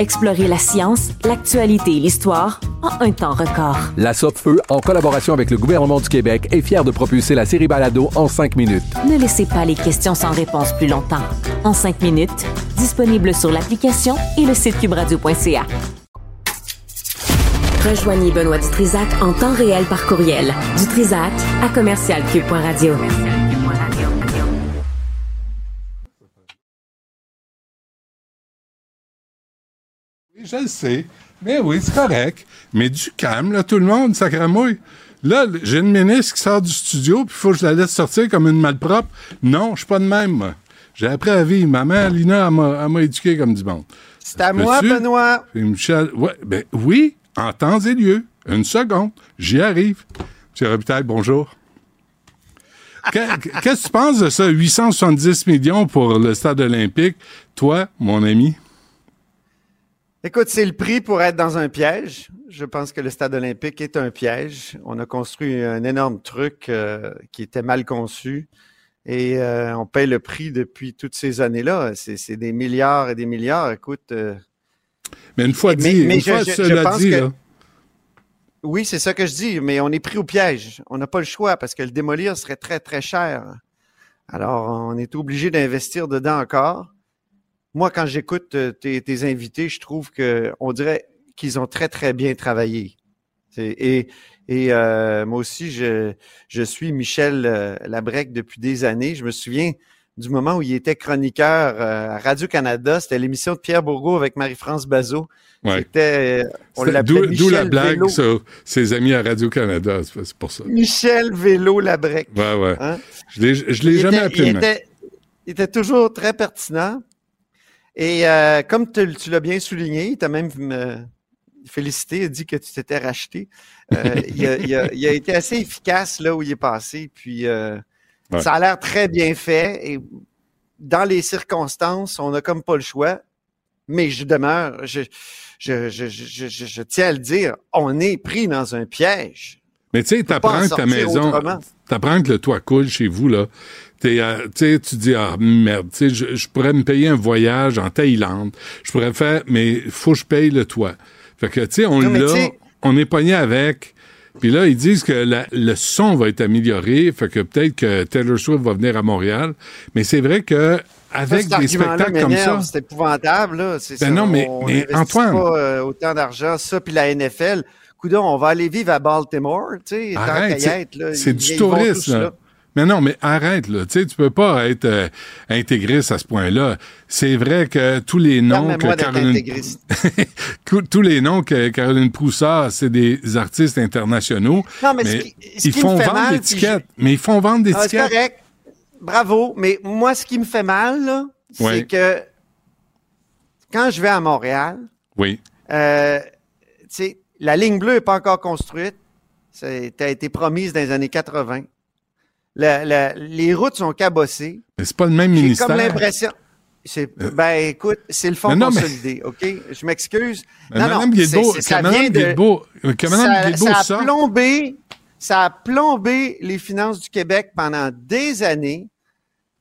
Explorez la science, l'actualité et l'histoire en un temps record. La Feu, en collaboration avec le gouvernement du Québec, est fière de propulser la série Balado en cinq minutes. Ne laissez pas les questions sans réponse plus longtemps. En cinq minutes, disponible sur l'application et le site cubradio.ca. Rejoignez Benoît Dutrisac en temps réel par courriel. Dutrisac à commercialcube.radio. Je le sais. Mais oui, c'est correct. Mais du calme, là, tout le monde, sacramouille. Là, j'ai une ministre qui sort du studio, puis il faut que je la laisse sortir comme une malpropre. Non, je suis pas de même, moi. J'ai appris à vivre. Ma mère, Lina, elle m'a- éduqué comme du monde. C'est à moi? Benoît? Puis Michel, ouais, ben oui, en temps et lieu. Une seconde, j'y arrive. Monsieur Robitaille, bonjour. Que- Qu'est-ce que tu penses de ça? 870 millions pour le stade olympique. Toi, mon ami? Écoute, c'est le prix pour être dans un piège. Je pense que le stade olympique est un piège. On a construit un énorme truc euh, qui était mal conçu et euh, on paye le prix depuis toutes ces années-là. C'est des milliards et des milliards. Écoute. euh, Mais une fois dit, une fois cela pense dit, que- là. Oui, c'est ça que je dis, mais on est pris au piège. On n'a pas le choix parce que le démolir serait très, très cher. Alors, on est obligé d'investir dedans encore. Moi, quand j'écoute euh, tes, tes invités, je trouve que on dirait qu'ils ont très, très bien travaillé. Et, et euh, moi aussi, je, je suis Michel euh, Labrec depuis des années. Je me souviens du moment où il était chroniqueur euh, à Radio-Canada. C'était l'émission de Pierre Bourgault avec Marie-France Bazot. Ouais. C'était, on l'appelait D'où d'où la blague Vélo. sur ses amis à Radio-Canada, c'est pour ça. Michel Vélo Labrec. Ouais, ouais. Hein? Je je l'ai jamais était- appelé était, il était toujours très pertinent. Et euh, comme tu, tu l'as bien souligné, il t'a même me félicité, il a dit que tu t'étais racheté. Euh, il, a, il a- il a été assez efficace là où il est passé. Puis euh, Ouais. ça a l'air très bien fait. Et dans les circonstances, on n'a comme pas le choix. Mais je demeure, je, je, tiens à le dire, on est pris dans un piège. Mais tu sais, t'apprends que ta maison, t'apprends que le toit coule chez vous, là. T'es, euh, tu dis, ah, merde, je, je pourrais me payer un voyage en Thaïlande. Je pourrais faire, mais faut que je paye le toit. Fait que, tu sais, on l'a, on est pogné avec. Puis là, ils disent que la- le son va être amélioré. Fait que peut-être que Taylor Swift va venir à Montréal. Mais c'est vrai que, avec Ça, des spectacles comme ça. C'est épouvantable, là. C'est Ben ça, non, mais- on mais Antoine- pas euh, autant d'argent, ça, puis la NFL. Coudon, on va aller vivre à Baltimore, tu sais, tant qu'à Arrête, y c'est- être, du tourisme. Mais non, mais arrête, là. Tu sais, tu peux pas être euh, intégriste à ce point-là. C'est vrai que tous les noms que Caroline... Tous- les noms que Caroline Proussard, c'est des artistes internationaux. Non, mais ce qui- ce ils qui me font fait vendre mal, d'étiquettes. Mais ils font vendre Ah, c'est d'étiquettes. correct. Bravo. Mais moi, ce qui me fait mal, là, c'est que quand je vais à Montréal, Oui. Euh, tu sais, la ligne bleue n'est pas encore construite. Ça a été promise dans les années 80. La- la- les routes sont cabossées. Mais c'est pas le même J'ai ministère. comme l'impression. c'est- Ben, écoute, c'est le fonds Mais non, mais- consolidé, OK? Je m'excuse. Non, non, Guilbeault- c'est- c'est- ça que Madame vient de- Guilbeault- que Madame ça, Guilbeault ça a sorte- plombé, ça a plombé les finances du Québec pendant des années.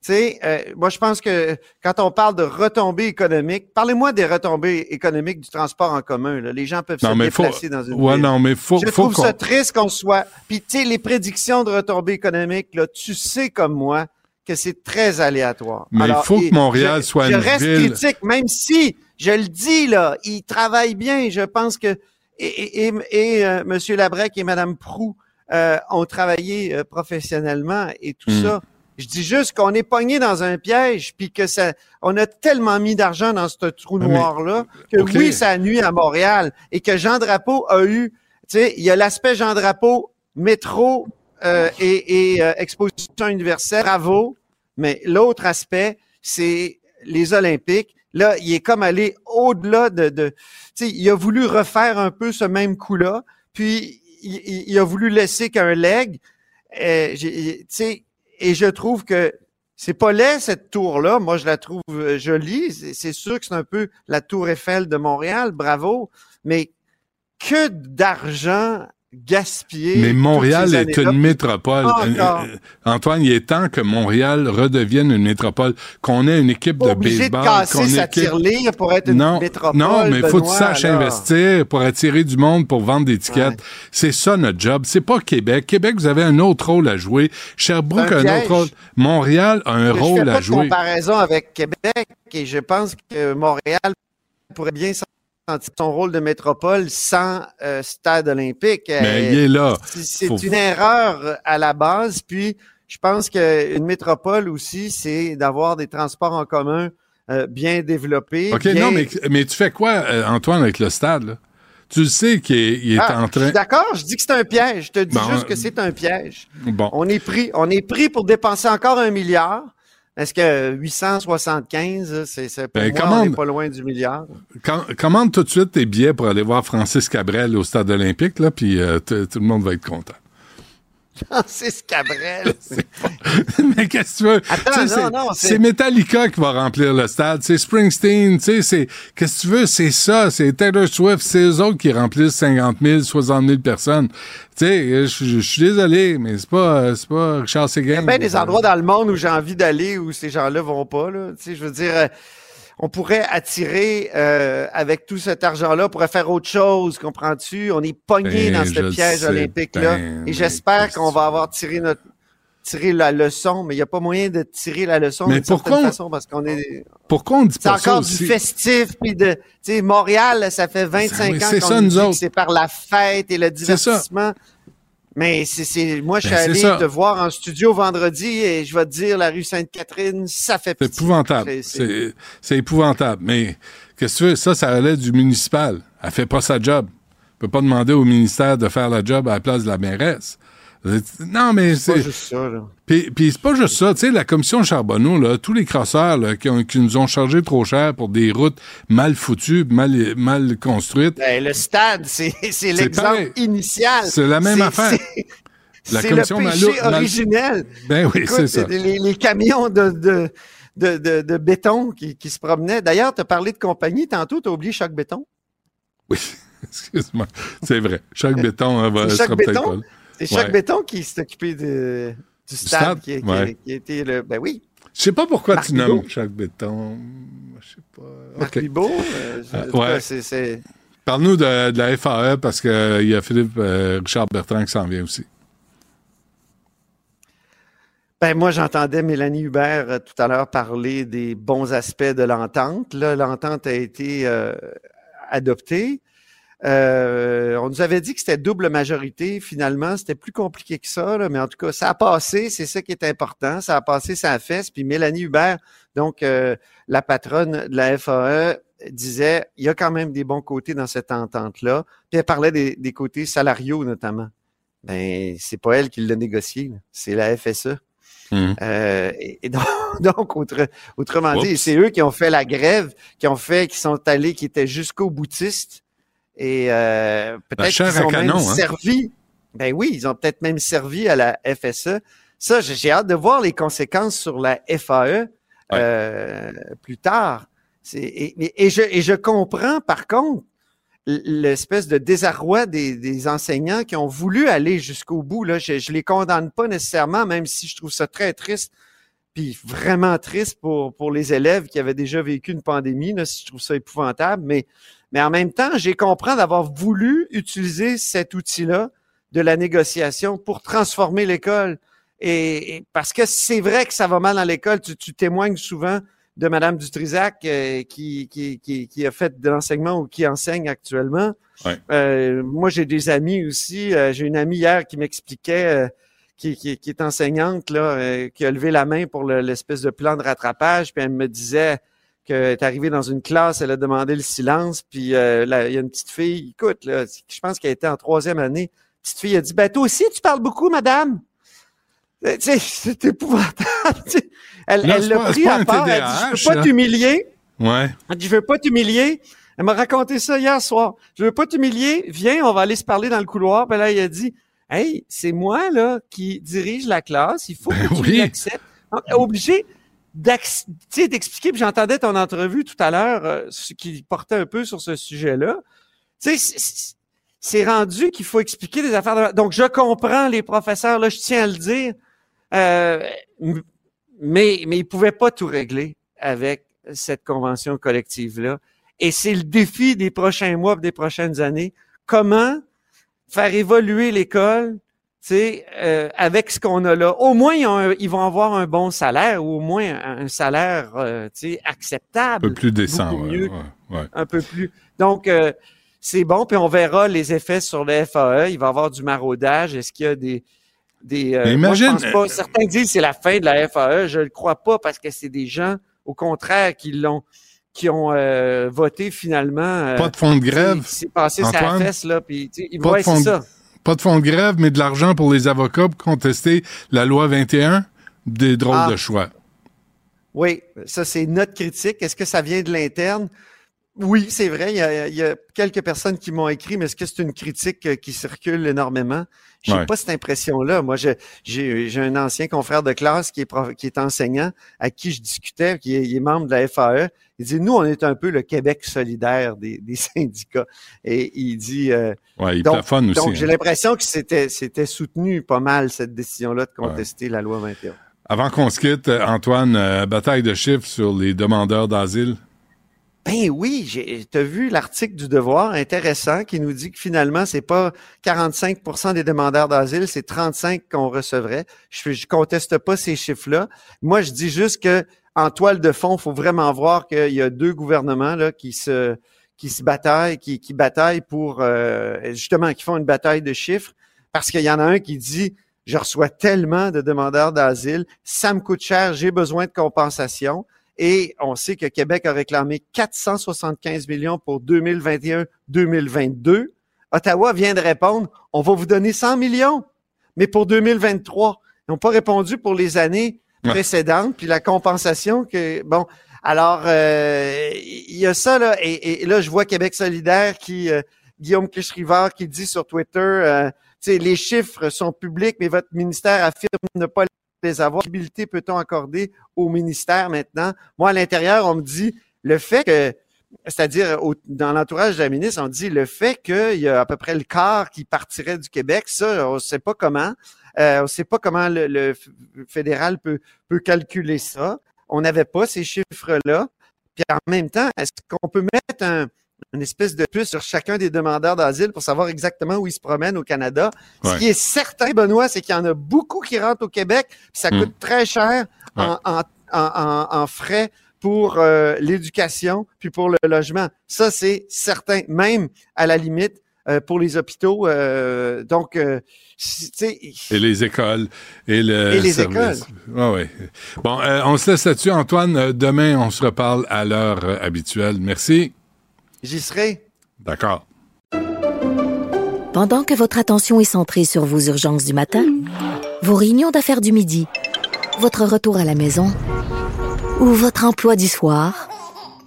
Tu sais, euh, moi, je pense que quand on parle de retombées économiques, parlez-moi des retombées économiques du transport en commun. là. Les gens peuvent Non, se faut- déplacer dans une Ouais, ville. non, mais faut- Je faut trouve ça triste qu'on soit... Puis, tu sais, les prédictions de retombées économiques, là, tu sais comme moi que c'est très aléatoire. Mais il faut que Montréal je- soit je une reste ville- critique, même si, je le dis, là, ils travaillent bien. Je pense que... Et, et, et, et, euh, M. Labrec et Mme Prou euh, ont travaillé euh, professionnellement et tout Hmm. ça. Je dis juste qu'on est pogné dans un piège, puis que ça, on a tellement mis d'argent dans ce trou noir-là que oui, ça nuit à Montréal et que Jean Drapeau a eu, tu sais, il y a l'aspect Jean Drapeau, métro euh, et, et, euh, exposition universelle, bravo, mais l'autre aspect, c'est les Olympiques. Là, il est comme allé au-delà de, de tu sais, il a voulu refaire un peu ce même coup-là, puis il, il- a voulu laisser qu'un leg. Euh, tu sais, et je trouve que c'est pas laid cette tour-là. Moi, je la trouve euh, jolie. C'est c'est sûr que c'est un peu la tour Eiffel de Montréal. Bravo. Mais que d'argent Mais Montréal est une métropole. Encore. Euh, euh, Antoine, il est temps que Montréal redevienne une métropole, qu'on ait une équipe de obligé de baseball. casser qu'on sa ait équipe- pour être une non, métropole, Non, mais il faut que tu saches investir pour attirer du monde, pour vendre des tickets? C'est ça notre job. C'est pas Québec. Québec, vous avez un autre rôle à jouer. Sherbrooke a un autre rôle. Montréal a un je fais rôle pas à de jouer. comparaison avec Québec et je pense que Montréal pourrait bien sentir son rôle de métropole sans euh, stade olympique. Mais Euh, il est là. C'est Faut- une erreur à la base. Puis, je pense qu'une métropole aussi, c'est d'avoir des transports en commun euh, bien développés. OK, bien- non, mais, mais tu fais quoi, euh, Antoine, avec le stade, là? Tu le sais qu'il est, il est Ah, en Je train... suis d'accord, je dis que c'est un piège. Je te dis Bon, juste que c'est un piège. Bon. On est pris, on est pris pour dépenser encore un milliard. Est-ce que 875, c'est, pour Ben, moi, commande- on n'est pas loin du milliard. Com- commande tout de suite tes billets pour aller voir Francis Cabrel au stade olympique, là, puis euh, tout le monde va être content. Francis Cabrel. Mais qu'est-ce que tu veux? Attends, non, c'est- non, c'est- Metallica qui va remplir le stade. C'est Springsteen, tu sais, c'est, qu'est-ce que tu veux? C'est ça. C'est Taylor Swift. C'est eux autres qui remplissent 50 000, 60 000 personnes. Tu sais, je suis désolé, mais c'est pas, euh, c'est pas Richard. Il y a bien des endroits dans le monde où j'ai envie d'aller où ces gens-là vont pas. Là. Tu sais, je veux dire, euh, on pourrait attirer euh, avec tout cet argent-là, on pourrait faire autre chose, comprends-tu? On est pogné Ben, dans ce piège olympique-là. ben, Et j'espère qu'on va avoir tiré notre tiré la leçon, mais il n'y a pas moyen de tirer la leçon Mais d'une certaine pourquoi on- façon parce qu'on est. Pourquoi on dit C'est pas ça encore aussi? du festif, puis de, tu sais, Montréal, ça fait 25 oui, ans c'est ça, que c'est par la fête et le C'est divertissement. Mais c'est, c'est, moi, je suis Ben, c'est allé ça. te voir en studio vendredi et je vais te dire, la rue Sainte-Catherine, ça fait C'est épouvantable. C'est- épouvantable. Mais qu'est-ce que tu veux? Ça, ça allait du municipal. Elle fait pas sa job. On peut pas demander au ministère de faire la job à la place de la mairesse. Non, mais C'est pas c'est. juste ça, là. Puis, puis c'est pas juste ça. Tu sais, la commission Charbonneau, là, tous les crosseurs là, qui, ont- qui nous ont chargé trop cher pour des routes mal foutues, mal, mal construites. Ben, le stade, c'est, l'exemple initial. C'est la même affaire. c'est- La c'est commission le péché Malo- Mal- originel. Ben oui, Écoute, c'est ça. Les, les camions de, de, de, de, de béton qui, qui se promenaient. D'ailleurs, tu as parlé de compagnie tantôt, tu as oublié Choc Béton. Oui, excuse-moi. C'est vrai. Chaque béton hein, va, C'est sera peut-être Béton? pas. C'est Ouais. Béton qui s'est occupé de, du stade, stade? Qui, qui- Ouais. qui été le. Ben oui. Je sais pas pourquoi Marc tu nommes chaque béton. Je sais pas. Marc euh, Euh, ouais. c'est- Parle-nous de, de la FAE parce qu'il y a Philippe euh, Richard Bertrand qui s'en vient aussi. Ben moi, j'entendais Mélanie Hubert euh, tout à l'heure parler des bons aspects de l'entente. Là, l'entente a été euh, adoptée. Euh, on nous avait dit que c'était double majorité. Finalement, c'était plus compliqué que ça, là, mais en tout cas, ça a passé. C'est ça qui est important. Ça a passé sa fesse. Puis Mélanie Hubert, donc euh, la patronne de la FAE, disait il y a quand même des bons côtés dans cette entente-là. Puis elle parlait des, des côtés salariaux notamment. Ben, c'est pas elle qui l'a négocié, c'est la FSE. Euh, et, et donc, donc, autre- autrement dit, c'est eux qui ont fait la grève, qui ont fait, qui sont allés, qui étaient jusqu'au boutiste. Et euh, peut-être qu'ils ont canon, même hein. servi. Ben oui, ils ont peut-être même servi à la FSE. Ça, j'ai hâte de voir les conséquences sur la FAE euh, plus tard. Et, je, et je comprends, par contre, l'espèce de désarroi des, des enseignants qui ont voulu aller jusqu'au bout. Là. Je ne les condamne pas nécessairement, même si je trouve ça très triste, puis vraiment triste pour, pour les élèves qui avaient déjà vécu une pandémie, là, si je trouve ça épouvantable. Mais, mais en même temps, j'ai compris d'avoir voulu utiliser cet outil-là de la négociation pour transformer l'école. Et, et parce que c'est vrai que ça va mal dans l'école. Tu, tu témoignes souvent de Madame Dutrisac euh, qui, qui, qui, qui a fait de l'enseignement ou qui enseigne actuellement. Ouais. Euh, moi, j'ai des amis aussi. Euh, j'ai une amie hier qui m'expliquait, euh, qui, qui, qui est enseignante, là, euh, qui a levé la main pour le- l'espèce de plan de rattrapage, puis elle me disait qu'elle est arrivée dans une classe, elle a demandé le silence, puis euh, là, il y a une petite fille, écoute, là, je pense qu'elle était en troisième année, petite fille a dit, ben toi aussi, tu parles beaucoup, madame. Euh, c'est épouvantable. Elle l'a pris à part. Elle dit, je TDAH, veux pas t'humilier. Ouais. Elle dit, je veux pas t'humilier. Elle m'a raconté ça hier soir. Je veux pas t'humilier. Viens, on va aller se parler dans le couloir. Puis là, il a dit, hey, c'est moi, là, qui dirige la classe. Il faut que tu oui. l'acceptes. Obligé d'expliquer. Puis j'entendais ton entrevue tout à l'heure, euh, qui portait un peu sur ce sujet-là. Tu sais, c'est- rendu qu'il faut expliquer des affaires. De... Donc, je comprends les professeurs, là, je tiens à le dire, euh, mais, mais ils pouvaient pas tout régler avec cette convention collective-là. Et c'est le défi des prochains mois, des prochaines années. Comment faire évoluer l'école, euh, avec ce qu'on a là. Au moins, ils, vont avoir un bon salaire ou au moins un, salaire, euh, tu sais, acceptable. Un peu plus décent, ouais, Un peu plus. Donc, euh, c'est bon, puis on verra les effets sur le FAE. Il va y avoir du maraudage. Est-ce qu'il y a des... des euh, imagine... je pense pas. Certains disent que c'est la fin de la FAE. Je le crois pas parce que c'est des gens, au contraire, qui l'ont qui ont euh, voté finalement. Euh, pas de fonds de grève. C'est passé sa fesse, là, puis ils pas, de fond, ça. Pas de fonds de grève, mais de l'argent pour les avocats pour contester la loi 21. Des drôles Ah. de choix. Oui, ça c'est notre critique. Est-ce que ça vient de l'interne? Oui, c'est vrai. Il y, a, il y, a, quelques personnes qui m'ont écrit, mais est-ce que c'est une critique euh, qui circule énormément? J'ai Ouais. pas cette impression-là. Moi, j'ai un ancien confrère de classe qui est, prof- qui est enseignant, à qui je discutais, qui est membre de la FAE. Il dit, nous, on est un peu le Québec solidaire des, des syndicats. Et il dit... euh, Ouais, il donc, plafonne aussi, Donc, j'ai hein. l'impression que c'était c'était soutenu pas mal, cette décision-là de contester la loi 21. Avant qu'on se quitte, euh, Antoine, euh, bataille de chiffres sur les demandeurs d'asile. Ben oui, j'ai t'as vu l'article du Devoir intéressant qui nous dit que finalement c'est pas 45% des demandeurs d'asile, c'est 35 qu'on recevrait. Je je conteste pas ces chiffres-là. Moi, je dis juste que en toile de fond, faut vraiment voir qu'il y a deux gouvernements qui se qui se bataillent, qui, qui bataillent pour euh, justement qui font une bataille de chiffres parce qu'il y en a un qui dit je reçois tellement de demandeurs d'asile, ça me coûte cher, j'ai besoin de compensation. Et on sait que Québec a réclamé 475 millions pour 2021-2022. Ottawa vient de répondre, on va vous donner 100 millions, mais pour 2023. Ils n'ont pas répondu pour les années Ouais. précédentes, puis la compensation que, bon, alors, euh, il y a ça, là, et, et là, je vois Québec solidaire qui, euh, Guillaume Clich-Rivard qui dit sur Twitter, euh, les chiffres sont publics, mais votre ministère affirme ne pas les avoir. Quelle peut-on accorder au ministère maintenant? Moi, à l'intérieur, on me dit le fait que, c'est-à-dire dans l'entourage de la ministre, on dit le fait qu'il y a à peu près le quart qui partirait du Québec, ça, on ne sait pas comment. Euh, on ne sait pas comment le, fédéral peut, peut calculer ça. On n'avait pas ces chiffres-là. Puis en même temps, est-ce qu'on peut mettre un, une espèce de puce sur chacun des demandeurs d'asile pour savoir exactement où ils se promènent au Canada? Ce qui est certain, Benoît, c'est qu'il y en a beaucoup qui rentrent au Québec, puis ça coûte très cher en, en, en, en- en frais pour euh, l'éducation puis pour le logement. Ça, c'est certain, même à la limite pour les hôpitaux. euh, donc, euh, si- tu sais, Et les écoles. Et, le Et les service. écoles. Ouais, ouais. Bon, euh, on se laisse là-dessus, Antoine. Euh, demain, on se reparle à l'heure euh, habituelle. Merci. j'y serai. D'accord. Pendant que votre attention est centrée sur vos urgences du matin, vos réunions d'affaires du midi, votre retour à la maison ou votre emploi du soir,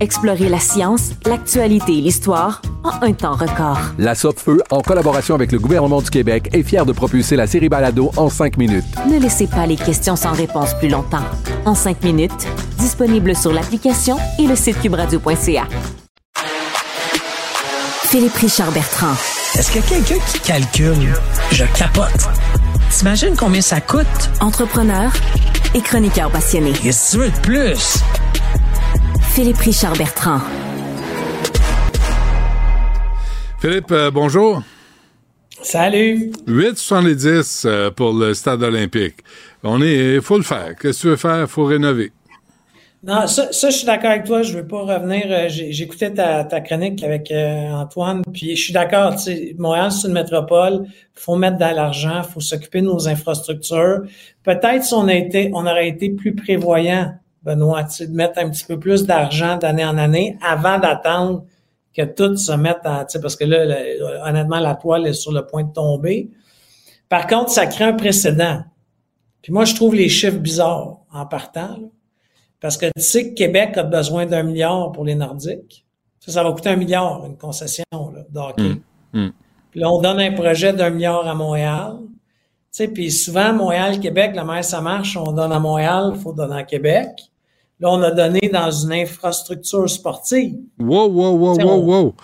Explorez la science, l'actualité et l'histoire en un temps record. La Feu, en collaboration avec le gouvernement du Québec, est fière de propulser la série Balado en cinq minutes. Ne laissez pas les questions sans réponse plus longtemps. En cinq minutes, disponible sur l'application et le site cubradio.ca. Philippe Richard Bertrand. Est-ce qu'il y a quelqu'un qui calcule? Je capote. T'imagines combien ça coûte? Entrepreneur et chroniqueur passionné. Qu'est-ce que tu veux de plus? Philippe Richard Bertrand. Philippe, euh, bonjour. Salut. 8,70 euh, pour le stade olympique. On est, faut le faire. Qu'est-ce que tu veux faire? Faut rénover. Non, ça, ça, je suis d'accord avec toi. Je veux pas revenir. euh, j'ai- J'écoutais ta, ta chronique avec euh, Antoine, puis je suis d'accord. tu sais, Montréal, c'est une métropole. faut mettre de l'argent. faut s'occuper de nos infrastructures. Peut-être si on a été, on aurait été plus prévoyant, Benoît, tu sais, de mettre un petit peu plus d'argent d'année en année avant d'attendre que tout se mette en, tu sais, parce que là, le- honnêtement, la toile est sur le point de tomber. Par contre, ça crée un précédent. Puis moi, je trouve les chiffres bizarres en partant. là. Parce que tu sais que Québec a besoin d'un milliard pour les Nordiques. Ça, ça va coûter un milliard, une concession là, de hockey. Hum. Puis là, on donne un projet d'un milliard à Montréal. Sais, puis souvent, Montréal, Québec, la mer, ça marche, on donne à Montréal, il faut donner à Québec. Là, on a donné dans une infrastructure sportive. Wow, wow, wow, T'sais, wow, on- wow.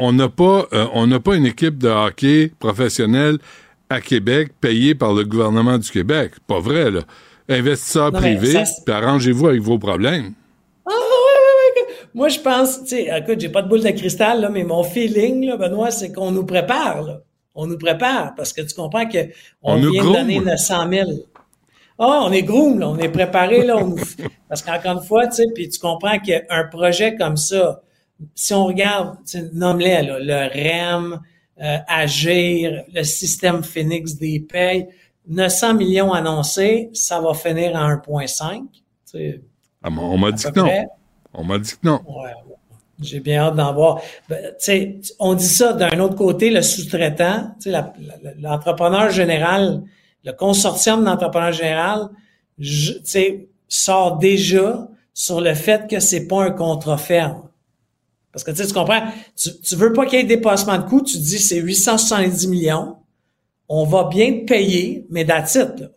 On n'a pas, euh, on n'a pas une équipe de hockey professionnelle à Québec payée par le gouvernement du Québec. Pas vrai, là. Investisseurs Non, privés, puis arrangez-vous avec vos problèmes. Ah, ouais, ouais, ouais. Moi, je pense, tu sais, écoute, j'ai pas de boule de cristal, là, mais mon feeling, là, Benoît, c'est qu'on nous prépare, là. On nous prépare, parce que tu comprends que on, vient de donner 900 000. Ah, on est groom, là, on est préparé, là. on nous- Parce qu'encore une fois, tu sais, puis tu comprends qu'un projet comme ça, si on regarde, tu sais, nomme-les, là, le REM, euh, Agir, le système Phoenix des payes, 900 millions annoncés, ça va finir à 1,5. tu sais. Ah, on m'a dit que non. On m'a dit que non. Ouais. J'ai bien hâte d'en voir. Ben, on dit ça d'un autre côté, le sous-traitant, l'entrepreneur général, le consortium d'entrepreneurs général, sort déjà sur le fait que c'est pas un contrat ferme. Parce que tu comprends, tu, tu veux pas qu'il y ait dépassement de coûts, tu dis c'est 870 millions, on va bien te payer, mais là.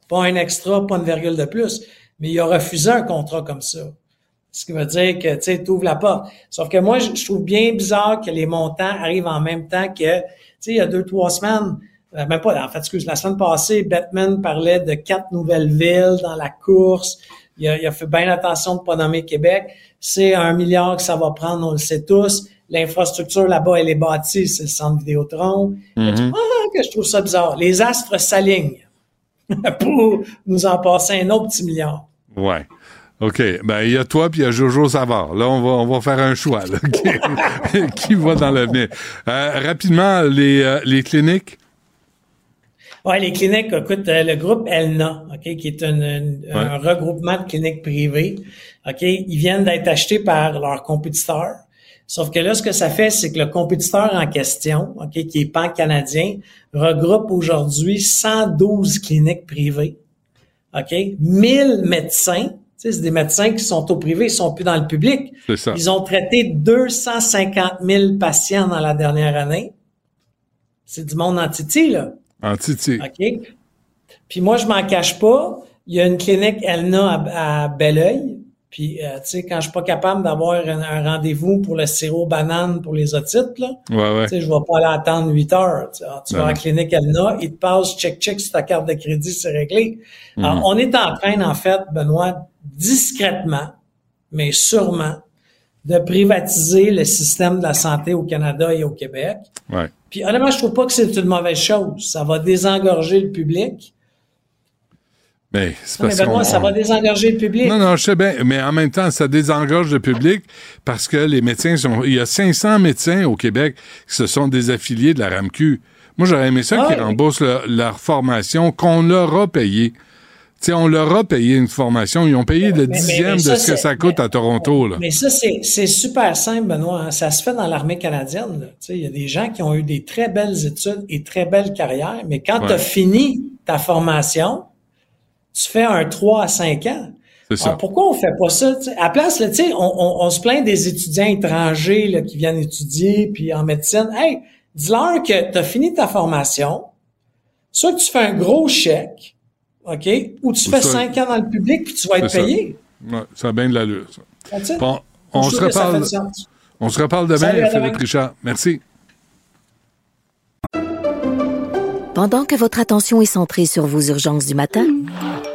pas un extra, pas une virgule de plus. Mais il a refusé un contrat comme ça. Ce qui veut dire que, tu sais, t'ouvres la porte. Sauf que moi, je, trouve bien bizarre que les montants arrivent en même temps que, tu sais, il y a deux, trois semaines, euh, même pas, en fait, excuse, la semaine passée, Batman parlait de quatre nouvelles villes dans la course. Il a, il a fait bien attention de pas nommer Québec. C'est un milliard que ça va prendre, on le sait tous. L'infrastructure là-bas, elle est bâtie, c'est le centre Vidéotron. Mhm. Ah, que je trouve ça bizarre. Les astres s'alignent pour nous en passer un autre petit milliard. Ouais. OK. Ben, il y a toi puis il y a Jojo Savard. Là, on va, on va faire un choix, là, qui, qui va dans l'avenir. Euh, rapidement, les, euh, les cliniques? Ouais, les cliniques, écoute, euh, le groupe ELNA, OK, qui est une- une- un regroupement de cliniques privées, OK, ils viennent d'être achetés par leurs compétiteurs. Sauf que là, ce que ça fait, c'est que le compétiteur en question, OK, qui est pan-canadien, regroupe aujourd'hui 112 cliniques privées, OK, 1000 médecins, tu sais, c'est des médecins qui sont au privé, ils sont plus dans le public. Ça. Ils ont traité 250 000 patients dans la dernière année. C'est du monde en titi, là. En Titi. OK? Puis moi, je m'en cache pas. Il y a une clinique Elna à, à Belleuil. Puis, euh, tu sais, quand je suis pas capable d'avoir un, un rendez-vous pour le sirop banane pour les otites, là, Ouais, ouais. tu sais, je vais pas aller attendre 8 heures. Tu. Alors, tu Ben vas à la non. clinique Elna, ils te passent check-check sur ta carte de crédit, c'est réglé. Alors, Mhm. on est en train, en fait, Benoît, discrètement, mais sûrement, de privatiser le système de la santé au Canada et au Québec. Ouais. Puis honnêtement, je trouve pas que c'est une mauvaise chose. Ça va désengorger le public. Ben, c'est Non, mais parce qu'on- ça va désengorger le public. Non, non, je sais bien, mais en même temps, ça désengorge le public parce que les médecins sont. Il y a 500 médecins au Québec qui se sont des affiliés de la RAMQ. Moi, j'aurais aimé ça Ah qu'ils oui. remboursent leur, leur formation, qu'on leur a payé. Tu sais, on leur a payé une formation. Ils ont payé le dixième de ce que ça coûte à Toronto. Là. Mais ça, c'est super simple, Benoît. hein. Ça se fait dans l'armée canadienne. Il y a des gens qui ont eu des très belles études et très belles carrières, mais quand Ouais. tu as fini ta formation, tu fais un 3 à 5 ans. C'est ça. Alors, pourquoi on fait pas ça? À la place, là, tu sais, on, on- on se plaint des étudiants étrangers là, qui viennent étudier puis en médecine. Hey, dis-leur que tu as fini ta formation, soit que tu fais un gros chèque, OK, ou tu Ou fais ça- 5 ans dans le public puis tu vas être ça. payé. Ouais, ça a bien de l'allure, ça. Bon, on se reparle. On se reparle demain, Salut, Philippe demain. Richard. Merci. Pendant que votre attention est centrée sur vos urgences du matin,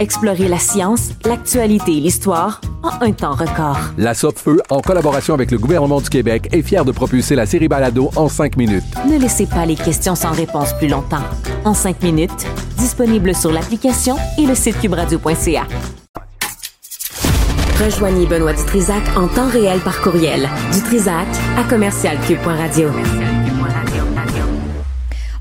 Explorez la science, l'actualité et l'histoire en un temps record. La Feu, en collaboration avec le gouvernement du Québec, est fière de propulser la série Balado en cinq minutes. Ne laissez pas les questions sans réponse plus longtemps. En cinq minutes, disponible sur l'application et le site cubradio.ca. Rejoignez Benoît Dutrisac en temps réel par courriel. Dutrisac à commercialcube.radio.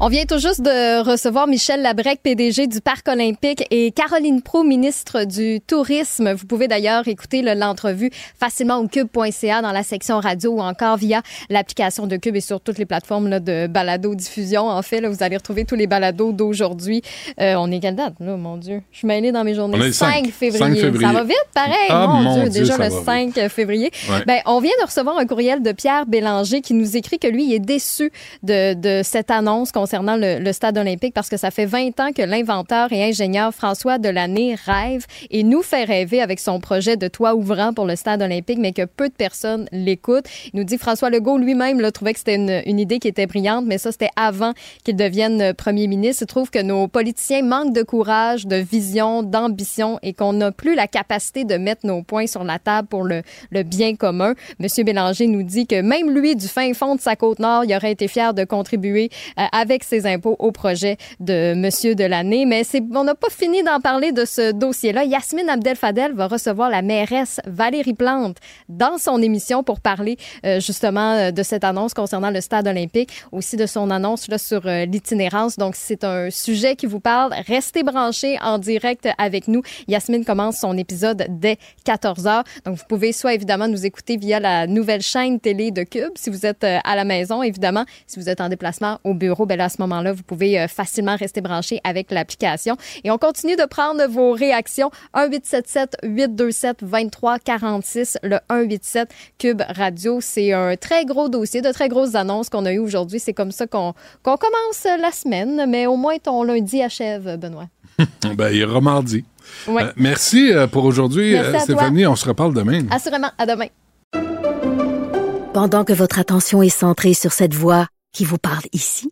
On vient tout juste de recevoir Michel Labrec, PDG du Parc olympique, et Caroline Pro, ministre du Tourisme. Vous pouvez d'ailleurs écouter l'entrevue facilement au cube.ca dans la section radio ou encore via l'application de Cube et sur toutes les plateformes là, de balado-diffusion. En fait, là, vous allez retrouver tous les balados d'aujourd'hui. Euh, on est quelle date? Là, mon Dieu. Je suis mêlée dans mes journées. On est 5, 5, février. 5 février. Ça va vite, pareil. Ah, mon, mon Dieu, Dieu, déjà le va 5 février. Ouais. Ben, on vient de recevoir un courriel de Pierre Bélanger qui nous écrit que lui, il est déçu de, de cette annonce concernant le, le stade olympique parce que ça fait 20 ans que l'inventeur et ingénieur François Delaney rêve et nous fait rêver avec son projet de toit ouvrant pour le stade olympique, mais que peu de personnes l'écoutent. Il nous dit François Legault lui-même là, trouvait que c'était une, idée qui était brillante, mais ça, c'était avant qu'il devienne euh, premier ministre. Il trouve que nos politiciens manquent de courage, de vision, d'ambition et qu'on n'a plus la capacité de mettre nos points sur la table pour le, le bien commun. Monsieur Bélanger nous dit que même lui, du fin fond de sa côte nord, il aurait été fier de contribuer euh, avec ses impôts au projet de Monsieur Delaney. Mais c'est, on n'a pas fini d'en parler de ce dossier-là. Yasmine Abdel-Fadel va recevoir la mairesse Valérie Plante dans son émission pour parler euh, justement euh, de cette annonce concernant le stade olympique, aussi de son annonce là, sur euh, l'itinérance. Donc, c'est un sujet qui vous parle. Restez branchés en direct avec nous. Yasmine commence son épisode dès 14 heures. Donc, vous pouvez soit évidemment nous écouter via la nouvelle chaîne télé de Cube si vous êtes à la maison, évidemment. Si vous êtes en déplacement au bureau, ben ce moment-là, vous pouvez euh, facilement rester branché avec l'application. Et on continue de prendre vos réactions. 1-877-827-2346, le 187 Cube Radio. C'est un très gros dossier, de très grosses annonces qu'on a eues aujourd'hui. C'est comme ça qu'on qu'on commence la semaine, mais au moins ton lundi achève, Benoît. Ben, il y aura mardi. Ouais. Euh, merci euh, pour aujourd'hui. Stéphanie. On se reparle demain. Assurément, à demain. Pendant que votre attention est centrée sur cette voix qui vous parle ici,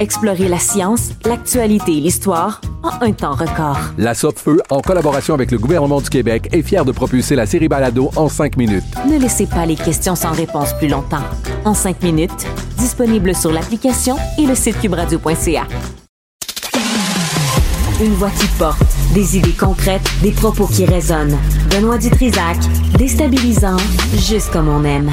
Explorez la science, l'actualité et l'histoire en un temps record. La Feu, en collaboration avec le gouvernement du Québec, est fière de propulser la série Balado en cinq minutes. Ne laissez pas les questions sans réponse plus longtemps. En cinq minutes, disponible sur l'application et le site cubradio.ca. Une voix qui porte, des idées concrètes, des propos qui résonnent. Benoît Dutrisac, déstabilisant, juste comme on aime.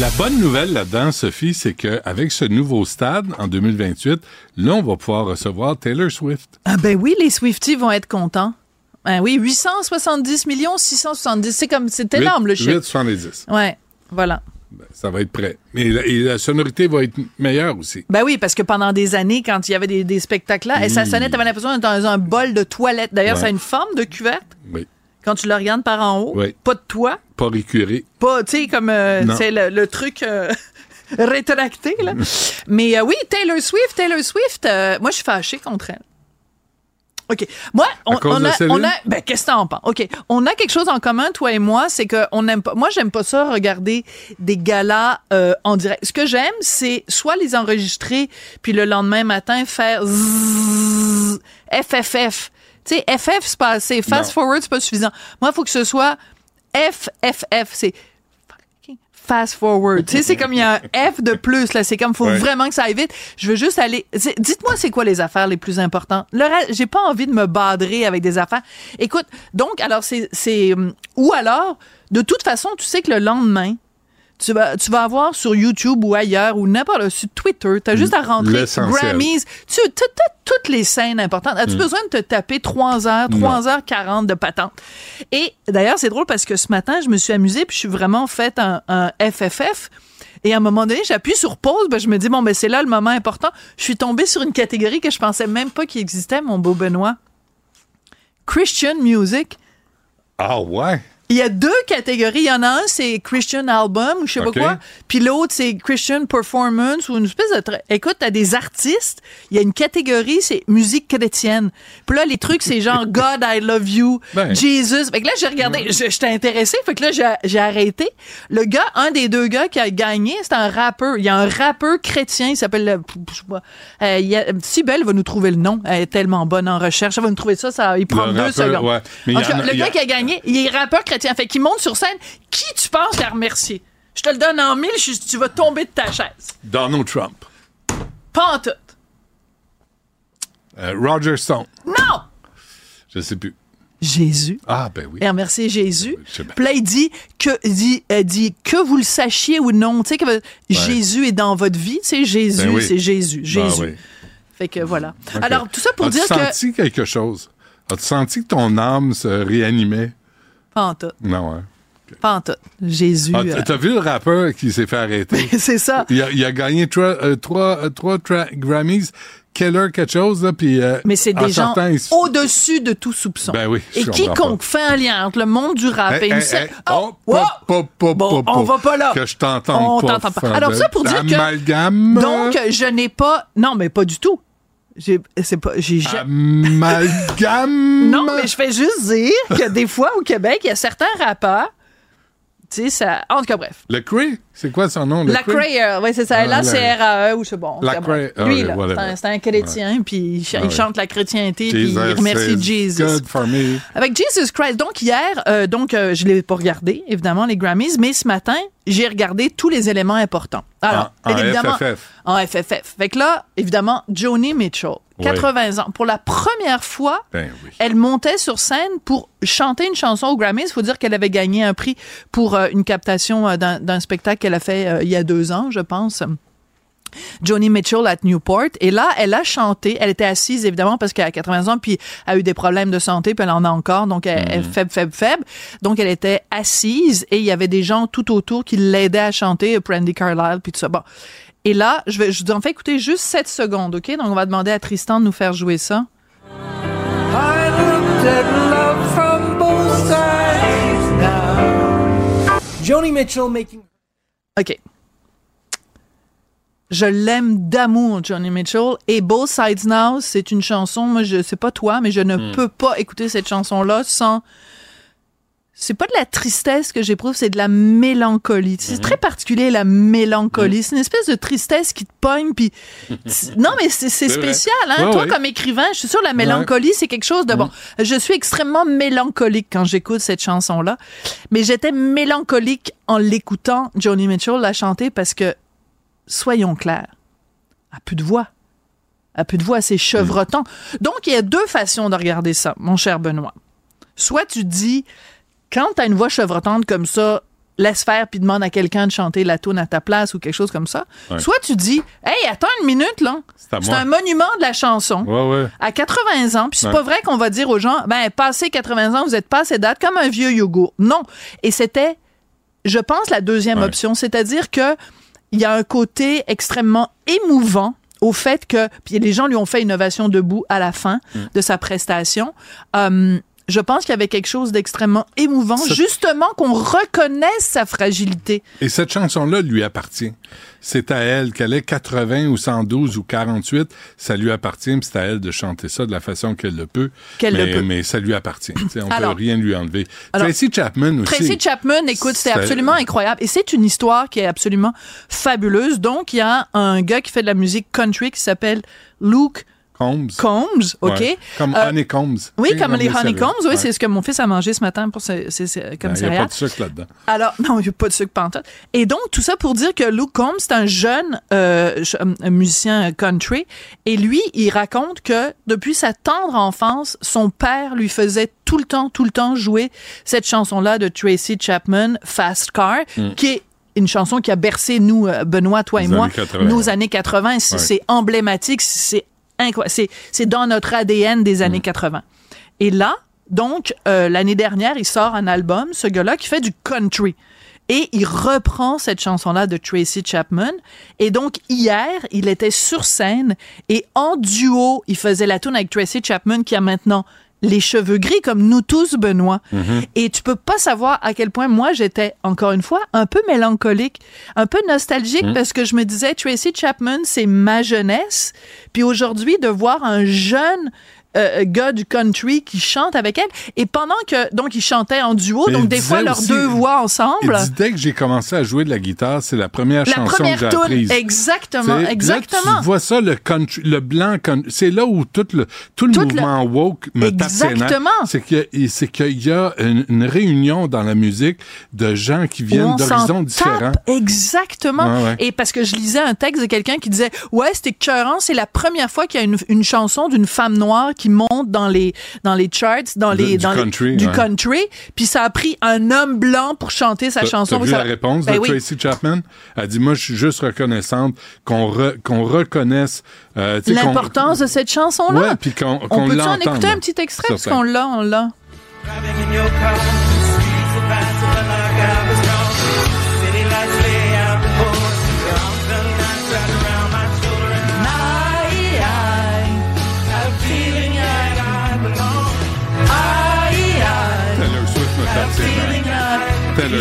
La bonne nouvelle là-dedans, Sophie, c'est qu'avec ce nouveau stade en 2028, là, on va pouvoir recevoir Taylor Swift. Ah ben oui, les Swifties vont être contents. Ben oui, 870 millions, 670. C'est comme, c'est énorme le chiffre. 8,70. Ouais, voilà. Ben, ça va être prêt. Mais la, et la sonorité va être meilleure aussi. Ben oui, parce que pendant des années, quand il y avait des, des spectacles-là, et ça sonnait, t'avais l'impression d'être dans un bol de toilette. D'ailleurs, Ouais. ça a une forme de cuverte. Oui. Quand tu le regardes par en haut, Oui. pas de toit, Pas récuré. pas, tu sais, comme euh, c'est le, le truc euh, rétracté, là. Mais euh, oui, Taylor Swift, Taylor Swift, euh, moi, je suis fâchée contre elle. OK. Moi, on, a, on a, ben, qu'est-ce que t'en penses? OK. On a quelque chose en commun, toi et moi, c'est que on aime pas, moi, j'aime pas ça, regarder des galas, euh, en direct. Ce que j'aime, c'est soit les enregistrer, puis le lendemain matin, faire zzzz, FFF. Tu sais, FF, c'est pas assez. Fast Non. forward, c'est pas suffisant. Moi, il faut que ce soit FFF. C'est fast forward. tu sais, c'est comme il y a un F de plus, là. C'est comme, faut Ouais. vraiment que ça aille vite. Je veux juste aller. Dites-moi, c'est quoi les affaires les plus importantes? Le reste, j'ai pas envie de me badrer avec des affaires. Écoute, donc, alors, c'est, c'est, hum, ou alors, de toute façon, tu sais que le lendemain, tu vas, tu vas avoir sur YouTube ou ailleurs ou n'importe sur Twitter, tu as juste à rentrer. Grammys, tu as toutes les scènes importantes. As-tu Mm. besoin de te taper 3 heures, 3 heures 40 de patente? Et d'ailleurs, c'est drôle parce que ce matin, je me suis amusée puis je suis vraiment fait un, un FFF. Et à un moment donné, j'appuie sur pause, ben je me dis, bon, ben c'est là le moment important. Je suis tombée sur une catégorie que je pensais même pas qu'il existait, mon beau Benoît. Christian Music. Ah ouais? Il y a deux catégories. Il y en a un, c'est Christian Album ou je sais pas quoi. Puis l'autre, c'est Christian Performance ou une espèce de... tra- Écoute, t'as des artistes. Il y a une catégorie, c'est musique chrétienne. Puis là, les trucs, c'est genre God, I love you, Ben. Jesus. Fait que là, j'ai regardé, j'étais intéressé. Fait que là, j'ai- arrêté. Le gars, un des deux gars qui a gagné, c'est un rappeur. Il y a un rappeur chrétien, il s'appelle... euh, je sais pas, euh, il y a- Sybelle va nous trouver le nom. Elle est tellement bonne en recherche. Elle va nous trouver ça. ça il prend Le deux rappeur, secondes. ouais. Mais En il y tout cas, en a- le a- gars qui a gagné, il est rappeur chrétien. Fait qu'il monte sur scène. Qui tu penses a remercié? Je te le donne en mille, je- tu vas tomber de ta chaise. Donald Trump. Pas en tout. Euh, Roger Stone. Non! Je sais plus. Jésus. Ah, ben oui. Et remercier Jésus. Puis là, il dit que, dit, euh, dit que vous le sachiez ou non. Tu sais que Jésus est dans votre vie. Jésus, Ben oui. c'est Jésus. Ah Jésus. oui. Fait que voilà. Alors, tout ça pour As-tu dire que. senti quelque chose? As-tu senti que ton âme se réanimait? Pas en tout. Non, hein? Pas en tout. Jésus. Ah, euh, T'as vu le rappeur qui s'est fait arrêter? c'est ça. Il a, il a gagné trois, euh, trois, euh, trois Grammys. Keller quelque chose, là, puis... euh, Mais c'est des gens au-dessus de tout soupçon. Ben oui, Et quiconque fait un lien entre le monde du rap Hey, et une hey, Oh, oh, Bon, pop, on va pas là. Que je t'entende On pas. t'entend pas. Alors ça pour dire que donc je n'ai pas non mais pas du tout. J'ai c'est pas j'ai ja- Amalgame. Non, mais je fais juste dire que des fois au Québec, il y a certains rappeurs tu sais ça en tout cas bref. Le Cray, c'est quoi son nom? La Cray, oui, c'est ça. Ah, là, la- c'est RAE ou c'est bon. La c'est bon. Cray, ah, Lui, là, c'est un, chrétien, puis il, Ah, chante la chrétienté, puis il remercie Jesus. Good for me. Avec Jesus Christ. Donc, hier, euh, donc, euh, je l'ai pas regardé, évidemment, les Grammys, mais ce matin, j'ai regardé tous les éléments importants. Alors, En- en évidemment. FFF. En FFF. Fait que là, évidemment, Joni Mitchell, Ouais. 80 ans. Pour la première fois, Ben oui. elle montait sur scène pour chanter une chanson aux Grammys. Il faut dire qu'elle avait gagné un prix pour euh, une captation d'un spectacle qu'elle a fait euh, il y a deux ans, je pense. Joni Mitchell at Newport. Et là, elle a chanté. Elle était assise, évidemment, parce qu'elle a 80 ans, puis elle a eu des problèmes de santé, puis elle en a encore. Donc, elle, est faible, faible, faible. Donc, elle était assise et il y avait des gens tout autour qui l'aidaient à chanter, Brandy Carlisle, puis tout ça. Bon. Et là, je vais, je vous en fais écouter juste 7 secondes, OK? Donc, on va demander à Tristan de nous faire jouer ça. I looked at love from both sides now. Joni Mitchell making. OK. Je l'aime d'amour, Johnny Mitchell. Et Both Sides Now, c'est une chanson, moi, je sais pas toi, mais je ne Hmm. peux pas écouter cette chanson-là sans. C'est pas de la tristesse que j'éprouve, c'est de la mélancolie. C'est très particulier, la mélancolie. C'est une espèce de tristesse qui te pogne, puis... non, mais c'est spécial, hein? Ouais, Toi, ouais. comme écrivain, je suis sûre, la mélancolie, c'est quelque chose de bon. Je suis extrêmement mélancolique quand j'écoute cette chanson-là. Mais j'étais mélancolique en l'écoutant, Joni Mitchell la chanter, parce que, soyons clairs, elle a plus de voix. Elle a plus de voix, c'est chevrotant. Donc, il y a deux façons de regarder ça, mon cher Benoît. Soit tu dis, quand tu as une voix chevrotante comme ça, laisse faire puis demande à quelqu'un de chanter la tune à ta place ou quelque chose comme ça. Ouais. Soit tu dis, hey, attends une minute, là. à C'est un monument de la chanson. Ouais, ouais. À 80 ans, puis c'est pas vrai qu'on va dire aux gens, ben, passé 80 ans, vous êtes pas date comme un vieux yogourt. Non. Et c'était, je pense, la deuxième option. C'est-à-dire que il y a un côté extrêmement émouvant au fait que, puis les gens lui ont fait une ovation debout à la fin Mm. de sa prestation. Euh, je pense qu'il y avait quelque chose d'extrêmement émouvant, Ça- justement qu'on reconnaisse sa fragilité. Et cette chanson-là lui appartient. C'est à elle qu'elle est 80 ou 112 ou 48, ça lui appartient, c'est à elle de chanter ça de la façon qu'elle le peut. Qu'elle mais, le peut. mais ça lui appartient. on Alors- peut rien lui enlever. Alors- Tracy Chapman aussi. Tracy Chapman, écoute, C'est- absolument incroyable. Et c'est une histoire qui est absolument fabuleuse. Donc, il y a un gars qui fait de la musique country qui s'appelle Luke Combs. Combs, OK? Ouais. Comme Euh, honeycombs. Oui, sais, comme les honeycombs, oui, Ouais. c'est ce que mon fils a mangé ce matin pour ce, c'est- c'est- comme Ben, Il n'y a pas de sucre là-dedans. Alors, non, il n'y a pas de sucre pantoute. Et donc, tout ça pour dire que Luke Combs, c'est un jeune euh, musicien country. Et lui, il raconte que depuis sa tendre enfance, son père lui faisait tout le temps, tout le temps jouer cette chanson-là de Tracy Chapman, Fast Car, Mm. qui est une chanson qui a bercé nous, euh, Benoît, toi et moi, années 80. nos années 80. C'est Ouais. c'est emblématique, c'est incroyable. C'est- C'est dans notre ADN des Mm. années 80. Et là, donc, euh, l'année dernière, il sort un album, ce gars-là, qui fait du country. Et il reprend cette chanson-là de Tracy Chapman. Et donc, hier, il était sur scène et en duo, il faisait la tune avec Tracy Chapman qui a maintenant les cheveux gris comme nous tous, Benoît. Et tu peux pas savoir à quel point moi j'étais, encore une fois, un peu mélancolique, un peu nostalgique Mhm. parce que je me disais, Tracy Chapman, c'est ma jeunesse. Puis aujourd'hui, de voir un jeune euh, gars du country qui chante avec elle. Et pendant que, donc, ils chantaient en duo, Mais donc des fois leurs aussi- deux voix ensemble. Il dit, dès que j'ai commencé à jouer de la guitare, c'est la première La chanson première que j'ai apprise. exactement, Tu sais, exactement. Là, tu vois ça, le country, le blanc, country, c'est là où tout le, tout le Tout le- mouvement woke me. Exactement. C'est que, c'est qu'il y a une, une réunion dans la musique de gens qui viennent d'horizons différents. Exactement. Ouais, ouais. Et parce que je lisais un texte de quelqu'un qui disait Ouais, c'était écœurant, c'est la première fois qu'il y a une, une chanson d'une femme noire qui monte dans les, dans les charts, dans les. du dans les- country, du ouais. country. Puis ça a pris un homme blanc pour chanter sa chanson. T'as vu Ça- la réponse Ben de oui. Tracy Chapman? Elle dit, moi, je suis juste reconnaissante qu'on re- qu'on reconnaisse euh, L'importance de cette chanson-là. Ouais, puis qu'on on qu'on peut-tu en l'entende. écouter un petit extrait? Parce qu'on l'a, on l'a.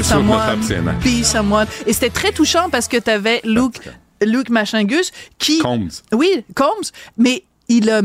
Someone, be. Et c'était très touchant parce que tu avais Luke, Luke Machingus qui. Combs. Oui, Combs. Mais il. euh,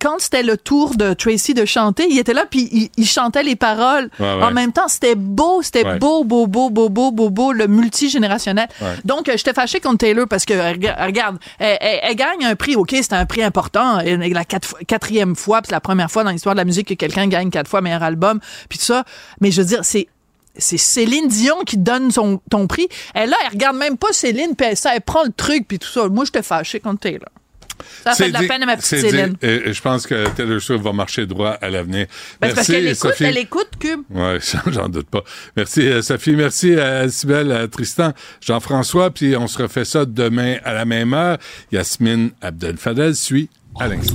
quand c'était le tour de Tracy de chanter, il était là puis il, il chantait les paroles. Ouais, ouais. En même temps, c'était beau, c'était Ouais. beau, beau, beau, beau, beau, beau, beau, le multigénérationnel. Donc, euh, j'étais fâchée contre Taylor parce que, rega- regarde, elle, elle- elle gagne un prix. OK, c'est un prix important. Et la quatre quatrième fois, puis c'est la première fois dans l'histoire de la musique que quelqu'un gagne quatre fois meilleur album, puis tout ça. Mais je veux dire, c'est c'est Céline Dion qui donne son, ton prix. Elle, là, elle regarde même pas Céline, puis elle, ça, elle prend le truc, puis tout ça. Moi, j'étais fâchée contre Taylor. Ça fait C'est de la peine à ma petite. Céline. Et je pense que Taylor Swift va marcher droit à l'avenir. Ben, parce Merci, qu'elle écoute, Sophie. elle écoute Cube. Oui, j'en doute pas. Merci, euh, Sophie. Merci à Sybelle, à Tristan, Jean-François. Puis on se refait ça demain à la même heure. Yasmine Abdel-Fadel suit à l'instant.